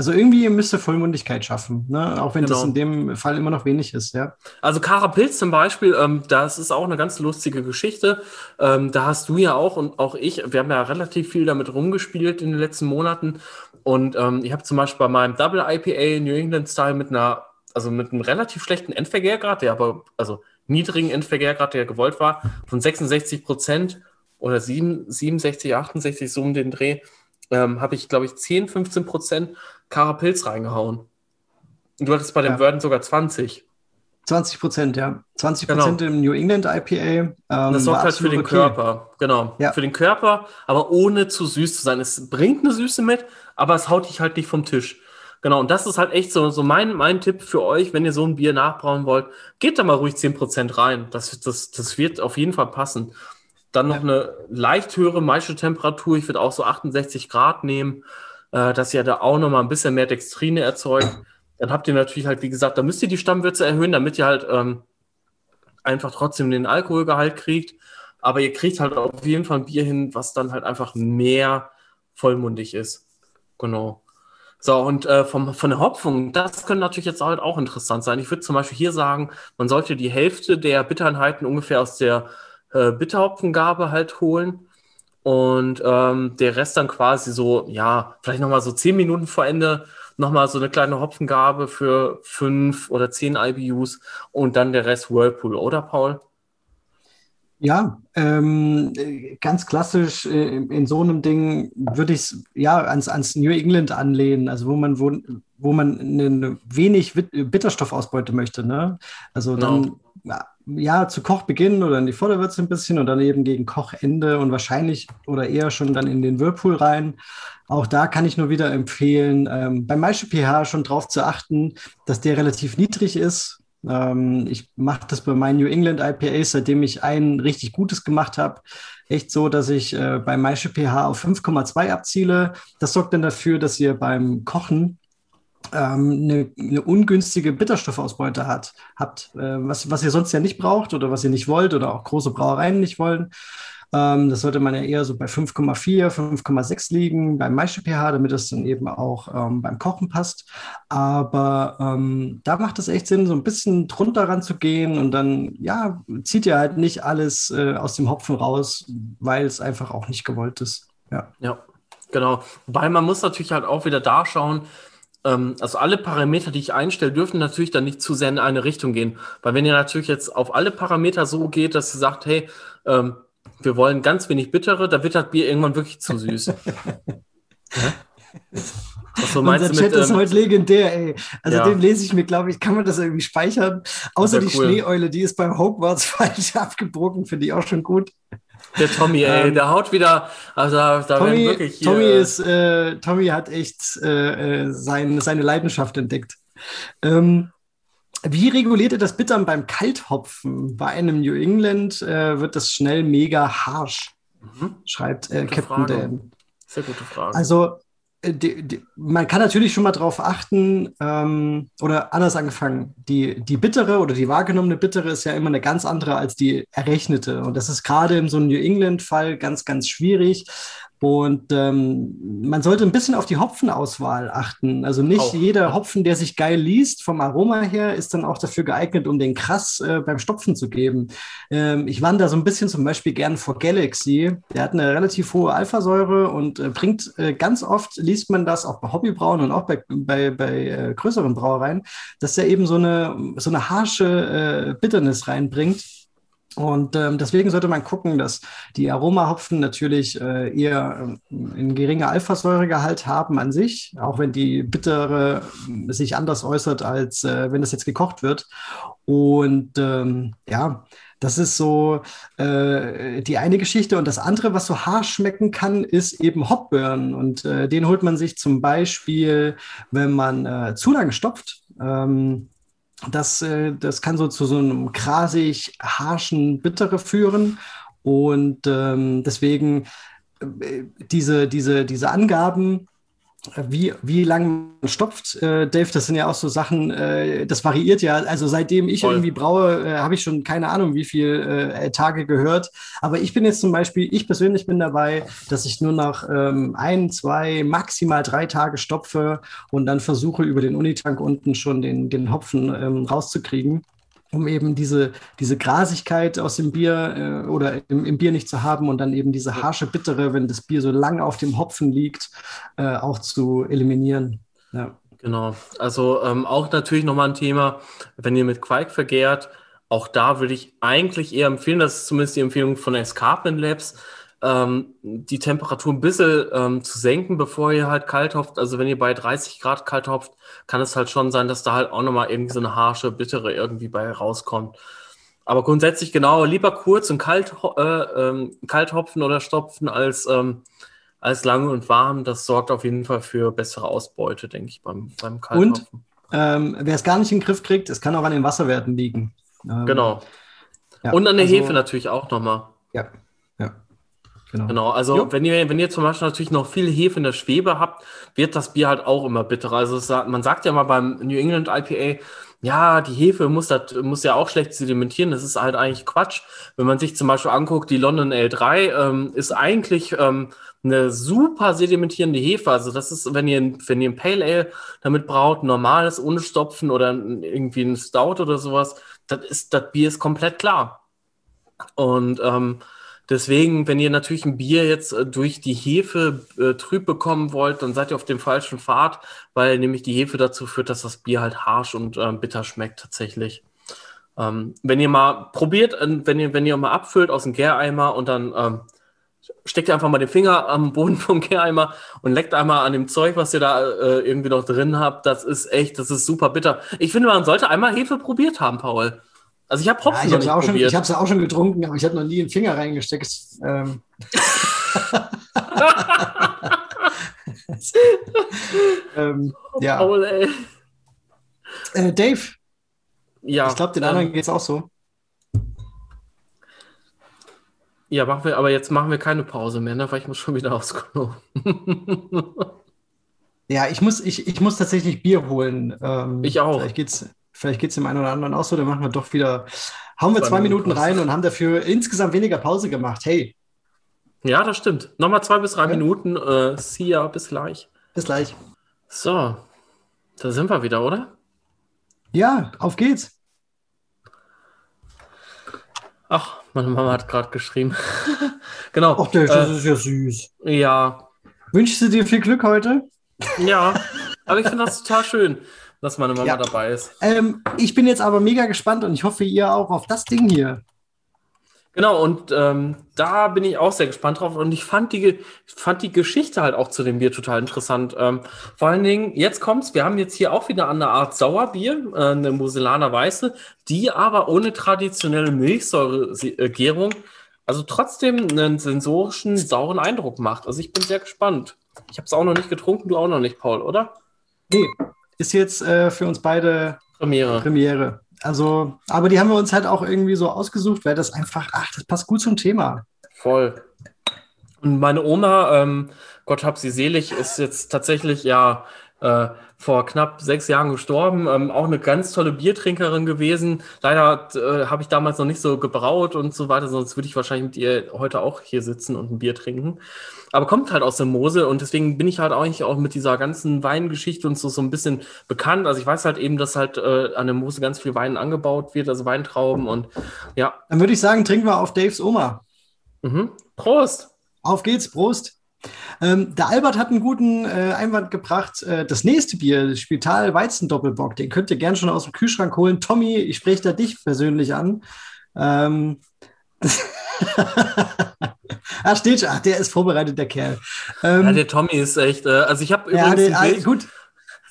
Also irgendwie müsste Vollmundigkeit schaffen, ne? auch wenn genau. das in dem Fall immer noch wenig ist, ja. Also Kara Pilz zum Beispiel, ähm, das ist auch eine ganz lustige Geschichte. Ähm, da hast du ja auch und auch ich, wir haben ja relativ viel damit rumgespielt in den letzten Monaten. Und ähm, ich habe zum Beispiel bei meinem Double IPA New England Style mit einer, also mit einem relativ schlechten Endvergärgrad, der aber, also niedrigen Endvergärgrad, der gewollt war, von 66 Prozent oder 7, 67, 68, so um den Dreh, ähm, habe ich, glaube ich, 10, 15 Prozent Karapilz reingehauen. Und du hattest bei dem ja. Worden sogar 20. 20 Prozent, ja. 20 Prozent genau. im New England IPA. Ähm, das sorgt halt für den okay. Körper, genau. Ja. Für den Körper, aber ohne zu süß zu sein. Es bringt eine Süße mit, aber es haut dich halt nicht vom Tisch. Genau, und das ist halt echt so, so mein, mein Tipp für euch, wenn ihr so ein Bier nachbrauen wollt, geht da mal ruhig 10% rein. Das, das, das wird auf jeden Fall passen. Dann noch ja. eine leicht höhere Maischetemperatur. Ich würde auch so 68 Grad nehmen, äh, dass ihr da auch noch mal ein bisschen mehr Dextrine erzeugt. Dann habt ihr natürlich halt, wie gesagt, da müsst ihr die Stammwürze erhöhen, damit ihr halt ähm, einfach trotzdem den Alkoholgehalt kriegt. Aber ihr kriegt halt auf jeden Fall ein Bier hin, was dann halt einfach mehr vollmundig ist. Genau. So, und äh, vom, von der Hopfung, das könnte natürlich jetzt halt auch interessant sein. Ich würde zum Beispiel hier sagen, man sollte die Hälfte der Bittereinheiten ungefähr aus der äh, Bitterhopfengabe halt holen und ähm, der Rest dann quasi so, ja, vielleicht nochmal so zehn Minuten vor Ende nochmal so eine kleine Hopfengabe für fünf oder zehn IBUs und dann der Rest Whirlpool, oder Paul? Ja, ähm, ganz klassisch äh, in so einem Ding würde ich es ja ans, ans New England anlehnen, also wo man wo, wo man eine wenig Bitterstoffausbeute möchte, ne? Also dann no. ja zu Kochbeginn oder in die Vorderwürze ein bisschen und dann eben gegen Kochende und wahrscheinlich oder eher schon dann in den Whirlpool rein. Auch da kann ich nur wieder empfehlen, ähm, beim Maische pH schon drauf zu achten, dass der relativ niedrig ist, ähm, ich mache das bei meinen New England IPAs, seitdem ich ein richtig gutes gemacht habe. Echt so, dass ich äh, bei Maische pH auf 5,2 abziele. Das sorgt dann dafür, dass ihr beim Kochen eine, eine, ungünstige Bitterstoffausbeute hat, habt, äh, was, was ihr sonst ja nicht braucht oder was ihr nicht wollt oder auch große Brauereien nicht wollen. Ähm, das sollte man ja eher so bei 5,4, 5,6 liegen beim Maische pH, damit es dann eben auch ähm, beim Kochen passt. Aber ähm, da macht es echt Sinn, so ein bisschen drunter ranzugehen und dann, ja, zieht ihr halt nicht alles äh, aus dem Hopfen raus, weil es einfach auch nicht gewollt ist. Ja. ja, genau. Weil man muss natürlich halt auch wieder da schauen, ähm, also alle Parameter, die ich einstelle, dürfen natürlich dann nicht zu sehr in eine Richtung gehen. Weil wenn ihr natürlich jetzt auf alle Parameter so geht, dass ihr sagt, hey, ähm, wir wollen ganz wenig bittere, da wird das Bier irgendwann wirklich zu süß. Was so meinst Unser Chat mit, ist ähm, heute legendär, ey. Also ja. den lese ich mir, glaube ich, kann man das irgendwie speichern. Außer die cool. Schneeeule, die ist beim Hogwarts falsch abgebrochen, finde ich auch schon gut. Der Tommy, ey, ähm, der haut wieder. Also da Tommy, wirklich hier, Tommy ist, äh, Tommy hat echt äh, äh, sein, seine Leidenschaft entdeckt. Ähm, wie reguliert ihr das Bittern beim Kalthopfen? Bei einem New England äh, wird das schnell mega harsh, mhm. schreibt äh, Captain Frage. Dan. Sehr gute Frage. Also die, die, man kann natürlich schon mal darauf achten, ähm, oder anders angefangen, die, die bittere oder die wahrgenommene bittere ist ja immer eine ganz andere als die errechnete. Und das ist gerade in so einem New England-Fall ganz, ganz schwierig, und ähm, man sollte ein bisschen auf die Hopfenauswahl achten. Also nicht auch. jeder Hopfen, der sich geil liest, vom Aroma her, ist dann auch dafür geeignet, um den krass äh, beim Stopfen zu geben. Ähm, ich wandere so ein bisschen zum Beispiel gern vor Galaxy. Der hat eine relativ hohe Alphasäure und äh, bringt äh, ganz oft, liest man das auch bei Hobbybrauen und auch bei, bei, bei äh, größeren Brauereien, dass der eben so eine, so eine harsche äh, Bitterness reinbringt und ähm, deswegen sollte man gucken, dass die Aromahopfen natürlich äh, eher äh, einen geringen Alphasäuregehalt haben an sich, auch wenn die bittere äh, sich anders äußert, als äh, wenn das jetzt gekocht wird. Und ähm, ja, das ist so äh, die eine Geschichte. Und das andere, was so harsch schmecken kann, ist eben Hopburn. Und äh, den holt man sich zum Beispiel, wenn man äh, zu lange stopft. Ähm, das, äh, das kann so zu so einem grasig, harschen Bittere führen. Und ähm, deswegen äh, diese, diese, diese Angaben, wie, wie lang man stopft, äh, Dave, das sind ja auch so Sachen, äh, das variiert ja. Also seitdem ich Voll. irgendwie braue, äh, habe ich schon keine Ahnung, wie viele äh, Tage gehört. Aber ich bin jetzt zum Beispiel, ich persönlich bin dabei, dass ich nur nach ähm, ein, zwei, maximal drei Tage stopfe und dann versuche, über den Unitank unten schon den, den Hopfen ähm, rauszukriegen um eben diese, diese Grasigkeit aus dem Bier äh, oder im, im, Bier nicht zu haben und dann eben diese harsche Bittere, wenn das Bier so lang auf dem Hopfen liegt, äh, auch zu eliminieren. Ja. Genau. Also ähm, auch natürlich nochmal ein Thema, wenn ihr mit Quark vergehrt, auch da würde ich eigentlich eher empfehlen, das ist zumindest die Empfehlung von Escarpment Labs, ähm, die Temperatur ein bisschen ähm, zu senken, bevor ihr halt kalt hopft. Also wenn ihr bei 30 Grad kalt hopft, kann es halt schon sein, dass da halt auch nochmal irgendwie so eine harsche, bittere irgendwie bei rauskommt. Aber grundsätzlich genau, lieber kurz und kalt, äh, ähm, kalt hopfen oder stopfen als, ähm, als lang und warm. Das sorgt auf jeden Fall für bessere Ausbeute, denke ich, beim, beim Kalthopfen. Und ähm, wer es gar nicht in den Griff kriegt, es kann auch an den Wasserwerten liegen. Ähm, genau. Ja, und an der also, Hefe natürlich auch nochmal. Ja, genau. Genau, also Jo. wenn ihr, wenn ihr zum Beispiel natürlich noch viel Hefe in der Schwebe habt, wird das Bier halt auch immer bitterer. Also es, sagt- man sagt ja mal beim New England IPA, ja, die Hefe muss, das, muss ja auch schlecht sedimentieren. Das ist halt eigentlich Quatsch. Wenn man sich zum Beispiel anguckt, die London L3 ähm, ist eigentlich ähm, eine super sedimentierende Hefe. Also das ist, wenn ihr, ein- wenn ihr ein Pale Ale damit braut, ein normales, ohne Stopfen oder irgendwie ein Stout oder sowas, das ist, das Bier ist komplett klar. Und ähm, Deswegen, wenn ihr natürlich ein Bier jetzt äh, durch die Hefe äh, trüb bekommen wollt, dann seid ihr auf dem falschen Pfad, weil nämlich die Hefe dazu führt, dass das Bier halt harsch und ähm, bitter schmeckt tatsächlich. Ähm, wenn ihr mal probiert, äh, wenn ihr, wenn ihr mal abfüllt aus dem Gäreimer und dann ähm, steckt ihr einfach mal den Finger am Boden vom Gäreimer und leckt einmal an dem Zeug, was ihr da äh, irgendwie noch drin habt. Das ist echt, das ist super bitter. Ich finde, man sollte einmal Hefe probiert haben, Paul. Also ich habe Ja, Hopfen ich noch habe es nicht auch, schon- probiert. ich hab's ja auch schon getrunken, aber ich habe noch nie einen Finger reingesteckt. Ähm. ähm, ja. Paul, ey. Äh, Dave, Ja, ich glaube, den ähm, anderen geht es auch so. Ja, machen wir, aber jetzt machen wir keine Pause mehr, ne? weil ich muss schon wieder aufs Klo. Ja, ich muss, ich, ich muss tatsächlich Bier holen. Ähm, Ich auch. Vielleicht geht's, vielleicht geht's dem einen oder anderen auch so. Dann machen wir doch wieder, hauen wir Zwei zwei Minuten Minuten rein und haben dafür insgesamt weniger Pause gemacht. Hey, ja, das stimmt. Nochmal zwei bis drei Ja. Minuten. Äh, see ya, bis gleich. bis gleich. So, da sind wir wieder, oder? Ja, auf geht's. Ach, meine Mama hat gerade geschrieben. genau. Ach, das äh, ist ja süß. ja, Wünschst du dir viel Glück heute? ja. Aber ich finde das total schön, dass meine Mama Ja. dabei ist. Ähm, ich bin jetzt aber mega gespannt und ich hoffe, ihr auch auf das Ding hier. Genau, und ähm, da bin ich auch sehr gespannt drauf. Und ich fand die, fand die Geschichte halt auch zu dem Bier total interessant. Ähm, vor allen Dingen, jetzt kommt's, wir haben jetzt hier auch wieder eine Art Sauerbier, äh, eine Moselaner Weiße, die aber ohne traditionelle Milchsäuregärung, also trotzdem einen sensorischen, sauren Eindruck macht. Also ich bin sehr gespannt. Ich habe es auch noch nicht getrunken, du auch noch nicht, Paul, oder? Nee, ist jetzt äh, für uns beide Premiere. Premiere. Also, aber die haben wir uns halt auch irgendwie so ausgesucht, weil das einfach, ach, das passt gut zum Thema. Voll. Und meine Oma, ähm, Gott hab sie selig, ist jetzt tatsächlich ja äh, vor knapp sechs Jahren gestorben. Ähm, auch eine ganz tolle Biertrinkerin gewesen. Leider äh, habe ich damals noch nicht so gebraut und so weiter, sonst würde ich wahrscheinlich mit ihr heute auch hier sitzen und ein Bier trinken. Aber kommt halt aus der Mosel und deswegen bin ich halt eigentlich auch mit dieser ganzen Weingeschichte und so, so ein bisschen bekannt. Also ich weiß halt eben, dass halt äh, an der Mosel ganz viel Wein angebaut wird, also Weintrauben und ja. Dann würde ich sagen, trinken wir auf Daves Oma. Mhm. Prost! Auf geht's, Prost. Ähm, der Albert hat einen guten äh, Einwand gebracht. Äh, das nächste Bier, das Spital Weizen Doppelbock, den könnt ihr gern schon aus dem Kühlschrank holen. Tommy, ich spreche da dich persönlich an. Ähm, ah, steht schon. Ach, der ist vorbereitet, der Kerl. Ähm, Ja, der Tommy ist echt, äh, also ich habe ja, übrigens der, ein ah, Bild,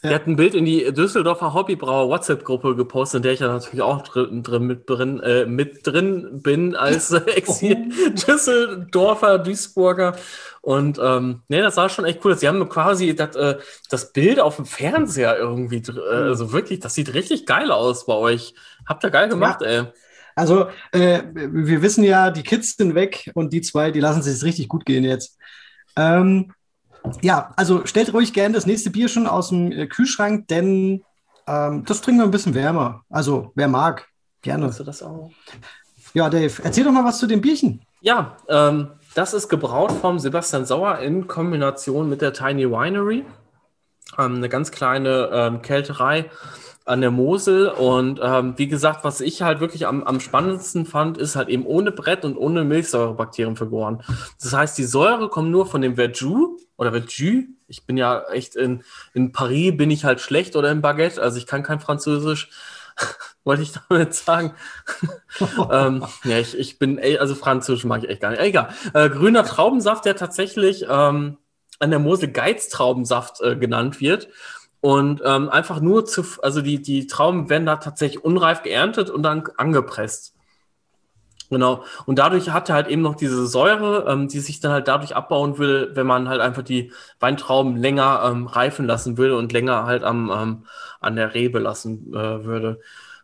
gut. der hat ein Bild in die Düsseldorfer Hobbybrauer WhatsApp-Gruppe gepostet, in der ich ja natürlich auch drin, drin, mit, drin, äh, mit drin bin als äh, Exil Düsseldorfer, Duisburger. Und ähm, nee, das sah schon echt cool aus. Sie haben quasi das, äh, das Bild auf dem Fernseher irgendwie, äh, also wirklich, das sieht richtig geil aus bei euch. Habt ihr geil gemacht, ey. Also, äh, wir wissen ja, die Kids sind weg und die zwei, die lassen sich richtig gut gehen jetzt. Ähm, ja, also stellt ruhig gerne das nächste Bier schon aus dem äh, Kühlschrank, denn ähm, das trinken wir ein bisschen wärmer. Also, wer mag, gerne. Du das auch? Ja, Dave, erzähl doch mal was zu dem Bierchen. Ja, ähm, das ist gebraut vom Sebastian Sauer in Kombination mit der Tiny Winery. Ähm, eine ganz kleine ähm, Kälterei an der Mosel. Und ähm, wie gesagt, was ich halt wirklich am, am spannendsten fand, ist halt eben ohne Brett und ohne Milchsäurebakterien vergoren. Das heißt, die Säure kommt nur von dem Verjus oder Verjus. Ich bin ja echt in, in Paris bin ich halt schlecht oder im Baguette, also ich kann kein Französisch. Wollte ich damit sagen. ähm, ja, ich, ich bin, also Französisch mag ich echt gar nicht. Egal. Äh, grüner Traubensaft, der tatsächlich ähm, an der Mosel Geiztraubensaft äh, genannt wird. Und ähm, einfach nur zu, also die, die Trauben werden da tatsächlich unreif geerntet und dann angepresst. Genau. Und dadurch hat er halt eben noch diese Säure, ähm, die sich dann halt dadurch abbauen will, wenn man halt einfach die Weintrauben länger ähm, reifen lassen würde und länger halt am, ähm, an der Rebe lassen äh, würde.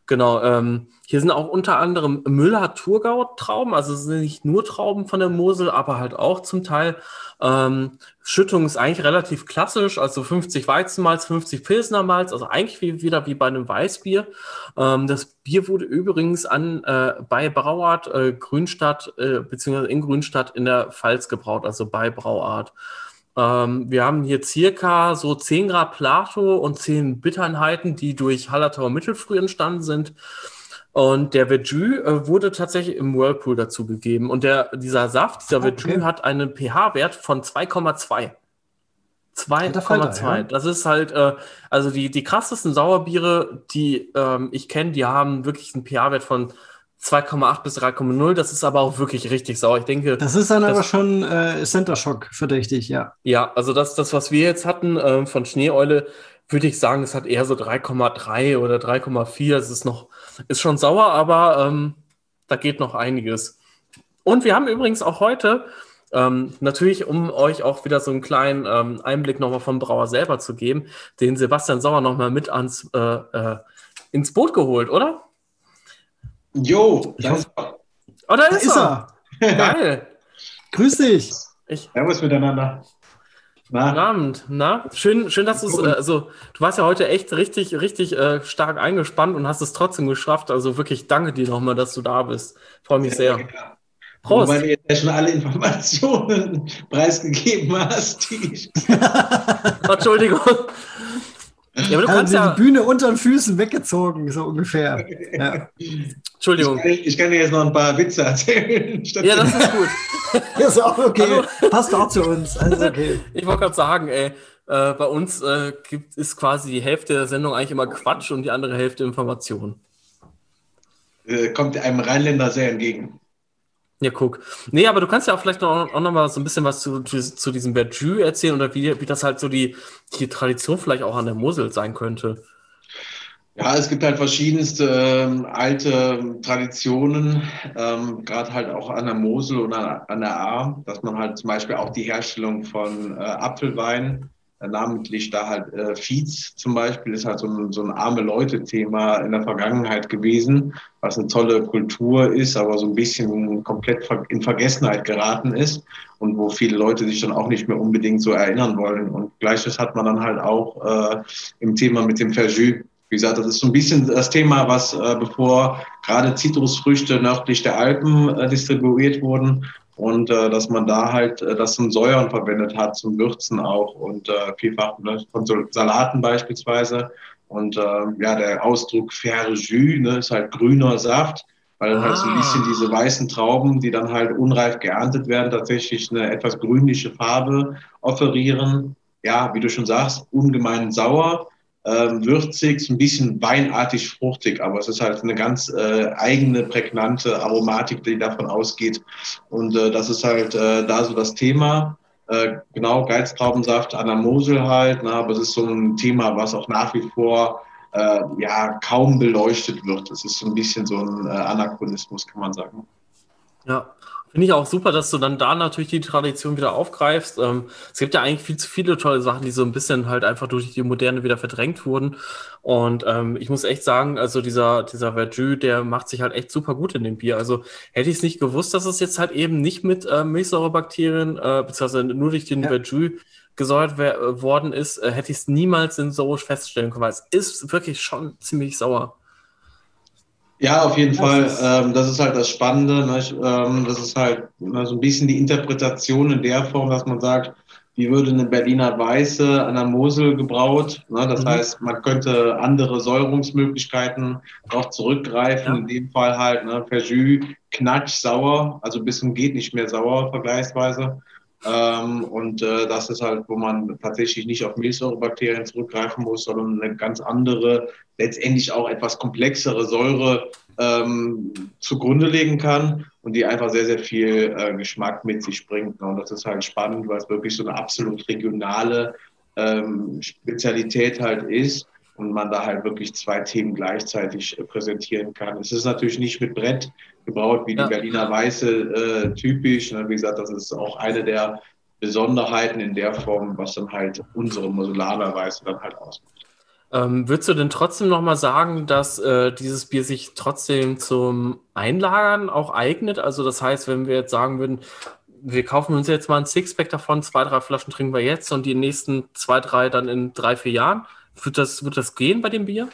Genau, ähm, hier sind auch unter anderem Müller-Thurgau-Trauben, also es sind nicht nur Trauben von der Mosel, aber halt auch zum Teil. Ähm, Schüttung ist eigentlich relativ klassisch, also 50 Weizenmalz, 50 Pilsnermalz, also eigentlich wie, wieder wie bei einem Weißbier. Ähm, das Bier wurde übrigens an, äh, bei Brauart äh, Grünstadt, äh, beziehungsweise in Grünstadt in der Pfalz gebraut, also bei Brauart. Ähm, wir haben hier circa so 10 Grad Plato und 10 Bittereinheiten, die durch Hallertauer Mittelfrüh entstanden sind. Und der Verjus äh, wurde tatsächlich im Whirlpool dazu gegeben. Und der, dieser Saft, dieser Okay. Verjus hat einen pH-Wert von 2,2. 2,2. ja. Das ist halt, äh, also die, die krassesten Sauerbiere, die ähm, ich kenne, die haben wirklich einen pH-Wert von 2,8 bis 3,0. Das ist aber auch wirklich richtig sauer. Ich denke, Das ist dann Das- aber schon äh, Center Shock verdächtig, ja. ja, also das, das was wir jetzt hatten ähm, von Schneeeule, würde ich sagen, es hat eher so 3,3 oder 3,4. Es ist noch, ist schon sauer, aber ähm, da geht noch einiges. Und wir haben übrigens auch heute, ähm, natürlich, um euch auch wieder so einen kleinen ähm, Einblick nochmal vom Brauer selber zu geben, den Sebastian Sauer nochmal mit ans, äh, äh, ins Boot geholt, oder? Jo, Ich da hoffe- ist er. Oh, da Da ist, ist er. er. Geil. Grüß dich. Ich, Servus miteinander. Guten Na, Abend, na? Schön, schön, dass du es, also du warst ja heute echt richtig, richtig äh, stark eingespannt und hast es trotzdem geschafft. Also wirklich danke dir nochmal, dass du da bist. Freue mich sehr. Prost. Wobei du jetzt ja schon alle Informationen preisgegeben hast, die ich. Entschuldigung. Ja, aber du Haben kannst sie ja, die Bühne unter den Füßen weggezogen, so ungefähr. Ja, Entschuldigung. Ich kann, ich kann dir jetzt noch ein paar Witze erzählen. Ja, das ist gut. ist auch okay. Passt auch zu uns. Also okay. Ich wollte gerade sagen, ey, äh, bei uns äh, gibt, ist quasi die Hälfte der Sendung eigentlich immer Quatsch und die andere Hälfte Information. Äh, kommt einem Rheinländer sehr entgegen. Ja, guck. Nee, aber du kannst ja auch vielleicht noch, auch noch mal so ein bisschen was zu, zu, zu diesem Verjus erzählen oder wie, wie das halt so die, die Tradition vielleicht auch an der Mosel sein könnte. Ja, es gibt halt verschiedenste ähm, alte Traditionen, ähm, gerade halt auch an der Mosel und an, an der A, dass man halt zum Beispiel auch die Herstellung von äh, Apfelwein, namentlich da halt äh, Fietz zum Beispiel, ist halt so ein, so ein arme Leute-Thema in der Vergangenheit gewesen, was eine tolle Kultur ist, aber so ein bisschen komplett in Vergessenheit geraten ist und wo viele Leute sich dann auch nicht mehr unbedingt so erinnern wollen. Und gleiches hat man dann halt auch äh, im Thema mit dem Verjus. Wie gesagt, das ist so ein bisschen das Thema, was äh, bevor gerade Zitrusfrüchte nördlich der Alpen äh, distribuiert wurden und äh, dass man da halt äh, das zum Säuern verwendet hat, zum Würzen auch und äh, vielfach ne, von so Salaten beispielsweise. Und äh, ja, der Ausdruck Verjus ne, ist halt grüner Saft, weil dann halt so ein Ah. bisschen diese weißen Trauben, die dann halt unreif geerntet werden, tatsächlich eine etwas grünliche Farbe offerieren. Ja, wie du schon sagst, ungemein sauer würzig, so ein bisschen weinartig fruchtig, aber es ist halt eine ganz äh, eigene, prägnante Aromatik, die davon ausgeht. Und äh, das ist halt äh, da so das Thema. Äh, genau, Geiztraubensaft an der Mosel halt, na, aber es ist so ein Thema, was auch nach wie vor äh, ja kaum beleuchtet wird. Es ist so ein bisschen so ein äh, Anachronismus, kann man sagen. Ja, finde ich auch super, dass du dann da natürlich die Tradition wieder aufgreifst. Ähm, es gibt ja eigentlich viel zu viele tolle Sachen, die so ein bisschen halt einfach durch die Moderne wieder verdrängt wurden. Und ähm, ich muss echt sagen, also dieser, dieser Verjus, der macht sich halt echt super gut in dem Bier. Also hätte ich es nicht gewusst, dass es jetzt halt eben nicht mit äh, Milchsäurebakterien, äh, beziehungsweise nur durch den Ja. Verjus gesäuert äh, worden ist, äh, hätte ich es niemals sensorisch feststellen können, weil es ist wirklich schon ziemlich sauer. Ja, auf jeden Das Fall. ist- ähm, das ist halt das Spannende. Ne? Ich, ähm, das ist halt ne, so ein bisschen die Interpretation in der Form, dass man sagt, wie würde eine Berliner Weiße an der Mosel gebraut? Ne? Das Mhm. heißt, man könnte andere Säurungsmöglichkeiten auch zurückgreifen. Ja. In dem Fall halt ne, Verjus, knatsch sauer, also bis zum geht nicht mehr sauer vergleichsweise. Ähm, und äh, das ist halt, wo man tatsächlich nicht auf Milchsäurebakterien zurückgreifen muss, sondern eine ganz andere, letztendlich auch etwas komplexere Säure ähm, zugrunde legen kann und die einfach sehr, sehr viel äh, Geschmack mit sich bringt. Und das ist halt spannend, weil es wirklich so eine absolut regionale ähm, Spezialität halt ist und man da halt wirklich zwei Themen gleichzeitig äh, präsentieren kann. Es ist natürlich nicht mit Brett gebraut, wie Ja. die Berliner Weiße äh, typisch. Ne? Wie gesagt, das ist auch eine der Besonderheiten in der Form, was dann halt unsere Moselaner Weiße dann halt ausmacht. Ähm, würdest du denn trotzdem nochmal sagen, dass äh, dieses Bier sich trotzdem zum Einlagern auch eignet? Also das heißt, wenn wir jetzt sagen würden, wir kaufen uns jetzt mal ein Sixpack davon, zwei, drei Flaschen trinken wir jetzt und die nächsten zwei, drei dann in drei, vier Jahren, wird das, wird das gehen bei dem Bier?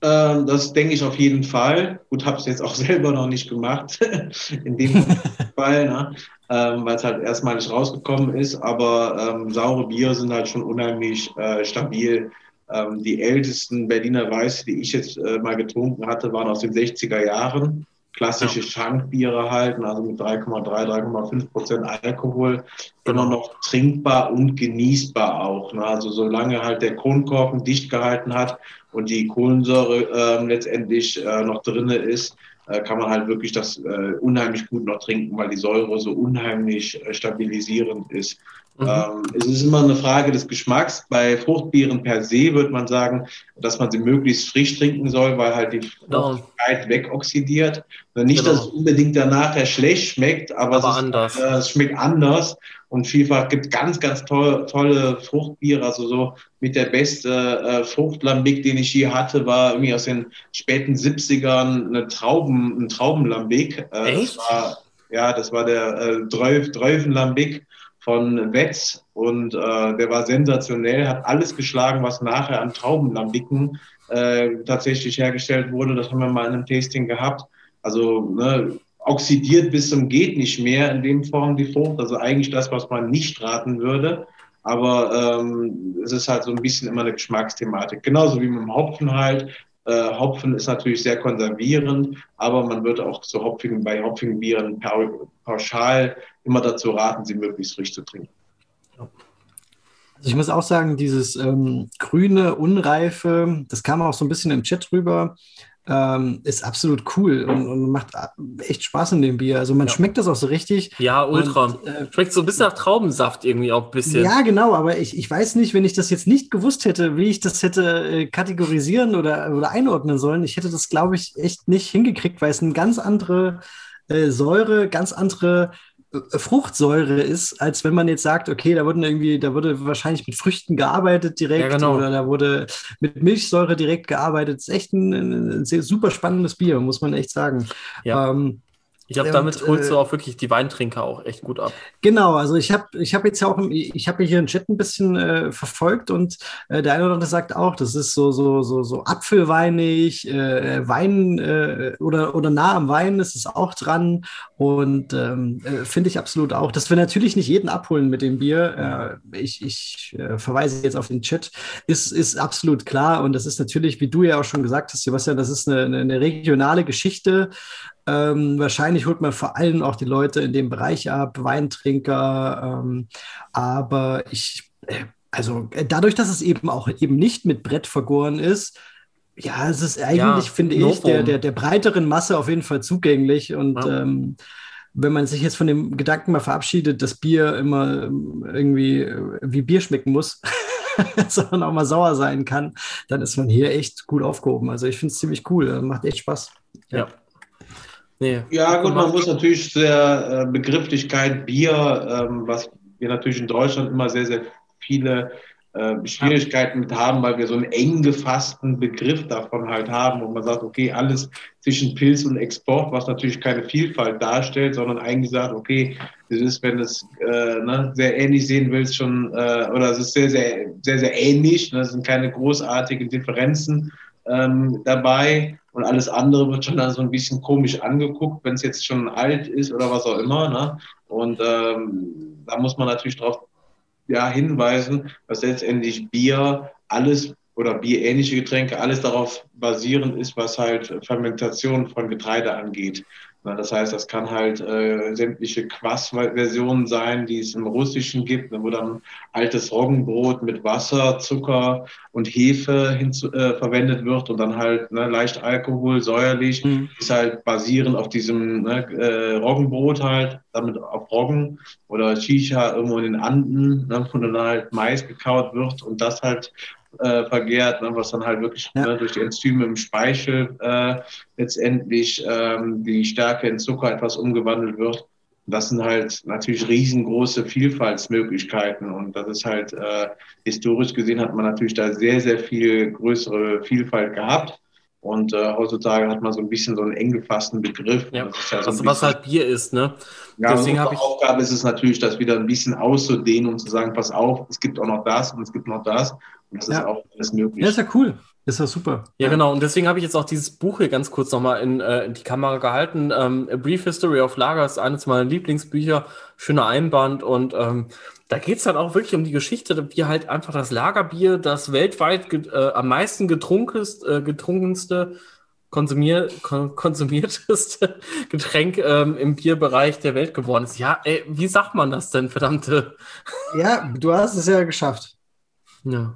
Ähm, das denke ich auf jeden Fall. Gut, habe es jetzt auch selber noch nicht gemacht, in dem Fall, ne? ähm, weil es halt erstmalig rausgekommen ist. Aber ähm, saure Bier sind halt schon unheimlich äh, stabil. Ähm, die ältesten Berliner Weiße, die ich jetzt äh, mal getrunken hatte, waren aus den 60er Jahren. Klassische ja. Schankbiere halten, also mit 3,3, 3,5 Prozent Alkohol, immer genau. noch trinkbar und genießbar auch. Ne? Also solange halt der Kronkorken dicht gehalten hat und die Kohlensäure äh, letztendlich äh, noch drin ist, äh, kann man halt wirklich das äh, unheimlich gut noch trinken, weil die Säure so unheimlich äh, stabilisierend ist. Mhm. Ähm, es ist immer eine Frage des Geschmacks. Bei Fruchtbieren per se würde man sagen, dass man sie möglichst frisch trinken soll, weil halt die genau. Fruchtigkeit wegoxidiert. Nicht, genau. dass es unbedingt danach schlecht schmeckt, aber, aber es, ist, anders. Äh, es schmeckt anders. Und vielfach gibt ganz, ganz tolle, tolle Fruchtbiere. Also so mit der beste äh, Fruchtlambic, den ich je hatte, war irgendwie aus den späten 70ern eine Trauben, ein Traubenlambic. Äh, Echt? Das war, ja, das war der äh, Dreuvenlambic von Wetz und äh, der war sensationell, hat alles geschlagen, was nachher an Traubenlambiken äh, tatsächlich hergestellt wurde. Das haben wir mal in einem Tasting gehabt. Also ne, oxidiert bis zum geht nicht mehr in dem Form die Frucht. Also eigentlich das, was man nicht raten würde. Aber ähm, es ist halt so ein bisschen immer eine Geschmacksthematik. Genauso wie mit dem Hopfen halt. Äh, Hopfen ist natürlich sehr konservierend, aber man wird auch zu Hopfigen, bei hopfigen Bieren pauschal immer dazu raten, sie möglichst frisch zu trinken. Also ich muss auch sagen, dieses ähm, grüne, unreife, das kam auch so ein bisschen im Chat rüber, ähm, ist absolut cool und, und, macht echt Spaß in dem Bier. Also man ja. schmeckt das auch so richtig. Ja, ultra. Und, äh, Schmeckt so ein bisschen nach Traubensaft irgendwie auch ein bisschen. Ja, genau, aber ich, ich weiß nicht, wenn ich das jetzt nicht gewusst hätte, wie ich das hätte äh, kategorisieren oder, oder einordnen sollen. Ich hätte das, glaube ich, echt nicht hingekriegt, weil es eine ganz andere äh, Säure, ganz andere äh, Fruchtsäure ist, als wenn man jetzt sagt, okay, da wurden irgendwie, da wurde wahrscheinlich mit Früchten gearbeitet direkt ja, genau. oder da wurde mit Milchsäure direkt gearbeitet. Das ist echt ein, ein, super spannendes Bier, muss man echt sagen. Ja. Ähm, ich glaube, damit holst äh, du auch wirklich die Weintrinker auch echt gut ab. Genau, also ich habe ich hab jetzt ja auch, ich habe hier einen Chat ein bisschen äh, verfolgt und äh, der eine oder andere sagt auch, das ist so, so, so, so apfelweinig, äh, Wein äh, oder, oder nah am Wein ist es auch dran und ähm, äh, finde ich absolut auch, dass wir natürlich nicht jeden abholen mit dem Bier. ich ich verweise jetzt auf den Chat, ist, ist absolut klar und das ist natürlich, wie du ja auch schon gesagt hast, Sebastian, das ist eine, eine regionale Geschichte. Ähm, wahrscheinlich holt man vor allem auch die Leute in dem Bereich ab, Weintrinker. Ähm, aber ich, äh, also äh, dadurch, dass es eben auch eben nicht mit Brett vergoren ist, ja, es ist eigentlich, ja, finde ich, der, der, der breiteren Masse auf jeden Fall zugänglich. Und ja. ähm, wenn man sich jetzt von dem Gedanken mal verabschiedet, dass Bier immer ähm, irgendwie äh, wie Bier schmecken muss, sondern auch mal sauer sein kann, dann ist man hier echt gut aufgehoben. Also ich finde es ziemlich cool, macht echt Spaß. ja. ja. Nee. Ja, gut, man muss natürlich der äh, Begrifflichkeit Bier, ähm, was wir natürlich in Deutschland immer sehr, sehr viele äh, Schwierigkeiten mit haben, weil wir so einen eng gefassten Begriff davon halt haben, wo man sagt, okay, alles zwischen Pilz und Export, was natürlich keine Vielfalt darstellt, sondern eigentlich sagt, okay, das ist, wenn es äh, ne, sehr ähnlich sehen willst, schon, äh, oder es ist sehr, sehr, sehr, sehr ähnlich, ne, es sind keine großartigen Differenzen ähm, dabei. Und alles andere wird schon dann so ein bisschen komisch angeguckt, wenn es jetzt schon alt ist oder was auch immer. Ne? Und ähm, da muss man natürlich darauf ja, hinweisen, dass letztendlich Bier alles oder bierähnliche Getränke alles darauf basierend ist, was halt Fermentation von Getreide angeht. Das heißt, das kann halt äh, sämtliche Quass-Versionen sein, die es im Russischen gibt, wo dann altes Roggenbrot mit Wasser, Zucker und Hefe hinzu, äh, verwendet wird und dann halt ne, leicht Alkohol, säuerlich, mhm. ist halt basierend auf diesem ne, äh, Roggenbrot halt, damit auf Roggen oder Shisha irgendwo in den Anden, ne, wo dann halt Mais gekaut wird und das halt äh, vergärt, ne, was dann halt wirklich ja. ne, durch die Enzyme im Speichel äh, letztendlich ähm, die Stärke in Zucker etwas umgewandelt wird. Das sind halt natürlich riesengroße Vielfaltsmöglichkeiten. Und das ist halt äh, historisch gesehen hat man natürlich da sehr, sehr viel größere Vielfalt gehabt. Und äh, heutzutage hat man so ein bisschen so einen eng gefassten Begriff. Ja, Das ist ja so was, ein was halt Bier ist, ne? ja, Deswegen unsere ich- Aufgabe ist es natürlich, das wieder ein bisschen auszudehnen und zu sagen, pass auf, es gibt auch noch das und es gibt noch das. Und das ist Ja. auch alles möglich. Ja, ist ja cool. Ist ja super. Ja, genau. Und deswegen habe ich jetzt auch dieses Buch hier ganz kurz nochmal in, äh, in die Kamera gehalten. Ähm, A Brief History of Lager ist eines meiner Lieblingsbücher. Schöner Einband. Und ähm, da geht es dann auch wirklich um die Geschichte, wie halt einfach das Lagerbier das weltweit äh, am meisten getrunkest, äh, getrunkenste, konsumier kon konsumierteste Getränk ähm, im Bierbereich der Welt geworden ist. Ja, ey, wie sagt man das denn, verdammte? Ja, du hast es ja geschafft. Ja,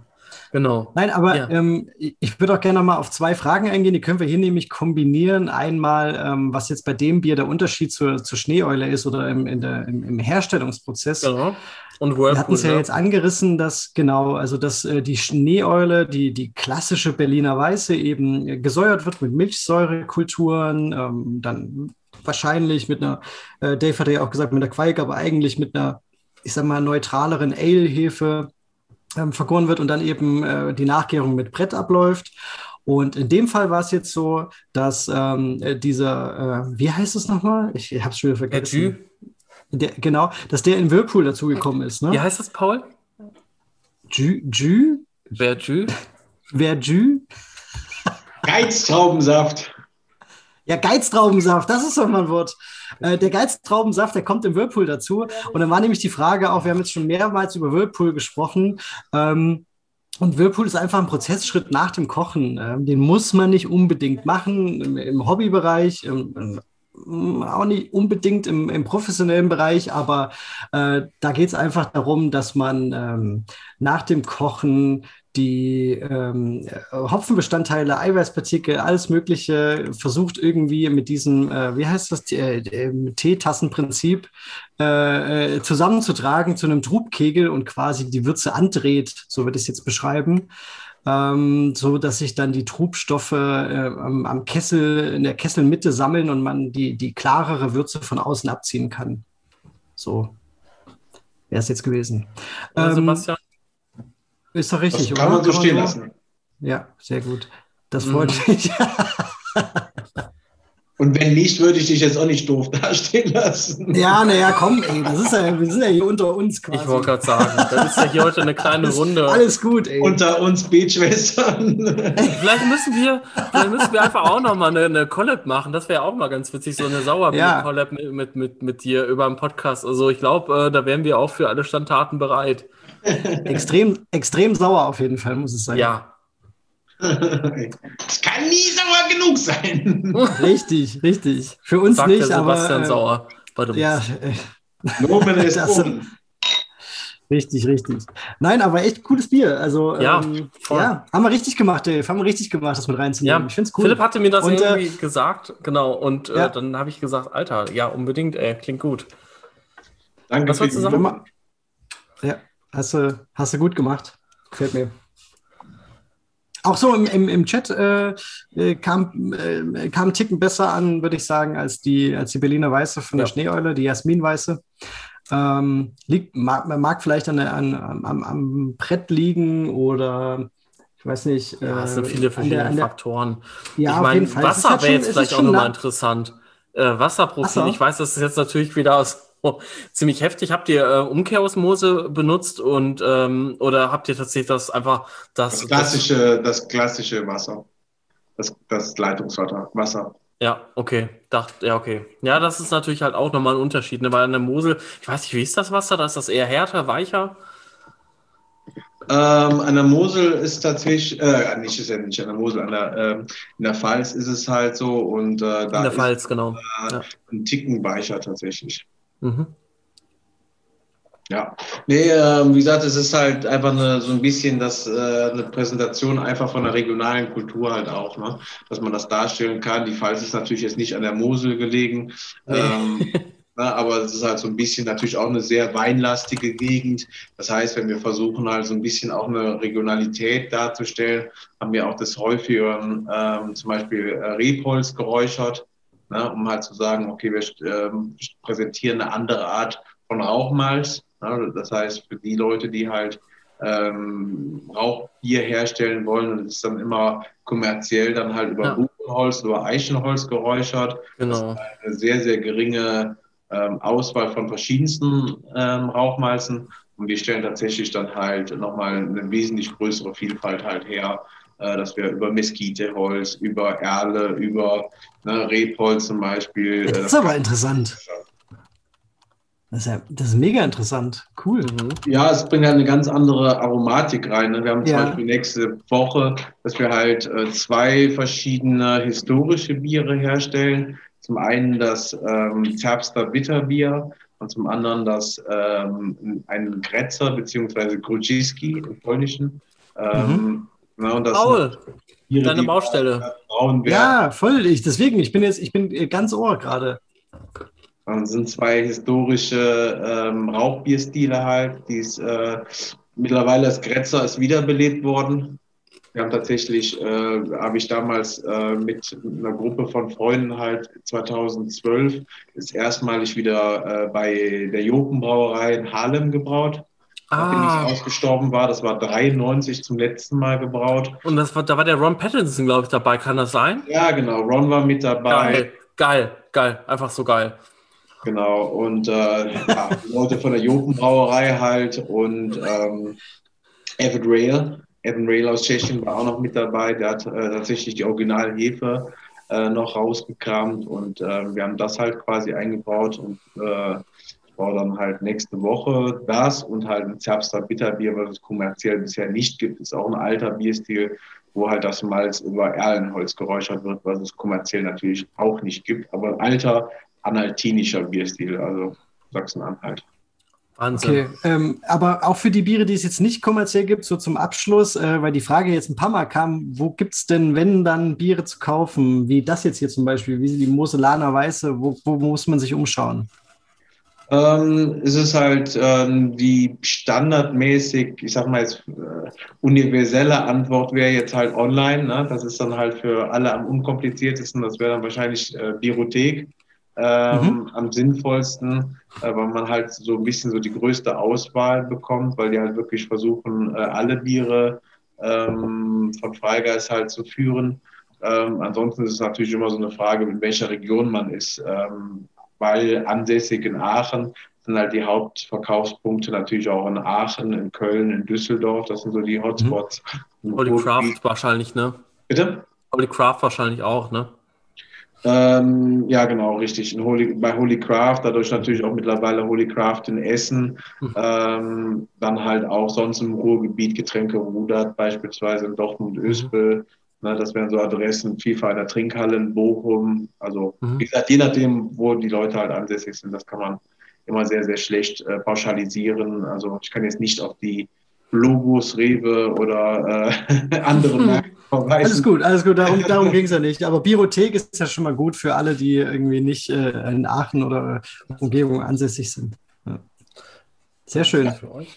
genau. Nein, aber Ja. ähm, ich würde auch gerne noch mal auf zwei Fragen eingehen. Die können wir hier nämlich kombinieren. Einmal, ähm, was jetzt bei dem Bier der Unterschied zur, zur Schneeeule ist oder im, der, im, im Herstellungsprozess. Genau. Und Wir hatten Whirlpool. es ja ne? jetzt angerissen, dass genau, also dass äh, die Schneeeule, die, die klassische Berliner Weiße eben äh, gesäuert wird mit Milchsäurekulturen, ähm, dann wahrscheinlich mit einer, äh, Dave hat ja auch gesagt, mit einer Qualk, aber eigentlich mit einer, ich sag mal, neutraleren Ale-Hefe ähm, vergoren wird und dann eben äh, die Nachgärung mit Brett abläuft. Und in dem Fall war es jetzt so, dass ähm, äh, dieser, äh, wie heißt es nochmal? Ich habe es schon wieder Der vergessen. Jü. Der, genau, dass der in Whirlpool dazugekommen ist. Ne? Wie heißt das, Paul? Jü, Jü? Wer Jü? Wer Jü? Geiztraubensaft. Ja, Geiztraubensaft, das ist doch mal ein Wort. Äh, der Geiztraubensaft, der kommt im Whirlpool dazu. Und dann war nämlich die Frage auch, wir haben jetzt schon mehrmals über Whirlpool gesprochen. Ähm, und Whirlpool ist einfach ein Prozessschritt nach dem Kochen. Ähm, den muss man nicht unbedingt machen im, im Hobbybereich, im, im, auch nicht unbedingt im, professionellen Bereich, aber äh, da geht es einfach darum, dass man ähm, nach dem Kochen die ähm, Hopfenbestandteile, Eiweißpartikel, alles Mögliche versucht irgendwie mit diesem, äh, wie heißt das, äh, äh, Teetassenprinzip äh, äh, zusammenzutragen zu einem Trubkegel und quasi die Würze andreht, so würde ich es jetzt beschreiben. Ähm, so dass sich dann die Trubstoffe äh, am, am Kessel, in der Kesselmitte sammeln und man die, die klarere Würze von außen abziehen kann. So wäre es jetzt gewesen. Ähm, Sebastian? Ist doch Das richtig, kann oder? man so stehen lassen. Ja, sehr gut. Das Mhm. freut mich. Und wenn nicht, würde ich dich jetzt auch nicht doof dastehen lassen. ja, naja, komm, ey, das ist ja, wir sind ja hier unter uns quasi. Ich wollte gerade sagen, das ist ja hier heute eine kleine alles, Runde. Alles gut, ey. Unter uns Betschwestern. Vielleicht müssen wir, vielleicht müssen wir einfach auch noch mal eine, eine Collab machen. Das wäre auch mal ganz witzig, so eine Sauerbier-Collab mit, mit, mit, mit dir über einen Podcast. Also ich glaube, äh, da wären wir auch für alle Standtaten bereit. Extrem, extrem sauer auf jeden Fall, muss es sein. Ja, Es kann nie sauer genug sein. Richtig, richtig. Für uns sagt nicht, der aber. Sebastian äh, Sauer. Warte, Ja, äh, Nomen ist Das um. richtig, richtig. Nein, aber echt cooles Bier. Also, Ja, ähm, ja, haben wir richtig gemacht, Dave. Haben wir richtig gemacht, das mit reinzunehmen. Ja, ich finde es cool. Philipp hatte mir das Und, äh, irgendwie gesagt, genau. Und äh, ja. dann habe ich gesagt, Alter, ja, unbedingt, ey, klingt gut. Danke Was wolltest du sagen? Ja, hast du, hast du gut gemacht. Gefällt mir. Auch so im, im, im Chat äh, äh, kam, äh, kam ein Ticken besser an, würde ich sagen, als die, als die Berliner Weiße von der Ja. Schneeeule, die Jasminweiße. Ähm, liegt, mag, mag vielleicht an, der- an, am, am Brett liegen oder ich weiß nicht. Ja, es äh, sind viele an verschiedene der- an der- Faktoren. Ja, ich meine, Wasser wäre jetzt vielleicht auch nochmal interessant. Äh, Wasserprofil, Wasser? ich weiß, das ist jetzt natürlich wieder aus, ziemlich heftig. Habt ihr äh, Umkehrosmose benutzt und ähm, oder habt ihr tatsächlich das einfach das, Das klassische, das klassische Wasser. Das, das Leitungswasser. Wasser. Ja, okay. Dacht, ja, okay. Ja, das ist natürlich halt auch nochmal ein Unterschied, ne? Weil an der Mosel, ich weiß nicht, wie ist das Wasser? Da ist das eher härter, weicher? Ähm, an der Mosel ist tatsächlich, äh, nicht ist ja nicht an der Mosel, an der, ähm, in der Pfalz ist es halt so und äh, da In der ist Pfalz, genau. äh, ein Ticken weicher tatsächlich. Mhm. Ja, nee, ähm, wie gesagt, es ist halt einfach eine, so ein bisschen das, äh, eine Präsentation einfach von der regionalen Kultur halt auch, ne? dass man das darstellen kann. Die Pfalz ist natürlich jetzt nicht an der Mosel gelegen, Nee. ähm, ne, aber es ist halt so ein bisschen natürlich auch eine sehr weinlastige Gegend. Das heißt, wenn wir versuchen halt so ein bisschen auch eine Regionalität darzustellen, haben wir auch des häufigeren ähm, zum Beispiel äh, Rebholz geräuchert. Ne, um halt zu sagen, okay, wir ähm, präsentieren eine andere Art von Rauchmalz. Ne, das heißt, für die Leute, die halt ähm, Rauchbier herstellen wollen und es ist dann immer kommerziell dann halt über Ja. Buchenholz, über Eichenholz geräuchert. Genau. Eine sehr, sehr geringe ähm, Auswahl von verschiedensten ähm, Rauchmalzen und wir stellen tatsächlich dann halt nochmal eine wesentlich größere Vielfalt halt her, äh, dass wir über Mesquiteholz, über Erle, über ne, Rebholz zum Beispiel. Das äh, ist aber interessant. Das ist, ja, das ist mega interessant. Cool. Mhm. Ja, es bringt halt eine ganz andere Aromatik rein. Ne? Wir haben zum Ja. Beispiel nächste Woche, dass wir halt äh, zwei verschiedene historische Biere herstellen. Zum einen das ähm, Zerbster Bitterbier und zum anderen das ähm, ein Gretzer bzw. Grudziski im Polnischen. Ähm, ne, und das Paul, Biere, deine Baustelle. Ja, voll. Ich, deswegen, ich bin jetzt, ich bin äh, ganz ohr gerade. Und sind zwei historische ähm, Rauchbierstile halt, die ist, äh, mittlerweile das Grätzer ist wiederbelebt worden. Wir haben tatsächlich, äh, habe ich damals äh, mit einer Gruppe von Freunden halt 2012 ist erstmalig wieder äh, bei der Jopenbrauerei in Haarlem gebraut. Nachdem Ah, ich ausgestorben war, das war 93 zum letzten Mal gebraut. und das war, da war der Ron Pattinson, glaube ich, dabei. Kann das sein? Ja, genau, Ron war mit dabei. Geil, geil, geil. Einfach so geil. Genau, und äh, ja, Leute von der Jopenbrauerei halt und ähm, Evan Rail. Evan Rail aus Tschechien war auch noch mit dabei. Der hat äh, tatsächlich die Originalhefe äh, noch rausgekramt und äh, wir haben das halt quasi eingebaut und ich baue dann halt nächste Woche das und halt ein Zerbster Bitterbier, was es kommerziell bisher nicht gibt. Ist auch ein alter Bierstil, wo halt das Malz über Erlenholz geräuchert wird, was es kommerziell natürlich auch nicht gibt. Aber ein alter analtinischer Bierstil, also Sachsen-Anhalt. Wahnsinn. Okay, ähm, aber auch für die Biere, die es jetzt nicht kommerziell gibt, so zum Abschluss, äh, weil die Frage jetzt ein paar Mal kam, wo gibt es denn, wenn dann Biere zu kaufen, wie das jetzt hier zum Beispiel, wie die Moselaner Weiße, wo, wo muss man sich umschauen? Ähm, es ist halt ähm, die standardmäßig, ich sag mal jetzt, äh, universelle Antwort wäre jetzt halt online. Ne? Das ist dann halt für alle am unkompliziertesten. Das wäre dann wahrscheinlich äh, Biothek ähm, am sinnvollsten, äh, weil man halt so ein bisschen so die größte Auswahl bekommt, weil die halt wirklich versuchen, äh, alle Biere ähm, von Freigeist halt zu führen. Ähm, ansonsten ist es natürlich immer so eine Frage, in welcher Region man ist. Weil ansässig in Aachen sind halt die Hauptverkaufspunkte natürlich auch in Aachen, in Köln, in Düsseldorf. Das sind so die Hotspots. Im Holy. Craft wahrscheinlich, ne? Bitte? Holy Craft wahrscheinlich auch, ne? Ähm, ja, genau, richtig. Holy, bei Holy Craft, dadurch natürlich auch mittlerweile Holy Craft in Essen. Mhm. Ähm, dann halt auch sonst im Ruhrgebiet Getränke Rudert, beispielsweise in Dortmund, Öspel. Ne, das wären so Adressen, FIFA in der Trinkhalle in Bochum. Also, Mhm. wie gesagt, je nachdem, wo die Leute halt ansässig sind, das kann man immer sehr, sehr schlecht äh, pauschalisieren. Also, ich kann jetzt nicht auf die Logos, Rewe oder äh, andere Mhm. Verweisen. Alles gut, alles gut, darum, darum ging es ja nicht. Aber Biothek ist ja schon mal gut für alle, die irgendwie nicht äh, in Aachen oder Umgebung ansässig sind. Ja. Sehr schön. Für euch.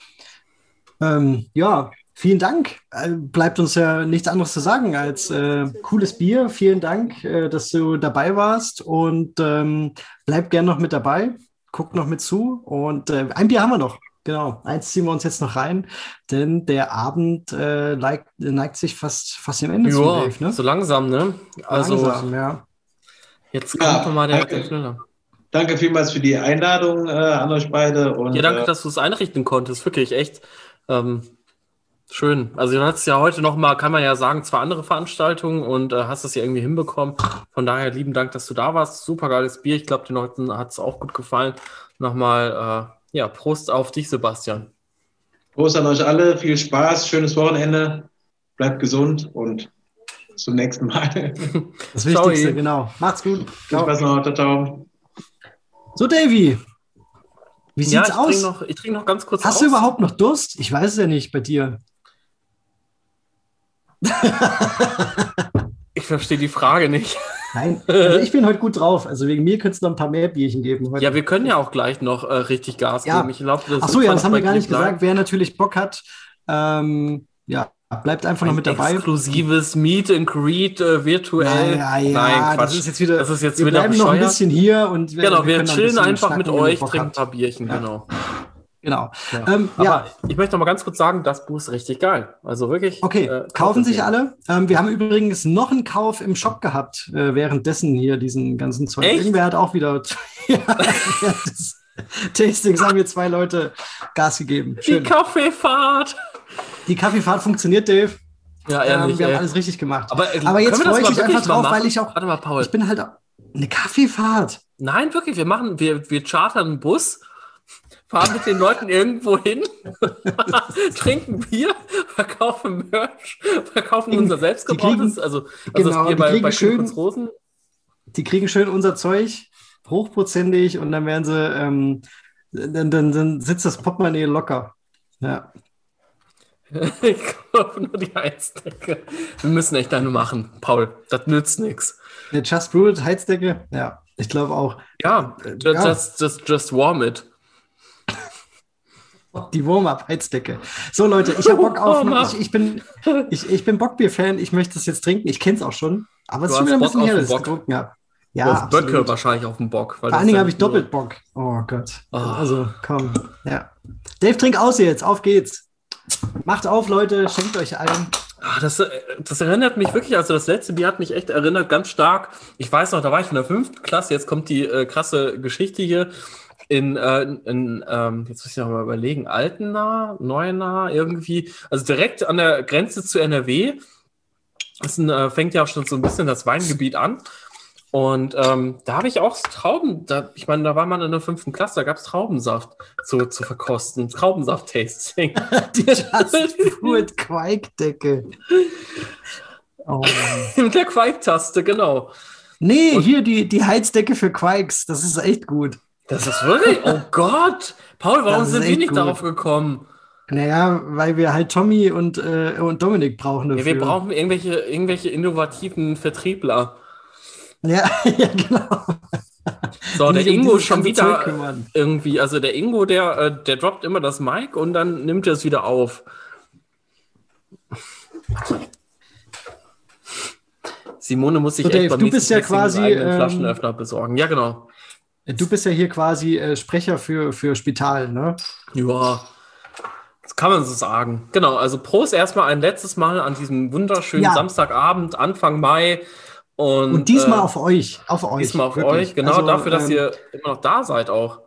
Ähm, ja, vielen Dank. Äh, bleibt uns ja nichts anderes zu sagen als äh, cooles Bier. Vielen Dank, äh, dass du dabei warst und ähm, bleib gern noch mit dabei. Guckt noch mit zu. Und äh, ein Bier haben wir noch. Genau, eins ziehen wir uns jetzt noch rein, denn der Abend äh, neigt, neigt sich fast, fast dem Ende zu, Ja, Dave, ne? so langsam, ne? Also, Langsam, ja. jetzt Ja, kommt doch mal der, danke. der Knüller. Danke vielmals für die Einladung äh, an euch beide. Und, Ja, danke, äh, dass du es einrichten konntest. Wirklich, echt. Ähm, schön. Also, du hattest ja heute noch mal, kann man ja sagen, zwei andere Veranstaltungen und äh, hast das ja irgendwie hinbekommen. Von daher lieben Dank, dass du da warst. Super geiles Bier. Ich glaube, den Leuten hat es auch gut gefallen. Nochmal, äh, ja, Prost auf dich, Sebastian. Prost an euch alle, viel Spaß, schönes Wochenende, bleibt gesund und bis zum nächsten Mal. Das Ciao, Wichtigste, ihr. genau. Macht's gut. Viel Spaß noch, ciao, ciao. So, Davy, wie ja, sieht's ich aus? trinke noch, ich trink noch ganz kurz Hast aus. du überhaupt noch Durst? Ich weiß es ja nicht bei dir. Ich verstehe die Frage nicht. Nein, also ich bin heute gut drauf. Also wegen mir könnte es noch ein paar mehr Bierchen geben. Heute. Ja, wir können ja auch gleich noch äh, richtig Gas Ja. geben. Ich glaube, das Ach so, ja, das haben wir gar nicht bleiben. gesagt. Wer natürlich Bock hat, ähm, ja, Bleibt einfach noch mit dabei. Exklusives Meet and Greet äh, virtuell. Ja, ja, Nein, Quatsch. das ist jetzt wieder. Das ist jetzt wir wieder bleiben noch ein bescheuert. bisschen hier und Genau, wir können noch ein chillen einfach mit euch, trinken ein paar Bierchen, Ja. genau. Genau. Ja. Ähm, Aber ja, ich möchte noch mal ganz kurz sagen, das Buch ist richtig geil. Also wirklich. okay. äh, kaufen sich alle. Ähm, wir haben übrigens noch einen Kauf im Shop gehabt, äh, währenddessen hier diesen ganzen Zeug. Echt? Irgendwer hat auch wieder. ja, das Tastings haben wir zwei Leute Gas gegeben. Die Schön. Kaffeefahrt. Die Kaffeefahrt funktioniert, Dave. Ja, Ähm, ehrlich. wir haben ey. alles richtig gemacht. Aber, äh, Aber jetzt wir freue ich mich einfach drauf, machen? weil ich auch- Warte mal, Paul. Ich bin halt eine Kaffeefahrt. Nein, wirklich, wir machen, wir, wir chartern einen Bus, fahren mit den Leuten irgendwo hin, trinken Bier, verkaufen Merch, verkaufen Die- unser kriegen- also, also genau, das bei, kriegen bei schön- Rosen. Die kriegen schön unser Zeug, hochprozentig, und dann werden sie, ähm, dann, dann, dann sitzt das Portemonnaie locker. Ja. Ich kaufe nur die Heizdecke. Wir müssen echt eine machen, Paul. Das nützt nichts. Just Brewed Heizdecke, ja, ich glaube auch. Ja, Äh, just, ja. Just, just, just warm it. Die Warm-Up-Heizdecke. So, Leute, ich habe Bock auf. Ich, ich bin, ich, ich bin Bockbier-Fan. Ich möchte es jetzt trinken. Ich kenne es auch schon. Aber es ist schon wieder ein bisschen her, dass ich getrunken habe. Ja, auf Böcke absolut. wahrscheinlich auf dem Bock. weil Vor das allen Dingen habe ich doppelt Bock. Oh Gott. Ah. Also, komm. Ja. Dave, trink aus jetzt. Auf geht's. Macht auf, Leute. Schenkt euch allen. Ah, das, äh, das erinnert mich wirklich, also das letzte Bier hat mich echt erinnert, ganz stark. Ich weiß noch, da war ich in der fünften Klasse, jetzt kommt die äh, krasse Geschichte hier. In, äh, in ähm, jetzt muss ich noch mal überlegen, Altena, Neuena, irgendwie, also direkt an der Grenze zu NRW. Das äh, fängt ja auch schon so ein bisschen das Weingebiet an. Und ähm, da habe ich auch Trauben, da, ich meine, da war man in der fünften Klasse, da gab es Traubensaft zu, zu verkosten, Traubensaft-Tasting. Die Brewed Quaikdecke. Oh. Mit der Quake-Taste, genau. Nee, Und- hier die, die Heizdecke für Quikes. Das ist echt gut. Das ist wirklich, oh Gott. Paul, warum ist sind wir nicht gut. darauf gekommen? Naja, weil wir halt Tommy und, äh, und Dominik brauchen Ja, dafür. wir brauchen irgendwelche, irgendwelche innovativen Vertriebler. Ja, ja genau. So, der Ingo dieses schon wieder irgendwie, also der Ingo, der, äh, der droppt immer das Mic und dann nimmt er es wieder auf. Simone muss sich So, echt Dave, beim du bist ja quasi, ähm, Flaschenöffner besorgen. Ja, genau. Du bist ja hier quasi äh, Sprecher für, für Spital, ne? Ja, das kann man so sagen. Genau, also Prost erstmal ein letztes Mal an diesem wunderschönen Ja. Samstagabend, Anfang Mai. Und, Und diesmal äh, auf euch. Auf euch. diesmal auf wirklich. euch, genau Also, dafür, dass ähm, ihr immer noch da seid auch.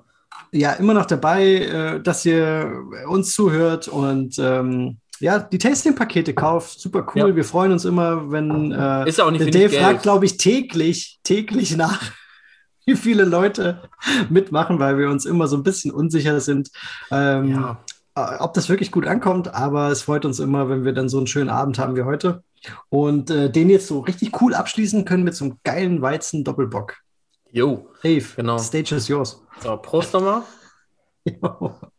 ja immer noch dabei, äh, dass ihr uns zuhört und ähm, ja, die Tasting-Pakete kauft. Super cool. Ja. Wir freuen uns immer, wenn äh, Ist auch nicht der Dave fragt, glaube ich, täglich, täglich nach, wie viele Leute mitmachen, weil wir uns immer so ein bisschen unsicher sind, ähm, Ja. äh, ob das wirklich gut ankommt. Aber es freut uns immer, wenn wir dann so einen schönen Abend haben wie heute. Und äh, den jetzt so richtig cool abschließen können mit so einem geilen Weizen-Doppelbock. Jo. Dave, Genau. Stage is yours. So, Prost nochmal.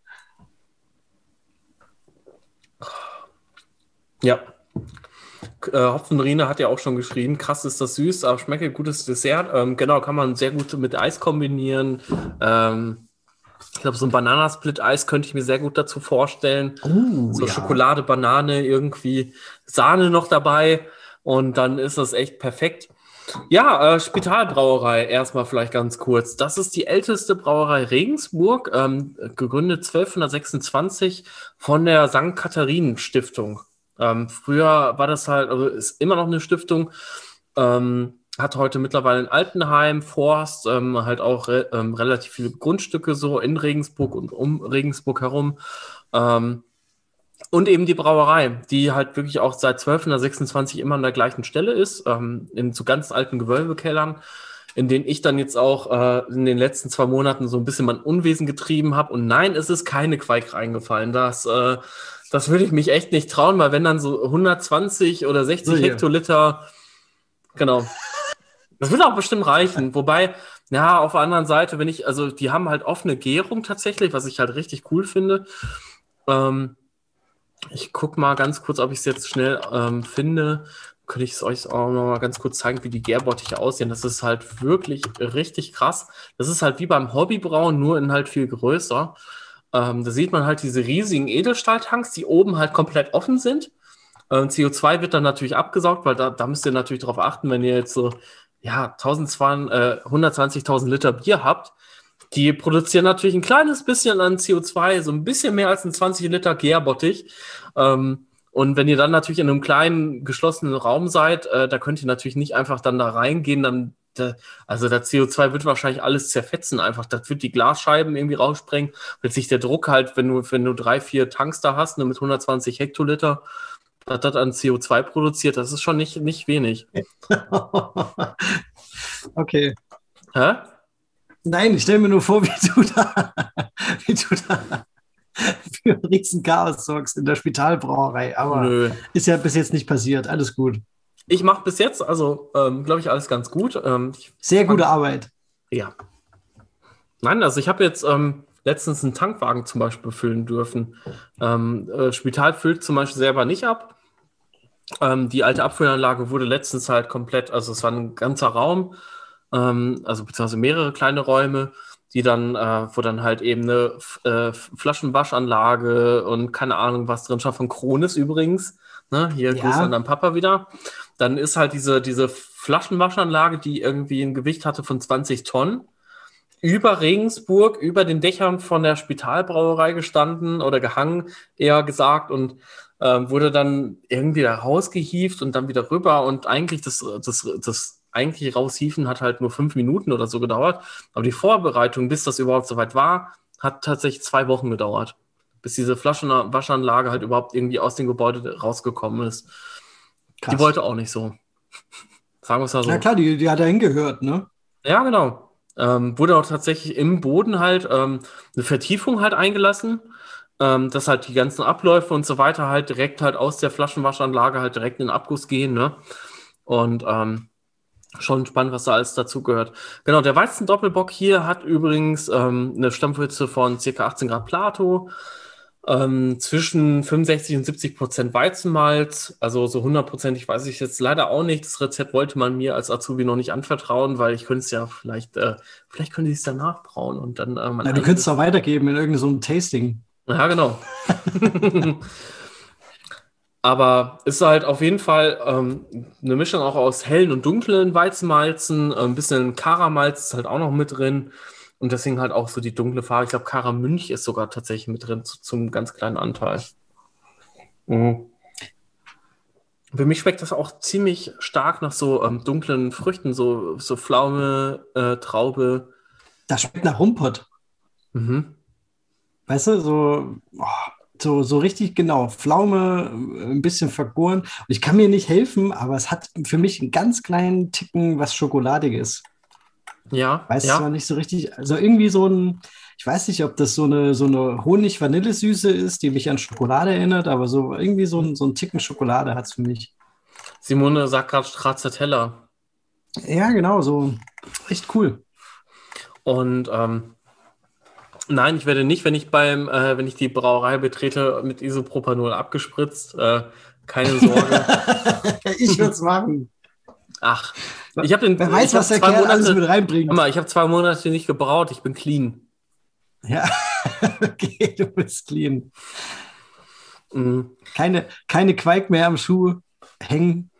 Ja. Äh, Hopfenrine hat ja auch schon geschrieben, krass ist das süß, aber schmeckt gutes Dessert. Ähm, genau, kann man sehr gut mit Eis kombinieren. Ähm, ich glaube, so ein Bananasplit-Eis könnte ich mir sehr gut dazu vorstellen. Oh, So ja. Schokolade, Banane, irgendwie Sahne noch dabei. Und dann ist das echt perfekt. Ja, äh, Spitalbrauerei, erstmal vielleicht ganz kurz. Das ist die älteste Brauerei Regensburg, ähm, gegründet 1226 von der St. Katharinen Stiftung. Ähm, früher war das halt, also ist immer noch eine Stiftung, ähm, hat heute mittlerweile ein Altenheim, Forst, ähm, halt auch re ähm, relativ viele Grundstücke so in Regensburg und um Regensburg herum. Ähm, und eben die Brauerei, die halt wirklich auch seit 1226 immer an der gleichen Stelle ist, ähm, in so ganz alten Gewölbekellern, in denen ich dann jetzt auch äh, in den letzten zwei Monaten so ein bisschen mein Unwesen getrieben habe. Und nein, es ist keine Quake reingefallen. Das, äh, das würde ich mich echt nicht trauen, weil wenn dann so 120 oder 60 So. Hektoliter, genau. Das wird auch bestimmt reichen. Wobei, ja, auf der anderen Seite, wenn ich, also die haben halt offene Gärung tatsächlich, was ich halt richtig cool finde. Ähm, ich guck mal ganz kurz, ob ich es jetzt schnell ähm, finde. Könnte ich es euch auch noch mal ganz kurz zeigen, wie die Gärbottiche aussehen. Das ist halt wirklich richtig krass. Das ist halt wie beim Hobbybrauen, nur in halt viel größer. Ähm, da sieht man halt diese riesigen Edelstahltanks, die oben halt komplett offen sind. Ähm, CO2 wird dann natürlich abgesaugt, weil da, da müsst ihr natürlich darauf achten, wenn ihr jetzt so ja, 1200, äh, 120.000 Liter Bier habt, die produzieren natürlich ein kleines bisschen an CO2, so ein bisschen mehr als ein 20 Liter Gärbottich. Ähm, und wenn ihr dann natürlich in einem kleinen geschlossenen Raum seid, äh, da könnt ihr natürlich nicht einfach dann da reingehen, dann da, also der CO2 wird wahrscheinlich alles zerfetzen einfach. Das wird die Glasscheiben irgendwie raussprengen, weil sich der Druck halt, wenn du, wenn du drei, vier Tanks da hast, ne, mit 120 Hektoliter, was das an CO2 produziert, das ist schon nicht, nicht wenig. okay. Hä? Nein, ich stelle mir nur vor, wie du da, wie du da für ein riesen Chaos sorgst in der Spitalbrauerei. Aber Nö. ist ja bis jetzt nicht passiert. Alles gut. Ich mache bis jetzt, also ähm, glaube ich, alles ganz gut. Ähm, Sehr gute Arbeit. ja. Nein, also ich habe jetzt ähm, letztens einen Tankwagen zum Beispiel füllen dürfen. Ähm, äh, Spital füllt zum Beispiel selber nicht ab. Ähm, die alte Abfüllanlage wurde letztens halt komplett, also es war ein ganzer Raum, ähm, also beziehungsweise mehrere kleine Räume, die dann, äh, wo dann halt eben eine äh, Flaschenwaschanlage und keine Ahnung was drin stand, von Kronis übrigens. Ne? Hier Ja. Grüße an deinen Papa wieder. Dann ist halt diese, diese Flaschenwaschanlage, die irgendwie ein Gewicht hatte von 20 Tonnen, über Regensburg, über den Dächern von der Spitalbrauerei gestanden oder gehangen, eher gesagt, und ähm, wurde dann irgendwie da rausgehieft und dann wieder rüber. Und eigentlich das, das, das eigentlich raushiefen hat halt nur fünf Minuten oder so gedauert. Aber die Vorbereitung, bis das überhaupt soweit war, hat tatsächlich zwei Wochen gedauert. Bis diese Flaschenwaschanlage halt überhaupt irgendwie aus dem Gebäude rausgekommen ist. Krass. Die wollte auch nicht so. Sagen wir es mal so. Ja klar, die, die hat da hingehört, ne? Ja, genau. Ähm, wurde auch tatsächlich im Boden halt ähm, eine Vertiefung halt eingelassen, ähm, dass halt die ganzen Abläufe und so weiter halt direkt halt aus der Flaschenwaschanlage halt direkt in den Abguss gehen, ne? Und ähm, schon spannend, was da alles dazugehört. Genau, der Weizen-Doppelbock hier hat übrigens ähm, eine Stammwürze von ca. 18 Grad Plato, ähm, zwischen 65 und 70 Prozent Weizenmalz, also so hundertprozentig weiß ich jetzt leider auch nicht. Das Rezept wollte man mir als Azubi noch nicht anvertrauen, weil ich könnte es ja vielleicht, äh, vielleicht könnte ich es danach brauen und dann äh, Na, du könntest es auch weitergeben in irgendeinem so Tasting. ja, genau. Aber ist halt auf jeden Fall ähm, eine Mischung auch aus hellen und dunklen Weizenmalzen. Ein bisschen Karamalz ist halt auch noch mit drin. Und deswegen halt auch so die dunkle Farbe. Ich glaube, Karamünch ist sogar tatsächlich mit drin, zu, zum ganz kleinen Anteil. Mhm. Für mich schmeckt das auch ziemlich stark nach so ähm, dunklen Früchten, so, so Pflaume, äh, Traube. Das schmeckt nach Rumpott. Mhm. Weißt du, so, oh, so, so richtig genau. Pflaume, äh, ein bisschen vergoren. Und ich kann mir nicht helfen, aber es hat für mich einen ganz kleinen Ticken was Schokoladiges. Ja, Weiß ja. zwar nicht so richtig, also irgendwie so ein, ich weiß nicht, ob das so eine, so eine Honig-Vanillesüße ist, die mich an Schokolade erinnert, aber so irgendwie so ein, so ein Ticken Schokolade hat es für mich. Simone sagt gerade Stracciatella. Ja, genau, so echt cool. Und ähm, nein, ich werde nicht, wenn ich beim, äh, wenn ich die Brauerei betrete, mit Isopropanol abgespritzt. Äh, keine Sorge. ich würde es machen. Ach, ich habe den. Wer weiß, was der zwei Kerl alles Monate, mit reinbringt. Mal, ich habe zwei Monate nicht gebraut. Ich bin clean. Ja, okay, du bist clean. Mhm. Keine, keine Quaik mehr am Schuh hängen.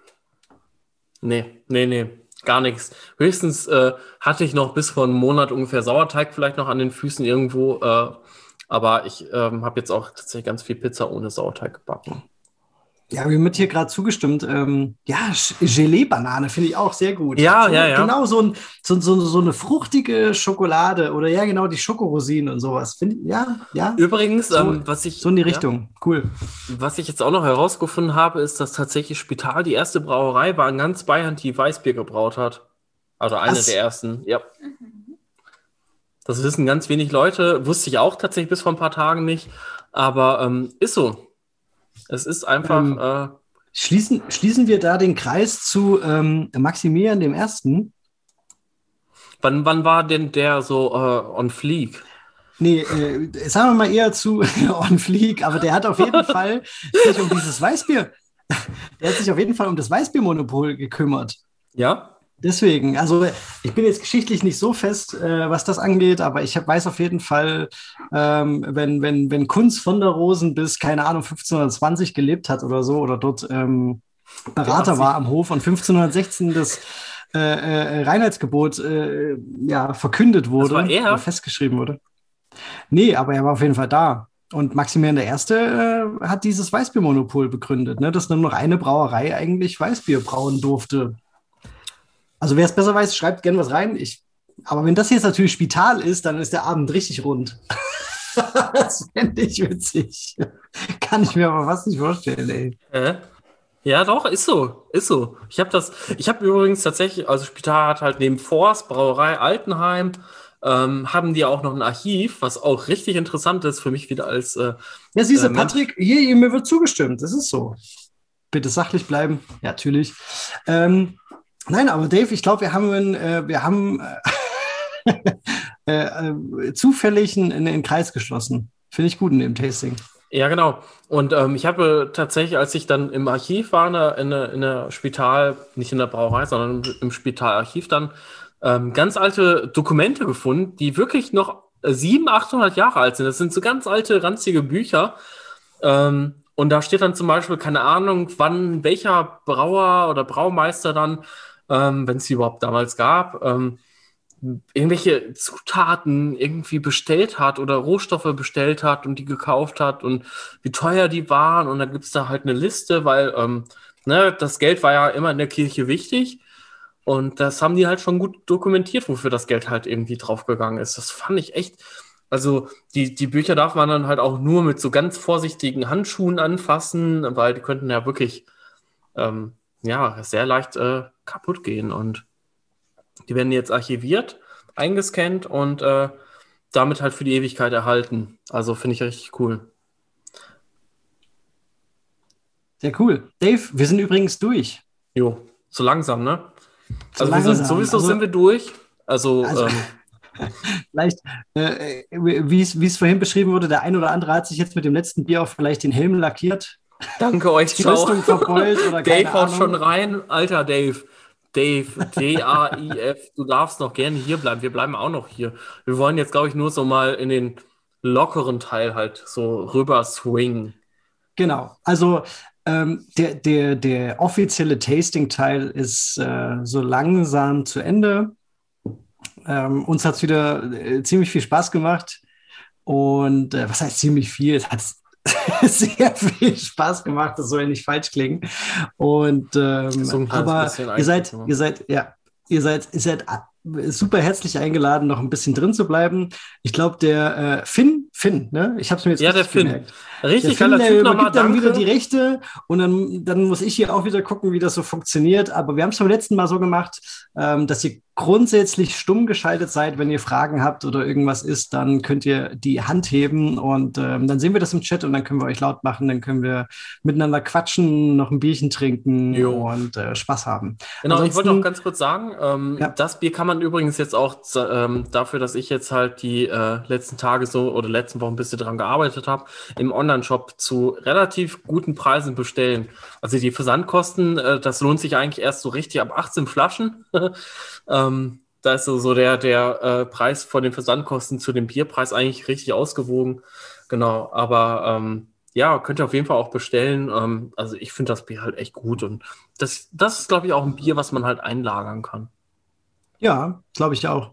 Nee, nee, nee, gar nichts. Höchstens äh, hatte ich noch bis vor einem Monat ungefähr Sauerteig vielleicht noch an den Füßen irgendwo. Äh, aber ich ähm, habe jetzt auch tatsächlich ganz viel Pizza ohne Sauerteig gebacken. Ja, mir wird hier gerade zugestimmt. Ähm, ja, Gelee-Banane finde ich auch sehr gut. Ja, so, ja, ja. Genau so, ein, so, so, so eine fruchtige Schokolade oder ja, genau die Schokorosinen und sowas. Find, ja, ja, Übrigens, So- ähm, was ich. so in die ja? Richtung. Cool. Was ich jetzt auch noch herausgefunden habe, ist, dass tatsächlich Spital die erste Brauerei war in ganz Bayern, die Weißbier gebraut hat. Also eine Was? der ersten, ja. Das wissen ganz wenig Leute, wusste ich auch tatsächlich bis vor ein paar Tagen nicht, aber ähm, ist so. Es ist einfach, Ähm, äh, Schließen, schließen wir da den Kreis zu ähm, Maximilian dem Ersten? wann, wann war denn der so äh, on fleek? Nee, äh, sagen wir mal eher zu On Fleek, aber der hat auf jeden Fall sich um dieses Weißbier, der hat sich auf jeden Fall um das Weißbiermonopol gekümmert. Ja? Deswegen, also ich bin jetzt geschichtlich nicht so fest, äh, was das angeht, aber ich hab, weiß auf jeden Fall, ähm, wenn, wenn, wenn Kunz von der Rosen bis, keine Ahnung, 1520 gelebt hat oder so, oder dort ähm, Berater war am Hof und 1516 das äh, äh, Reinheitsgebot äh, ja, verkündet wurde, war er? festgeschrieben wurde. Nee, aber er war auf jeden Fall da. Und Maximilian I. Äh, hat dieses Weißbiermonopol begründet, ne, dass nur noch eine Brauerei eigentlich Weißbier brauen durfte. Also wer es besser weiß, schreibt gerne was rein. Ich, aber wenn das jetzt natürlich Spital ist, dann ist der Abend richtig rund. das fände ich witzig. Kann ich mir aber fast nicht vorstellen, ey. Äh? Ja, doch, ist so, ist so. Ich habe das, ich habe übrigens tatsächlich, also Spital hat halt neben Forst, Brauerei Altenheim, ähm, haben die auch noch ein Archiv, was auch richtig interessant ist für mich wieder als. Äh, Ja, siehst du, äh. Patrick, hier, mir wird zugestimmt. Das ist so. Bitte sachlich bleiben. Ja, natürlich. Ähm, nein, aber Dave, ich glaube, wir haben, äh, wir haben äh, äh, äh, zufällig einen, einen Kreis geschlossen. Finde ich gut in dem Tasting. Ja, genau. Und ähm, ich habe tatsächlich, als ich dann im Archiv war, in der, in der, Spital, nicht in der Brauerei, sondern im, Spitalarchiv dann, ähm, ganz alte Dokumente gefunden, die wirklich noch äh, 700, 800 Jahre alt sind. Das sind so ganz alte, ranzige Bücher. Ähm, und da steht dann zum Beispiel, keine Ahnung, wann welcher Brauer oder Braumeister dann, ähm, wenn es sie überhaupt damals gab, ähm, irgendwelche Zutaten irgendwie bestellt hat oder Rohstoffe bestellt hat und die gekauft hat und wie teuer die waren. Und dann gibt es da halt eine Liste, weil ähm, ne, das Geld war ja immer in der Kirche wichtig. Und das haben die halt schon gut dokumentiert, wofür das Geld halt irgendwie draufgegangen ist. Das fand ich echt. Also die, die Bücher darf man dann halt auch nur mit so ganz vorsichtigen Handschuhen anfassen, weil die könnten ja wirklich ähm, ja, sehr leicht äh, kaputt gehen. Und die werden jetzt archiviert, eingescannt und äh, damit halt für die Ewigkeit erhalten. Also finde ich richtig cool. Sehr cool. Dave, wir sind übrigens durch. Jo, so langsam, ne? So also wir sind, langsam. sowieso Also- sind wir durch. Also, Also- ähm, Vielleicht, äh, wie es vorhin beschrieben wurde, der ein oder andere hat sich jetzt mit dem letzten Bier auch vielleicht den Helm lackiert, danke euch, die ciao. Rüstung verbeult oder Dave haut schon rein. Alter Dave. Dave, D-A-I-F, du darfst noch gerne hier bleiben. Wir bleiben auch noch hier. Wir wollen jetzt, glaube ich, nur so mal in den lockeren Teil halt so rüber swingen. Genau. Also ähm, der, der, der offizielle Tasting-Teil ist äh, so langsam zu Ende. Ähm, uns hat es wieder äh, ziemlich viel Spaß gemacht. Und äh, was heißt ziemlich viel? Es hat sehr viel Spaß gemacht, das soll ja nicht falsch klingen. Und ähm, aber ihr seid, ihr seid, ja, ihr seid, ihr seid super herzlich eingeladen, noch ein bisschen drin zu bleiben. Ich glaube, der äh, Finn, Finn, ne? Ich habe es mir jetzt Ja, der Finn. gemerkt. Richtig Der Finn, geiler der Typ nochmal, dann wieder die Rechte und dann, dann muss ich hier auch wieder gucken, wie das so funktioniert. Aber wir haben es beim letzten Mal so gemacht, ähm, dass ihr grundsätzlich stumm geschaltet seid. Wenn ihr Fragen habt oder irgendwas ist, dann könnt ihr die Hand heben und ähm, dann sehen wir das im Chat und dann können wir euch laut machen, dann können wir miteinander quatschen, noch ein Bierchen trinken Jo. und äh, Spaß haben. Genau, ich wollte Ansonsten- auch ganz kurz sagen, ähm, Ja. das Bier kann man übrigens jetzt auch ähm, dafür, dass ich jetzt halt die äh, letzten Tage so oder letzten Wochen ein bisschen dran gearbeitet habe, im Online-Shop zu relativ guten Preisen bestellen. Also die Versandkosten, äh, das lohnt sich eigentlich erst so richtig ab 18 Flaschen. ähm, da ist so, so der, der äh, Preis von den Versandkosten zu dem Bierpreis eigentlich richtig ausgewogen. Genau, aber ähm, ja, könnt ihr auf jeden Fall auch bestellen. Ähm, also ich finde das Bier halt echt gut und das, das ist, glaube ich, auch ein Bier, was man halt einlagern kann. Ja, glaube ich auch.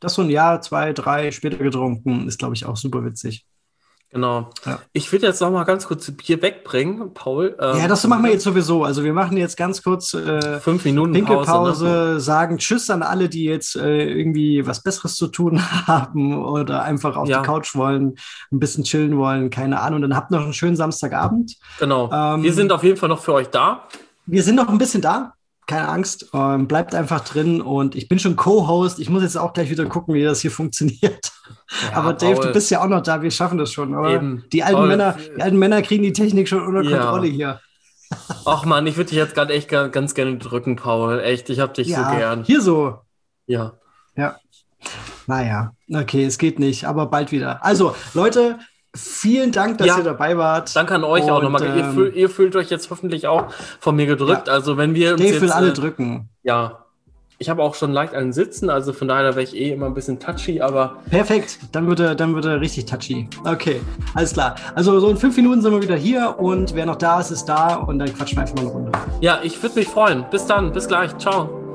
Das so ein Jahr, zwei, drei später getrunken, ist, glaube ich, auch super witzig. Genau. Ja. Ich will jetzt noch mal ganz kurz Bier wegbringen, Paul. Ähm, ja, das machen wir jetzt sowieso. Also wir machen jetzt ganz kurz äh, Fünf Minuten Pause. Pinkelpause, Ne? sagen Tschüss an alle, die jetzt äh, irgendwie was Besseres zu tun haben oder einfach auf Ja. die Couch wollen, ein bisschen chillen wollen, keine Ahnung. Dann habt noch einen schönen Samstagabend. Genau. Ähm, wir sind auf jeden Fall noch für euch da. Wir sind noch ein bisschen da. Keine Angst, ähm, bleibt einfach drin und ich bin schon Co-Host. Ich muss jetzt auch gleich wieder gucken, wie das hier funktioniert. Ja, Aber Dave, Paul. du bist ja auch noch da. Wir schaffen das schon? Eben. Die alten Paul, Männer, die alten Männer kriegen die Technik schon unter Ja. Kontrolle hier. Ach man, ich würde dich jetzt gerade echt ga- ganz gerne drücken, Paul. Echt, ich hab dich so gern. hier so. Ja. Naja, okay, es geht nicht, aber bald wieder. Also, Leute, vielen Dank, dass Ja. ihr dabei wart. Danke an euch auch Und, nochmal. ihr, ähm, fühl, ihr fühlt euch jetzt hoffentlich auch von mir gedrückt. Also wenn wir uns jetzt, will alle äh, drücken. Ja. Ich habe auch schon leicht einen Sitzen, also von daher wäre ich eh immer ein bisschen touchy, aber. Perfekt, dann wird er, dann wird er richtig touchy. Okay, alles klar. Also so in fünf Minuten sind wir wieder hier und wer noch da ist, ist da und dann quatschen wir einfach mal eine Runde. Ja, ich würde mich freuen. Bis dann, bis gleich. Ciao.